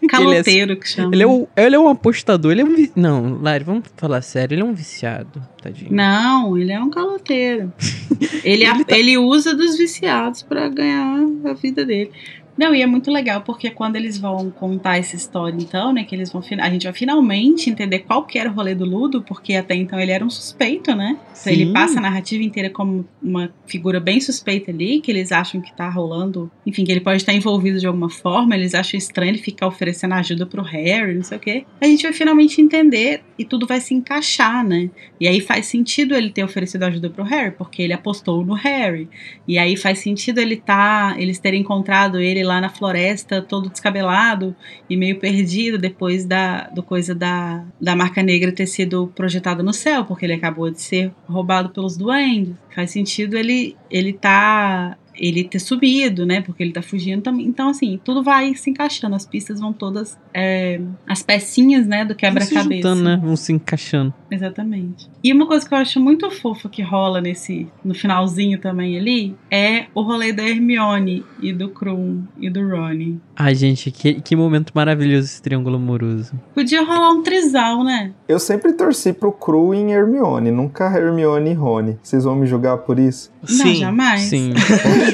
Caloteiro ele é, que chama. Ele é, o, ele é um apostador, ele é um. Não, Lari, vamos falar sério, ele é um viciado, tadinho. Não, ele é um caloteiro. ele, ele, tá... ele usa dos viciados para ganhar a vida dele. Não, e é muito legal porque quando eles vão contar essa história, então, né, que eles vão a gente vai finalmente entender qual que era o rolê do Ludo, porque até então ele era um suspeito, né? Então ele passa a narrativa inteira como uma figura bem suspeita ali, que eles acham que tá rolando, enfim, que ele pode estar envolvido de alguma forma, eles acham estranho ele ficar oferecendo ajuda pro Harry, não sei o quê. A gente vai finalmente entender e tudo vai se encaixar, né? E aí faz sentido ele ter oferecido ajuda pro Harry, porque ele apostou no Harry. E aí faz sentido ele tá, eles terem encontrado ele lá na floresta, todo descabelado e meio perdido depois da do coisa da, da marca negra ter sido projetada no céu, porque ele acabou de ser roubado pelos duendes. Faz sentido ele ele tá ele ter subido, né? Porque ele tá fugindo também. Então, assim, tudo vai se encaixando, as pistas vão todas. É, as pecinhas, né, do quebra-cabeça. né? Vão se encaixando. Exatamente. E uma coisa que eu acho muito fofa que rola nesse. no finalzinho também ali é o rolê da Hermione e do Krum e do Ronnie. Ai, gente, que, que momento maravilhoso esse triângulo amoroso. Podia rolar um trisal, né? Eu sempre torci pro Cru em Hermione, nunca Hermione e Rony. Vocês vão me julgar por isso? Não, Sim. jamais. Sim.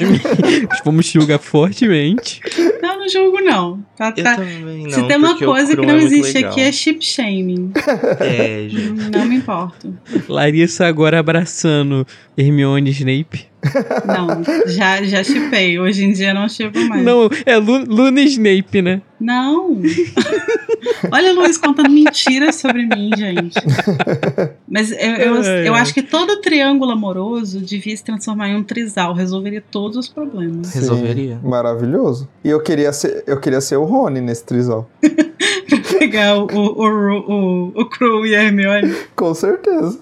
Vamos julgar fortemente. Não, não julgo, não. Tá, tá. Também, não, Se tem uma coisa que não é existe aqui é chip shaming. É, gente. Não me importo. Larissa agora abraçando Hermione Snape. Não, já, já chipei. Hoje em dia não chipo mais. Não, é Lu, Luna Snape, né? Não. Olha o Luiz contando mentiras sobre mim, gente. Mas eu, eu, eu, acho que todo triângulo amoroso devia se transformar em um trisal. Resolveria todos os problemas. Sim, Resolveria. Maravilhoso. E eu queria ser, eu queria ser o Rony nesse trisal. pra pegar o, o, o, o, o Crew e a Hermione. Com certeza.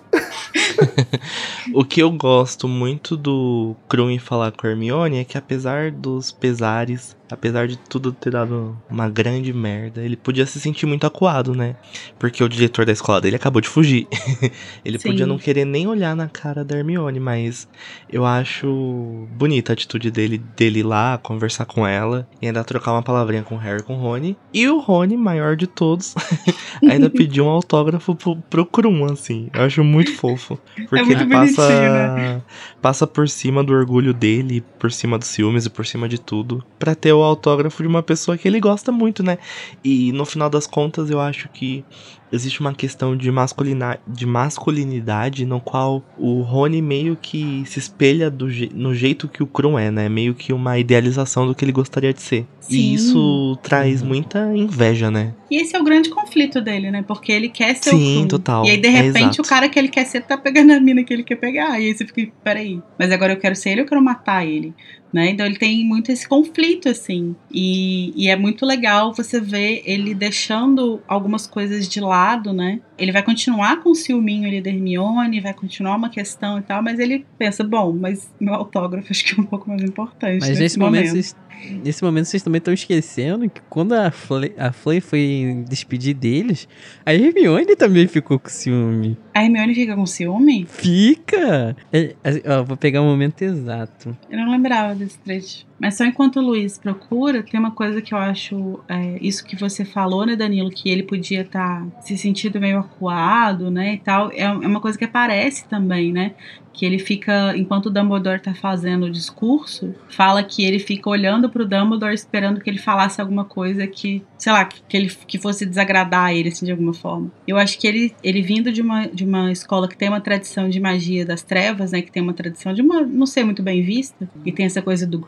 o que eu gosto muito do Krum falar com a Hermione é que apesar dos pesares, apesar de tudo ter dado uma grande merda, ele podia se sentir muito acuado, né? Porque o diretor da escola dele acabou de fugir. ele Sim. podia não querer nem olhar na cara da Hermione, mas eu acho bonita a atitude dele, dele ir lá conversar com ela e ainda trocar uma palavrinha com o Harry com o Rony. E o Rony, maior de todos, ainda pediu um autógrafo pro, pro Krum, assim. Eu acho muito fofo. É porque é ele passa, né? passa por cima do orgulho dele, por cima dos ciúmes e por cima de tudo, para ter o autógrafo de uma pessoa que ele gosta muito, né? E no final das contas, eu acho que existe uma questão de, masculina, de masculinidade no qual o Rony meio que se espelha do, no jeito que o Krum é, né? Meio que uma idealização do que ele gostaria de ser. Sim. E isso traz uhum. muita inveja, né? E esse é o grande conflito dele, né? Porque ele quer ser Sim, o Krum. total. E aí, de repente, é o cara que ele quer ser tá pegando a mina que ele quer pegar. E aí você fica, peraí, mas agora eu quero ser ele ou eu quero matar ele? Né? Então ele tem muito esse conflito, assim. E, e, é muito legal você ver ele deixando algumas coisas de lado, né? Ele vai continuar com o ciúminho ali da Hermione, vai continuar uma questão e tal, mas ele pensa, bom, mas meu autógrafo acho que é um pouco mais importante. Mas nesse, momento, momento vocês, nesse momento vocês também estão esquecendo que quando a Flay, a Flay foi despedir deles, a Hermione também ficou com ciúme. A Hermione fica com ciúme? Fica! É, ó, vou pegar o momento exato. Eu não lembrava desse trecho. Mas só enquanto o Luiz procura, tem uma coisa que eu acho. É, isso que você falou, né, Danilo? Que ele podia estar tá se sentindo meio acuado, né? E tal. É, é uma coisa que aparece também, né? que ele fica, enquanto o Dumbledore tá fazendo o discurso, fala que ele fica olhando pro Dumbledore esperando que ele falasse alguma coisa que, sei lá, que, ele que fosse desagradar ele assim de alguma forma. Eu acho que ele, ele vindo de uma, de uma escola que tem uma tradição de magia das trevas, né, que tem uma tradição de uma não ser muito bem vista, e tem essa coisa do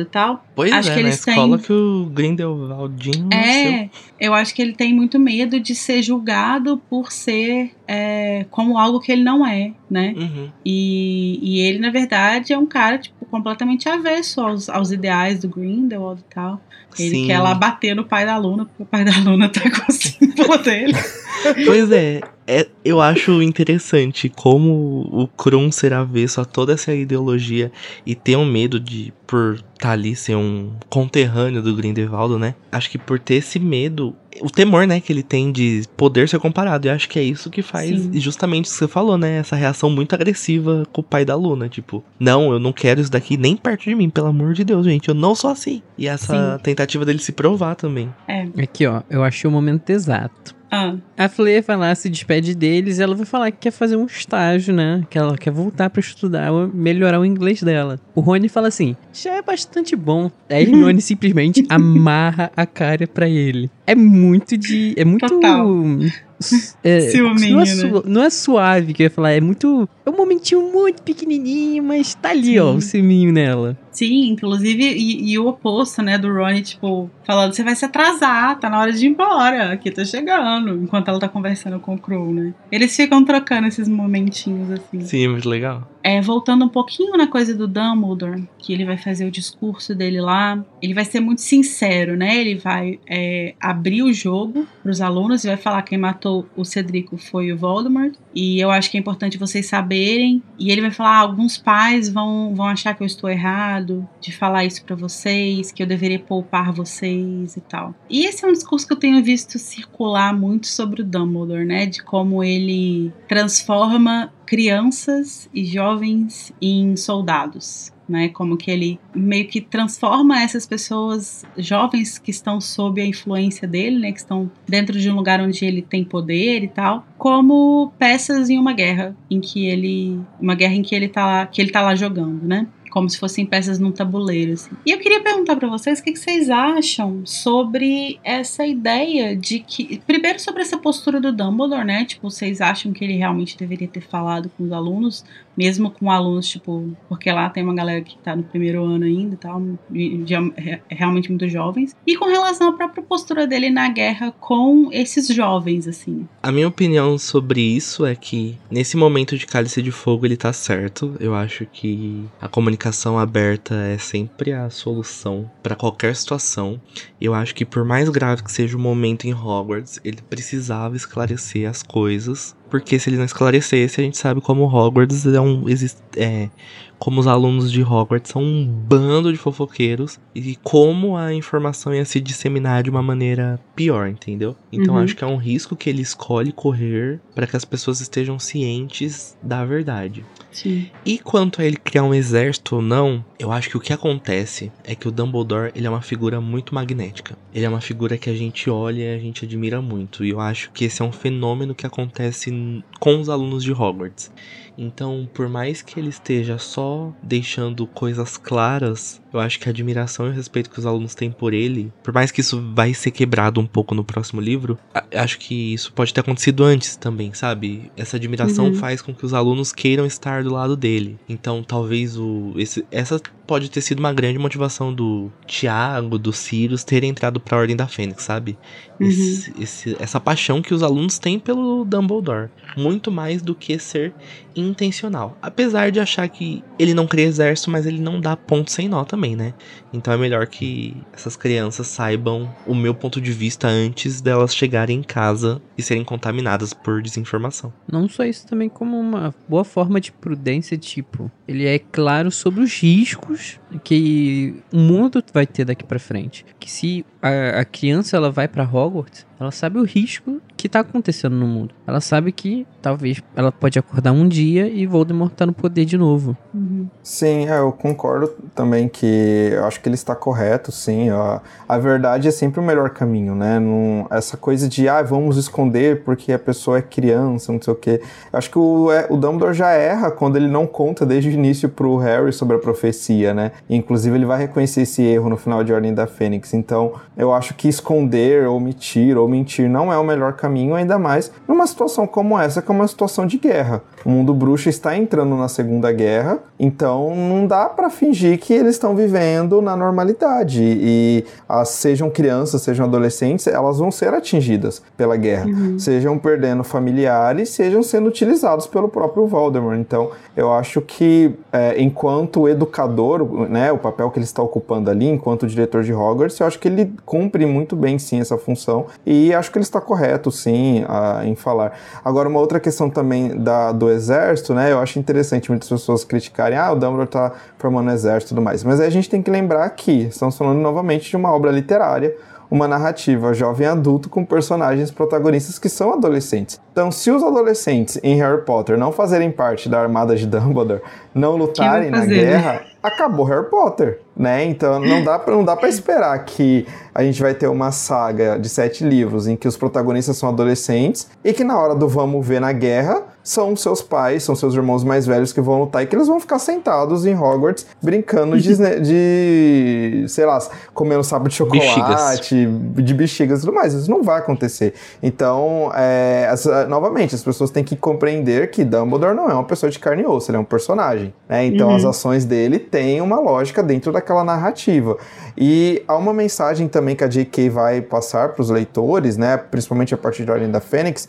E tal. Pois acho é, que na escola que o Grindelwaldinho É, eu acho que ele tem muito medo de ser julgado por ser é, como algo que ele não é, né? Uhum. E, e ele, na verdade, é um cara, tipo, completamente avesso aos, aos ideais do Grindelwald e tal. Ele Sim. quer lá bater no pai da Luna, porque o pai da Luna tá com o símbolo dele. Pois é, é, eu acho interessante como o Krum ser avesso a toda essa ideologia e ter um medo de, por estar tá ali, ser um conterrâneo do Grindelwald, né? Acho que por ter esse medo, o temor, né, que ele tem de poder ser comparado. E acho que é isso que faz Sim. justamente o que você falou, né? Essa reação muito agressiva com o pai da Luna. Tipo, não, eu não quero isso daqui nem perto de mim, pelo amor de Deus, gente. Eu não sou assim. E essa Sim. tentativa dele se provar também. É. Aqui, ó, eu achei o momento exato. Ah. A Fleur vai lá, se despede deles, ela vai falar que quer fazer um estágio, né? Que ela quer voltar para estudar, melhorar o inglês dela. O Rony fala assim: já é bastante bom. Aí Hermione simplesmente amarra a cara para ele. É muito de. É muito. Total. É, Ciúminho, não, é né? não é suave que eu ia falar, é muito. É um momentinho muito pequenininho, mas tá ali, Sim. ó, o ciúminho nela. Sim, inclusive, e, e, o oposto, né, do Ronnie, tipo, falando, você vai se atrasar, tá na hora de ir embora, aqui tá chegando, enquanto ela tá conversando com o Crow, né. Eles ficam trocando esses momentinhos, assim. Sim, muito legal. É, voltando um pouquinho na coisa do Dumbledore, que ele vai fazer o discurso dele lá, ele vai ser muito sincero, né, ele vai é, abrir o jogo pros alunos e vai falar quem matou o Cedrico foi o Voldemort, e eu acho que é importante vocês saberem, e ele vai falar, ah, alguns pais vão, vão achar que eu estou errado, de falar isso para vocês, que eu deveria poupar vocês e tal. E esse é um discurso que eu tenho visto circular muito sobre o Dumbledore, né? De como ele transforma crianças e jovens em soldados. Né, como que ele meio que transforma essas pessoas jovens que estão sob a influência dele, né, que estão dentro de um lugar onde ele tem poder e tal, como peças em uma guerra em que ele, uma guerra em que ele tá lá, que ele tá lá jogando, né? Como se fossem peças num tabuleiro. Assim. E eu queria perguntar para vocês o que, que vocês acham sobre essa ideia de que. Primeiro, sobre essa postura do Dumbledore, né? Tipo, vocês acham que ele realmente deveria ter falado com os alunos, mesmo com alunos, tipo, porque lá tem uma galera que tá no primeiro ano ainda e tal, de, de, realmente muito jovens. E com relação à própria postura dele na guerra com esses jovens, assim. A minha opinião sobre isso é que, nesse momento de Cálice de Fogo, ele tá certo. Eu acho que a comunicação aberta é sempre a solução para qualquer situação. Eu acho que, por mais grave que seja o momento em Hogwarts, ele precisava esclarecer as coisas porque se ele não esclarecesse, a gente sabe como Hogwarts é um. Existe, é, como os alunos de Hogwarts são um bando de fofoqueiros e como a informação ia se disseminar de uma maneira pior, entendeu? Então uhum. acho que é um risco que ele escolhe correr para que as pessoas estejam cientes da verdade. Sim. E quanto a ele criar um exército ou não, eu acho que o que acontece é que o Dumbledore ele é uma figura muito magnética. Ele é uma figura que a gente olha e a gente admira muito. E eu acho que esse é um fenômeno que acontece com os alunos de Hogwarts. Então, por mais que ele esteja só deixando coisas claras, eu acho que a admiração e o respeito que os alunos têm por ele, por mais que isso vai ser quebrado um pouco no próximo livro, acho que isso pode ter acontecido antes também, sabe? Essa admiração uhum. faz com que os alunos queiram estar do lado dele. Então, talvez o esse, essa pode ter sido uma grande motivação do Tiago, do Sirius terem entrado para a Ordem da Fênix, sabe? Uhum. Esse, esse, essa paixão que os alunos têm pelo Dumbledore, muito mais do que ser intencional. Apesar de achar que ele não cria exército, mas ele não dá ponto sem nó também, né? Então é melhor que essas crianças saibam o meu ponto de vista antes delas chegarem em casa e serem contaminadas por desinformação. Não só isso também como uma boa forma de prudência, tipo, ele é claro sobre os riscos que o mundo vai ter daqui para frente. Que se a, a criança ela vai para Hogwarts, ela sabe o risco que tá acontecendo no mundo. Ela sabe que talvez ela pode acordar um dia e Voldemort tá no poder de novo. Uhum. Sim, é, eu concordo também que eu acho que ele está correto, sim. A, a verdade é sempre o melhor caminho, né? Não, essa coisa de, ah, vamos esconder porque a pessoa é criança, não sei o quê. Eu acho que o, é, o Dumbledore já erra quando ele não conta desde o início pro Harry sobre a profecia, né? E, inclusive ele vai reconhecer esse erro no final de Ordem da Fênix. Então, eu acho que esconder, omitir ou mentir não é o melhor caminho, ainda mais numa situação como essa, que é uma situação de guerra. O mundo bruxo está entrando na Segunda Guerra, então não dá para fingir que eles estão vivendo na normalidade. E as, sejam crianças, sejam adolescentes, elas vão ser atingidas pela guerra. Uhum. Sejam perdendo familiares, sejam sendo utilizados pelo próprio Voldemort. Então, eu acho que, é, enquanto educador, né, o papel que ele está ocupando ali, enquanto diretor de Hogwarts, eu acho que ele cumpre muito bem, sim, essa função. E acho que ele está correto, sim, a, em falar. Agora, uma outra questão também da, do exército, né, eu acho interessante muitas pessoas criticarem, ah, o Dumbledore está formando exército e tudo mais. Mas aí a gente tem que lembrar que estamos falando novamente de uma obra literária, uma narrativa jovem adulto com personagens protagonistas que são adolescentes. Então, se os adolescentes em Harry Potter não fazerem parte da armada de Dumbledore, não lutarem na guerra, acabou Harry Potter, né? Então não dá para não dá para esperar que a gente vai ter uma saga de sete livros em que os protagonistas são adolescentes e que na hora do vamos ver na guerra são seus pais, são seus irmãos mais velhos que vão lutar e que eles vão ficar sentados em Hogwarts brincando de, de sei lá, comendo sapo de chocolate, bexigas. de bexigas e tudo mais. Isso não vai acontecer. Então, é, essa, novamente, as pessoas têm que compreender que Dumbledore não é uma pessoa de carne e osso, ele é um personagem. Né? Então, uhum. as ações dele têm uma lógica dentro daquela narrativa. E há uma mensagem também que a J.K. vai passar para os leitores, né, principalmente a partir da Ordem da Fênix,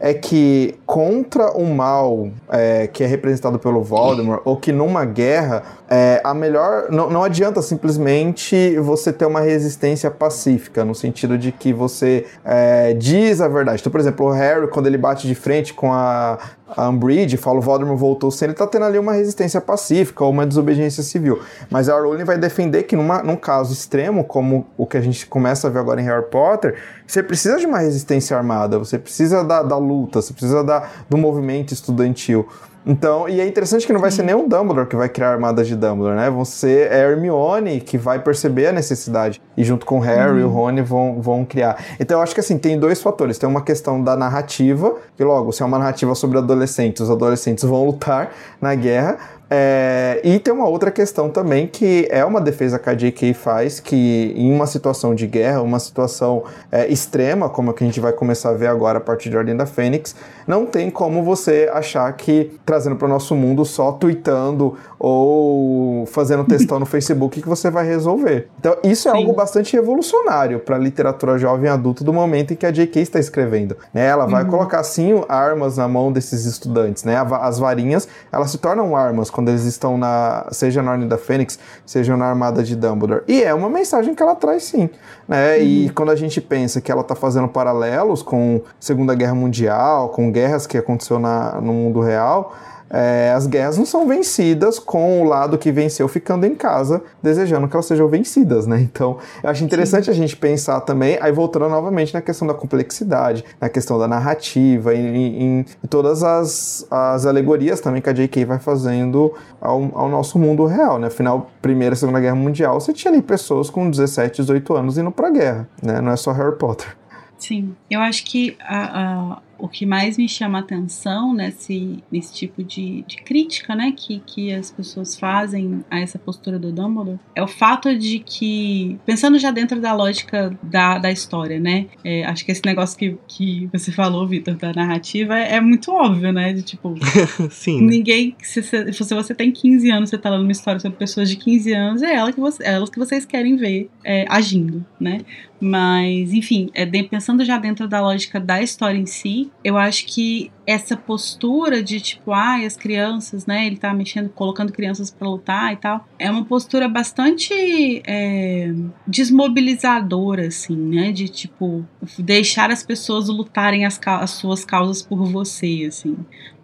é que contra o mal é, que é representado pelo Voldemort, ou que numa guerra, é, a melhor. Não, não adianta simplesmente você ter uma resistência pacífica, no sentido de que você é, diz a verdade. Então, por exemplo, o Harry, quando ele bate de frente com a, a Umbridge, fala o Voldemort voltou sem, ele tá tendo ali uma resistência pacífica ou uma desobediência civil. Mas a Rowling vai defender que numa, num caso extremo, como o que a gente começa a ver agora em Harry Potter, você precisa de uma resistência armada, você precisa da, da luta, você precisa da, do movimento estudantil. Então, e é interessante que não vai ser nem o Dumbledore que vai criar armadas de Dumbledore, né? Vão ser a Hermione que vai perceber a necessidade. E junto com o Harry uhum. e o Rony vão, vão criar. Então, eu acho que assim, tem dois fatores. Tem uma questão da narrativa, que logo, se é uma narrativa sobre adolescentes, os adolescentes vão lutar na guerra, É, e tem uma outra questão também que é uma defesa que a J.K. faz, que em uma situação de guerra, uma situação é, extrema, como a que a gente vai começar a ver agora a partir de Ordem da Fênix, não tem como você achar que trazendo para o nosso mundo só tweetando ou fazendo textão no Facebook que você vai resolver. Então isso é Sim. algo bastante revolucionário para a literatura jovem adulta do momento em que a J.K. está escrevendo. Né? Ela vai uhum. colocar sim armas na mão desses estudantes, né? As varinhas elas se tornam armas quando eles estão na seja na Ordem da Fênix, seja na Armada de Dumbledore. E é uma mensagem que ela traz sim, né? Uhum. E quando a gente pensa que ela está fazendo paralelos com Segunda Guerra Mundial, com guerras que aconteceu na, no mundo real, é, as guerras não são vencidas com o lado que venceu ficando em casa, desejando que elas sejam vencidas, né? Então, eu acho interessante Sim. a gente pensar também, aí voltando novamente na questão da complexidade, na questão da narrativa, em, em, em todas as, as alegorias também que a J.K. vai fazendo ao, ao nosso mundo real, né? Afinal, Primeira e Segunda Guerra Mundial, você tinha ali pessoas com 17, 18 anos indo pra guerra, né? Não é só Harry Potter. Sim, eu acho que a, a o que mais me chama atenção nesse, nesse tipo de, de crítica, né, que, que as pessoas fazem a essa postura do Dumbledore, é o fato de que, pensando já dentro da lógica da, da história, né, é, acho que esse negócio que, que você falou, Vitor, da narrativa, é, é, muito óbvio, né, de tipo, Sim. ninguém, se, se, se, você tem 15 anos, você tá lendo uma história sobre pessoas de 15 anos, é ela que você, é elas que vocês querem ver é, agindo, né, mas, enfim, é, pensando já dentro da lógica da história em si, eu acho que essa postura de tipo, ai, ah, as crianças, né? Ele tá mexendo, colocando crianças para lutar e tal, é uma postura bastante é, desmobilizadora, assim, né? De tipo, deixar as pessoas lutarem as, as suas causas por você, assim.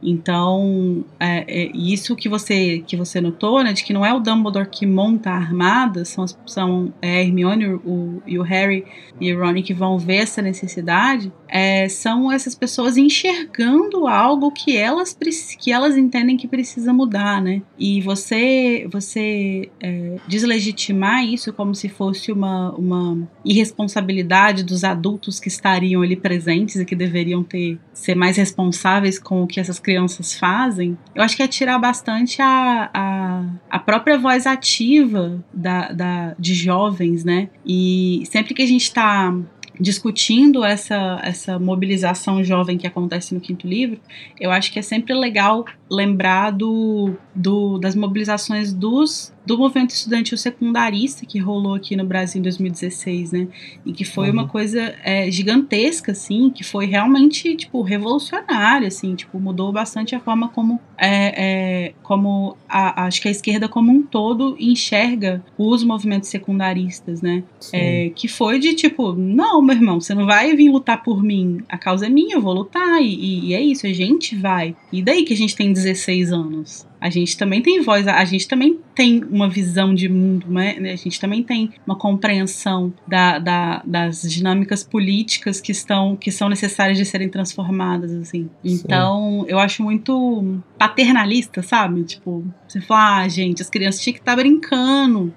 Então, é, é, isso que você que você notou, né, de que não é o Dumbledore que monta a armada, são, são é, Hermione o, e o Harry e o Ron que vão ver essa necessidade, é, são essas pessoas enxergando algo que elas que elas entendem que precisa mudar, né? E você você é, deslegitimar isso como se fosse uma, uma irresponsabilidade dos adultos que estariam ali presentes e que deveriam ter ser mais responsáveis com o que essas crianças crianças fazem, eu acho que é tirar bastante a, a, a própria voz ativa da, da, de jovens, né? E sempre que a gente está discutindo essa, essa mobilização jovem que acontece no quinto livro, eu acho que é sempre legal lembrar do, do, das mobilizações dos do movimento estudantil secundarista que rolou aqui no Brasil em 2016, né? E que foi uhum. uma coisa é, gigantesca, assim, que foi realmente, tipo, revolucionária, assim, tipo, mudou bastante a forma como, é, é, como a, acho que a esquerda como um todo enxerga os movimentos secundaristas, né? É, que foi de, tipo, não, meu irmão, você não vai vir lutar por mim, a causa é minha, eu vou lutar, e, e é isso, a gente vai. E daí que a gente tem 16 anos? A gente também tem voz, a gente também tem uma visão de mundo, né? A gente também tem uma compreensão da, da, das dinâmicas políticas que estão que são necessárias de serem transformadas, assim. Então, Sim. eu acho muito paternalista, sabe? Tipo, você fala, ah, gente, as crianças tinham que estar tá brincando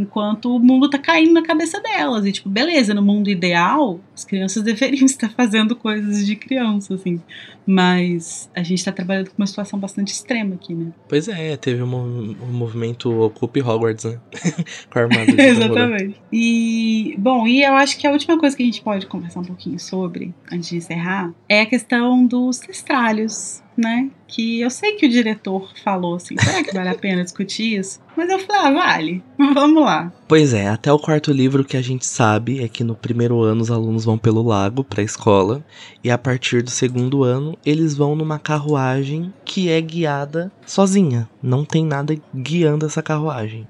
enquanto o mundo tá caindo na cabeça delas. E, tipo, beleza, no mundo ideal, as crianças deveriam estar fazendo coisas de criança, assim. Mas a gente tá trabalhando com uma situação bastante extrema aqui, né? Pois é, teve um, um movimento Ocupe Hogwarts, né? com a armada de Exatamente. E, bom, e eu acho que a última coisa que a gente pode conversar um pouquinho sobre, antes de encerrar, é a questão dos testralhos né? Que eu sei que o diretor falou assim, será que vale a pena discutir isso? Mas eu falei, ah, vale, vamos lá. Pois é, até o quarto livro que a gente sabe é que no primeiro ano os alunos vão pelo lago para a escola e a partir do segundo ano eles vão numa carruagem que é guiada sozinha, não tem nada guiando essa carruagem.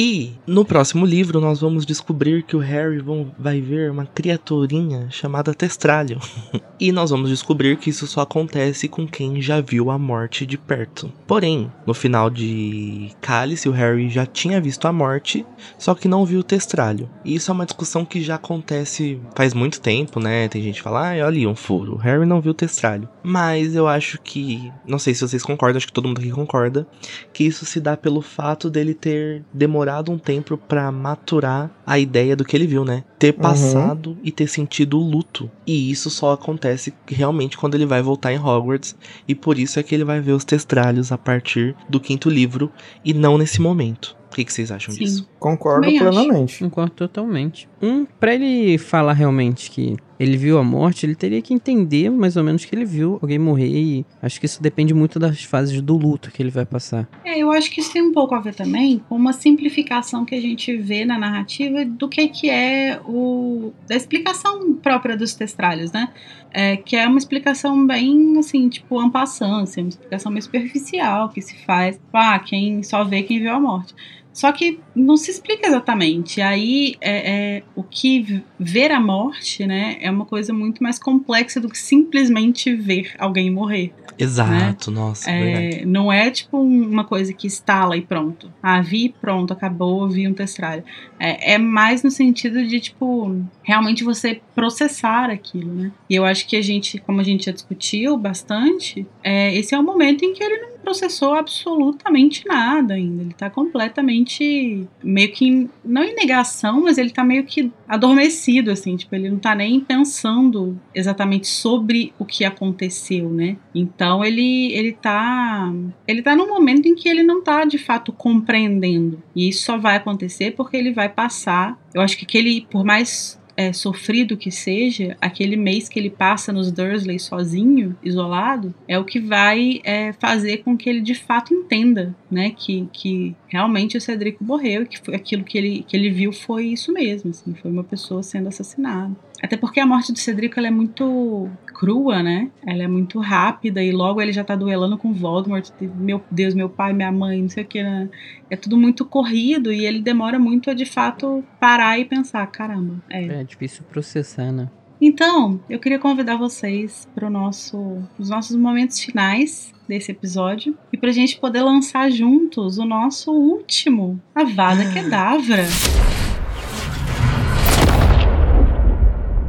E no próximo livro nós vamos descobrir que o Harry vão, vai ver uma criaturinha chamada Testralho. e nós vamos descobrir que isso só acontece com quem já viu a morte de perto. Porém, no final de Cálice, o Harry já tinha visto a morte, só que não viu o Testralho. E isso é uma discussão que já acontece faz muito tempo, né? Tem gente que fala, ah, olha ali um furo, o Harry não viu o Testralho. Mas eu acho que, não sei se vocês concordam, acho que todo mundo aqui concorda, que isso se dá pelo fato dele ter demorado um tempo para maturar a ideia do que ele viu, né? Ter Uhum. passado e ter sentido o luto. E isso só acontece realmente quando ele vai voltar em Hogwarts, e por isso é que ele vai ver os testralhos a partir do quinto livro e não nesse momento. O que, que vocês acham Sim. disso? Concordo Também acho. plenamente. Concordo totalmente. Um, pra ele falar realmente que ele viu a morte, ele teria que entender mais ou menos que ele viu alguém morrer e acho que isso depende muito das fases do luto que ele vai passar. É, eu acho que isso tem um pouco a ver também com uma simplificação que a gente vê na narrativa do que, que é o. da explicação própria dos testralhos, né? É, que é uma explicação bem, assim, tipo, ampassant, assim, uma explicação meio superficial que se faz. Ah, quem só vê quem viu a morte. Só que não se explica exatamente. Aí é, é, o que ver a morte, né, é uma coisa muito mais complexa do que simplesmente ver alguém morrer. Exato, nossa, verdade. É, não é tipo um- uma coisa que instala e pronto. Ah, vi, pronto, acabou, vi um testralho. É, é mais no sentido de, tipo, realmente você processar aquilo, né? E eu acho que a gente, como a gente já discutiu bastante, é, esse é o momento em que ele não processou absolutamente nada ainda. Ele tá completamente, meio que, não em negação, mas ele tá meio que adormecido, assim. Tipo, ele não tá nem pensando exatamente sobre o que aconteceu, né? Então ele, ele tá. Ele tá num momento em que ele não tá de fato compreendendo. E isso só vai acontecer porque ele vai passar. Eu acho que aquele, por mais é, sofrido que seja, aquele mês que ele passa nos Dursley sozinho, isolado, é o que vai é, fazer com que ele de fato entenda, né, que, que realmente o Cedrico morreu que foi aquilo que ele, que ele viu foi isso mesmo, assim, foi uma pessoa sendo assassinada. Até porque a morte do Cedrico é muito crua, né? Ela é muito rápida e logo ele já tá duelando com Voldemort. Meu Deus, meu pai, minha mãe, não sei o que. Né? É tudo muito corrido e ele demora muito a de fato parar e pensar: caramba, é. É difícil processar, né? Então, eu queria convidar vocês para nosso, os nossos momentos finais desse episódio e pra gente poder lançar juntos o nosso último Avada Kedavra.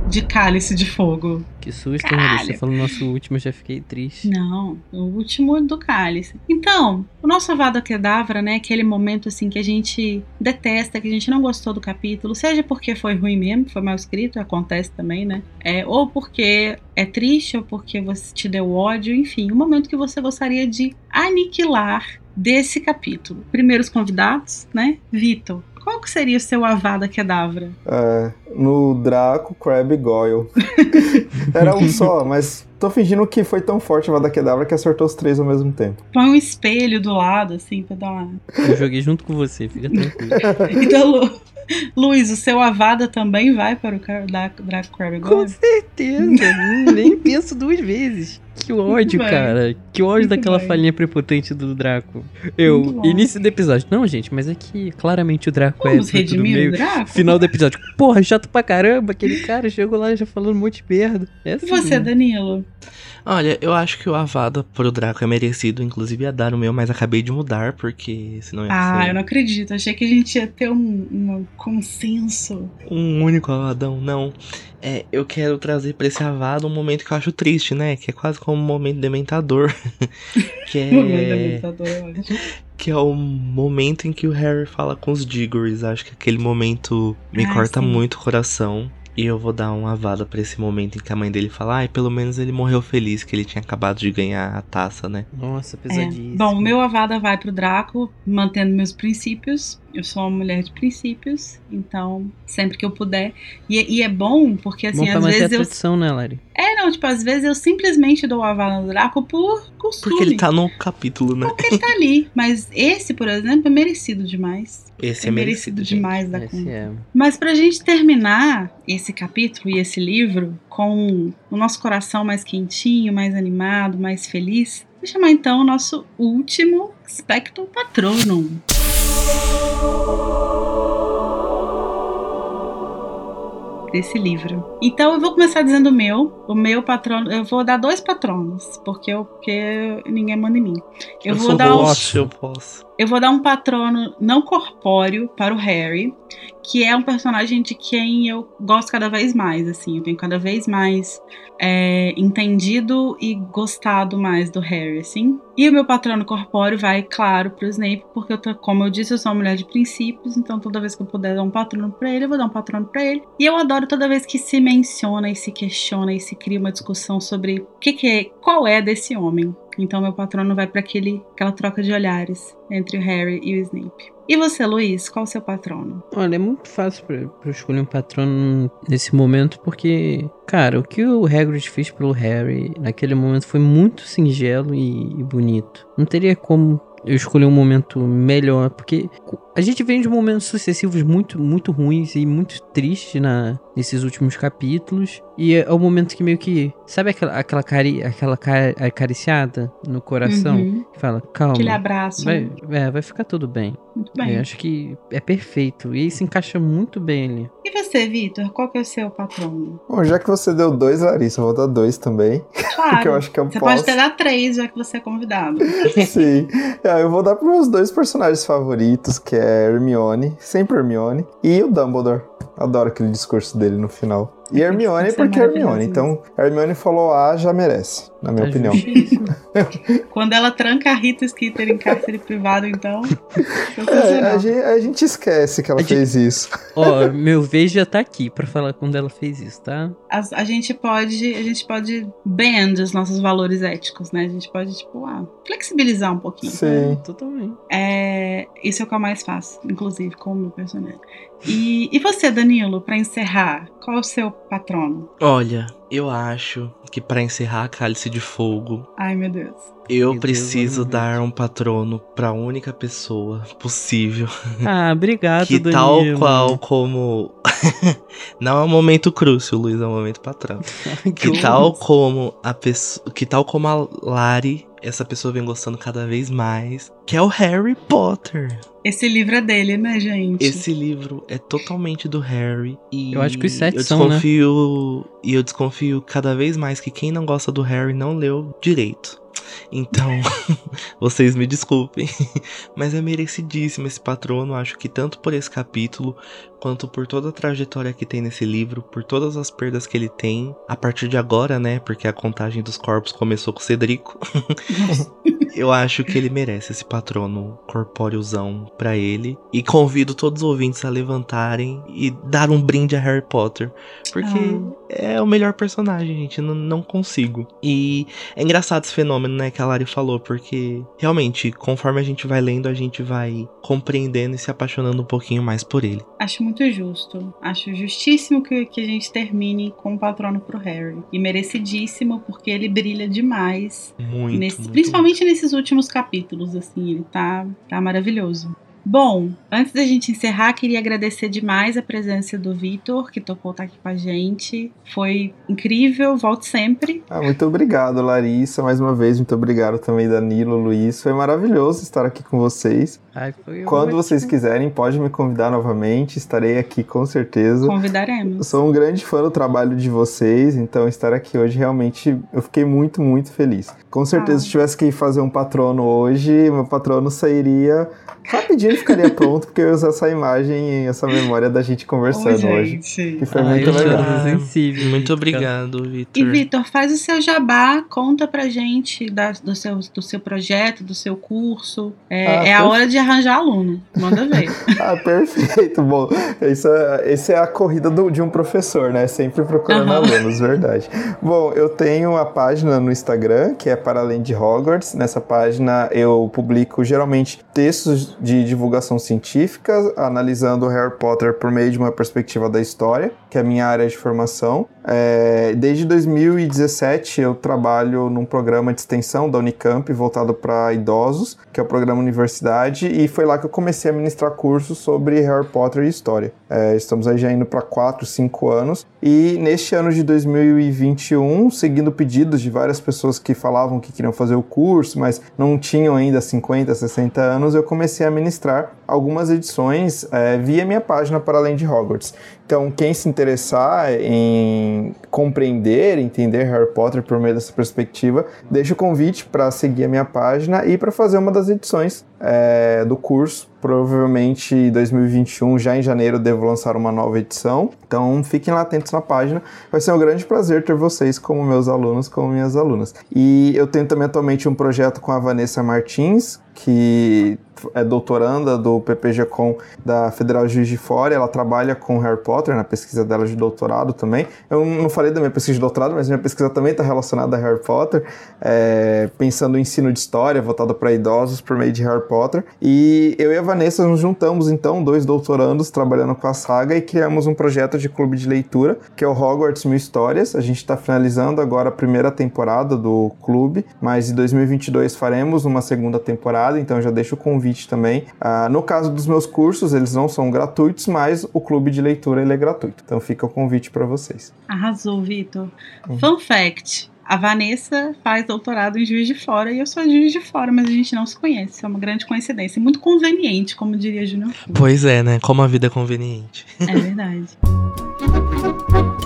De cálice de fogo. Que susto, Caralho. Você falou nosso último, eu já fiquei triste. Não, o último do cálice. Então, o nosso Avada Kedavra, né, aquele momento assim que a gente detesta, que a gente não gostou do capítulo, seja porque foi ruim mesmo, foi mal escrito, acontece também, né? É, ou porque é triste, ou porque você te deu ódio, enfim, o momento que você gostaria de aniquilar desse capítulo. Primeiros convidados, né? Vitor, qual que seria o seu Avada Kedavra? É, no Draco, Crab e Goyle. Era um só, mas tô fingindo que foi tão forte a Vada Kedavra que acertou os três ao mesmo tempo. Põe um espelho do lado, assim, pra dar uma Eu joguei junto com você, fica tranquilo. Então, Lu, Luiz, o seu Avada também vai para o Draco Crab Com Gold? certeza. Hum, Nem penso duas vezes. Que ódio, Muito bem. cara. Que ódio Muito daquela bem. falinha prepotente do Draco. Eu, Muito bom. início do episódio. Não, gente, mas é que claramente o Draco Vamos é do meio. Draco? Final do episódio. Porra, chato pra caramba. Aquele cara chegou lá já falando um monte de merda. É E assim, você, né? Danilo? Olha, eu acho que o Avada pro Draco é merecido, inclusive ia dar o meu, mas acabei de mudar, porque senão ia Ah, ser eu não acredito. Achei que a gente ia ter um, um consenso. um único Avadão, não. É, eu quero trazer pra esse Avada um momento que eu acho triste, né? Que é quase como um momento dementador. que Momento é dementador, eu acho. que é o momento em que o Harry fala com os Diggories. Acho que aquele momento me Ah, corta sim. muito o coração. E eu vou dar uma avada pra esse momento em que a mãe dele fala, ai, pelo menos ele morreu feliz que ele tinha acabado de ganhar a taça, né? Nossa, É. pesadíssimo. Bom, o meu Avada vai pro Draco, mantendo meus princípios. Eu sou uma mulher de princípios, então sempre que eu puder. E, e é bom, porque assim, Bom às manter a vezes eu. tradição, né, Lari? É, não, tipo, às vezes eu simplesmente dou o Avada no Draco por costume. Porque ele tá no capítulo, né? Porque ele tá ali. Mas esse, por exemplo, é merecido demais. Esse é é, merecido merecido, gente. demais da Esse conta. é. Mas pra gente terminar esse capítulo e esse livro com o nosso coração mais quentinho, mais animado, mais feliz, vou chamar então o nosso último Spectrum Patronum. Desse livro. Então eu vou começar dizendo o meu. O meu patrono. Eu vou dar dois patronos. Porque, eu, porque ninguém manda em mim. Eu, vou sou dar um, host, eu posso. Eu vou dar um patrono não corpóreo para o Harry, que é um personagem de quem eu gosto cada vez mais, assim, eu tenho cada vez mais é, entendido e gostado mais do Harry, assim. E o meu patrono corpóreo vai, claro, pro Snape, porque, eu tô, como eu disse, eu sou uma mulher de princípios, então toda vez que eu puder dar um patrono pra ele, eu vou dar um patrono pra ele. E eu adoro toda vez que se menciona e se questiona e se cria uma discussão sobre o que, que é, qual é desse homem. Então meu patrono vai para aquela troca de olhares entre o Harry e o Snape. E você, Luiz, qual o seu patrono? Olha, é muito fácil pra, pra eu escolher um patrono nesse momento, porque, cara, o que o Hagrid fez pelo Harry naquele momento foi muito singelo e, e bonito. Não teria como eu escolhi um momento melhor, porque a gente vem de momentos sucessivos muito, muito ruins e muito tristes na, nesses últimos capítulos. E é o momento que meio que. Sabe aquela, aquela, cari, aquela car, acariciada no coração? Uhum. Que fala, calma. Aquele abraço. Vai, é, vai ficar tudo bem. Muito bem. Eu acho que é perfeito. E se encaixa muito bem ali. E você, Vitor? Qual que é o seu patrono? Bom, já que você deu dois, Larissa, eu vou dar dois também. Claro. Porque eu acho que eu você posso. pode até dar três, já que você é convidado. Sim. É, eu vou dar pros meus dois personagens favoritos, que é Hermione, sempre Hermione, e o Dumbledore. Adoro aquele discurso dele no final. E Hermione é porque é Hermione. maravilhoso. Então, Hermione falou A, já merece, na minha É opinião. Quando ela tranca a Rita Skeeter em cárcere privado, então. É, a, gente, a gente esquece que ela A gente- fez isso. Ó, meu vez já tá aqui pra falar quando ela fez isso, tá? A, a gente pode, a gente pode bend os nossos valores éticos, né? A gente pode, tipo, ah, flexibilizar um pouquinho. Sim. Totalmente. É, isso é o que eu mais faço, inclusive, com o meu personagem. E, e você, Danilo, pra encerrar, qual é o seu patrono? Olha, eu acho que pra encerrar Cálice de Fogo, Ai, meu Deus. eu Meu Deus, preciso olha, dar um patrono pra única pessoa possível. Ah, obrigado, que Danilo. tal qual como. Não é um momento crucial, Luiz, é um momento patrão. Que horror. tal como a pessoa. Que tal como a Lari, essa pessoa vem gostando cada vez mais. Que é o Harry Potter. Esse livro é dele, né, gente? Esse livro é totalmente do Harry. E Eu acho que os sete eu são, né? desconfio, E eu desconfio cada vez mais que quem não gosta do Harry não leu direito. Então, vocês me desculpem. Mas é merecidíssimo esse patrono. Acho que tanto por esse capítulo, quanto por toda a trajetória que tem nesse livro, por todas as perdas que ele tem, a partir de agora, né? Porque a contagem dos corpos começou com o Cedrico. Eu acho que ele merece esse patrono corpóreozão pra ele. E convido todos os ouvintes a levantarem e dar um brinde a Harry Potter. Porque é o melhor personagem, gente. Não, não consigo. E é engraçado esse fenômeno, né, que a Lari falou. Porque realmente, conforme a gente vai lendo, a gente vai compreendendo e se apaixonando um pouquinho mais por ele. Acho muito justo. Acho justíssimo que, que a gente termine com o patrono pro Harry. E merecidíssimo, porque ele brilha demais. Muito. nesse- muito principalmente nesses últimos capítulos, assim, ele tá, tá maravilhoso. Bom, antes da gente encerrar, queria agradecer demais a presença do Vitor, que topou estar aqui com a gente. Foi incrível, volte sempre. Ah, muito obrigado, Larissa. Mais uma vez, muito obrigado também, Danilo, Luiz. Foi maravilhoso estar aqui com vocês. Ai, foi Quando ótimo. vocês quiserem, pode me convidar novamente. Estarei aqui com certeza. Eu Convidaremos. sou um grande fã do trabalho de vocês, então estar aqui hoje realmente eu fiquei muito, muito feliz. Com certeza, Ah. se tivesse que fazer um patrono hoje, meu patrono sairia rapidinho, ficaria pronto, porque eu ia usar essa imagem e essa memória da gente conversando Ô, hoje. gente. Que foi Ai, muito legal. sensível. Muito Vitor. obrigado, E Vitor. Vitor, faz o seu jabá, conta pra gente da- do, seu, do seu projeto, do seu curso. É, Ah, é a hora de arranjar aluno. Manda ver. Ah, perfeito. Bom, isso é, esse é a corrida do- de um professor, né? Sempre procurando Aham. alunos, verdade. Bom, eu tenho a página no Instagram, que é Para Além de Hogwarts. Nessa página eu publico geralmente textos de divulgação científica, analisando Harry Potter por meio de uma perspectiva da história, que é a minha área de formação. É, desde 2017 eu trabalho num programa de extensão da Unicamp voltado para idosos, que é o programa Universidade, e foi lá que eu comecei a ministrar cursos sobre Harry Potter e história. É, estamos aí já indo para 4, 5 anos, e neste ano de 2021, seguindo pedidos de várias pessoas que falavam que queriam fazer o curso, mas não tinham ainda 50, 60 anos, eu comecei a ministrar algumas edições é, via minha página para além de Hogwarts. Então, quem se interessar em compreender, entender Harry Potter por meio dessa perspectiva, deixa o convite para seguir a minha página e para fazer uma das edições é, do curso. Provavelmente em 2021, já em janeiro, devo lançar uma nova edição. Então fiquem lá atentos na página. Vai ser um grande prazer ter vocês como meus alunos, como minhas alunas. E eu tenho também atualmente um projeto com a Vanessa Martins, que é doutoranda do PPG-Com da Federal Juiz de Fora, ela trabalha com Harry Potter na pesquisa dela de doutorado também. Eu não falei da minha pesquisa de doutorado, mas minha pesquisa também está relacionada a Harry Potter, é, pensando no ensino de história voltado para idosos por meio de Harry Potter. E eu e a Vanessa nos juntamos então, dois doutorandos trabalhando com a saga e criamos um projeto de clube de leitura, que é o Hogwarts Mil Histórias. A gente está finalizando agora a primeira temporada do clube, mas em 2022 faremos uma segunda temporada, então já deixo o convite também. Ah, no caso dos meus cursos, eles não são gratuitos, mas o clube de leitura ele é gratuito. Então fica o convite para vocês. Arrasou, Vitor. Uhum. Fun fact: a Vanessa faz doutorado em Juiz de Fora e eu sou Juiz de Fora, mas a gente não se conhece. É uma grande coincidência. Muito conveniente, como diria Júnior. Pois é, né? Como a vida é conveniente. É verdade.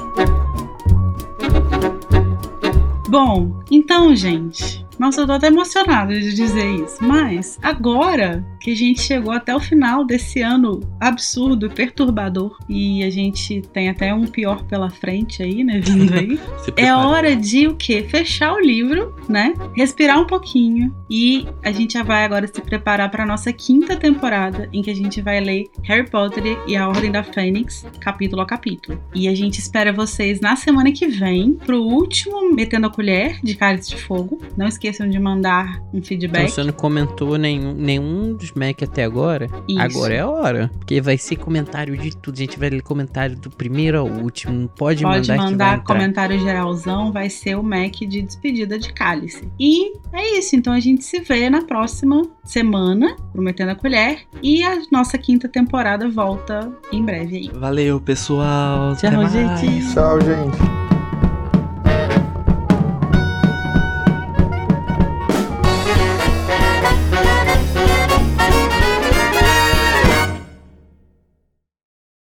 Bom, então, gente, nossa, eu tô até emocionada de dizer isso. Mas agora que a gente chegou até o final desse ano absurdo e perturbador e a gente tem até um pior pela frente aí, né, vindo aí. é hora de o quê? Fechar o livro, né? Respirar um pouquinho e a gente já vai agora se preparar para nossa quinta temporada em que a gente vai ler Harry Potter e a Ordem da Fênix, capítulo a capítulo. E a gente espera vocês na semana que vem pro último Metendo a Colher de Cálice de Fogo. Não esqueça esqueçam de mandar um feedback. Então, você não comentou nenhum, nenhum dos Mac até agora, Isso. agora é a hora. Porque vai ser comentário de tudo. A gente vai ler comentário do primeiro ao último. Pode, pode mandar. Pode mandar comentário geralzão, vai ser o Mac de despedida de cálice. E é isso. Então a gente se vê na próxima semana, prometendo a colher. E a nossa quinta temporada volta em breve aí. Valeu, pessoal. Tchau, gente. Tchau, gente.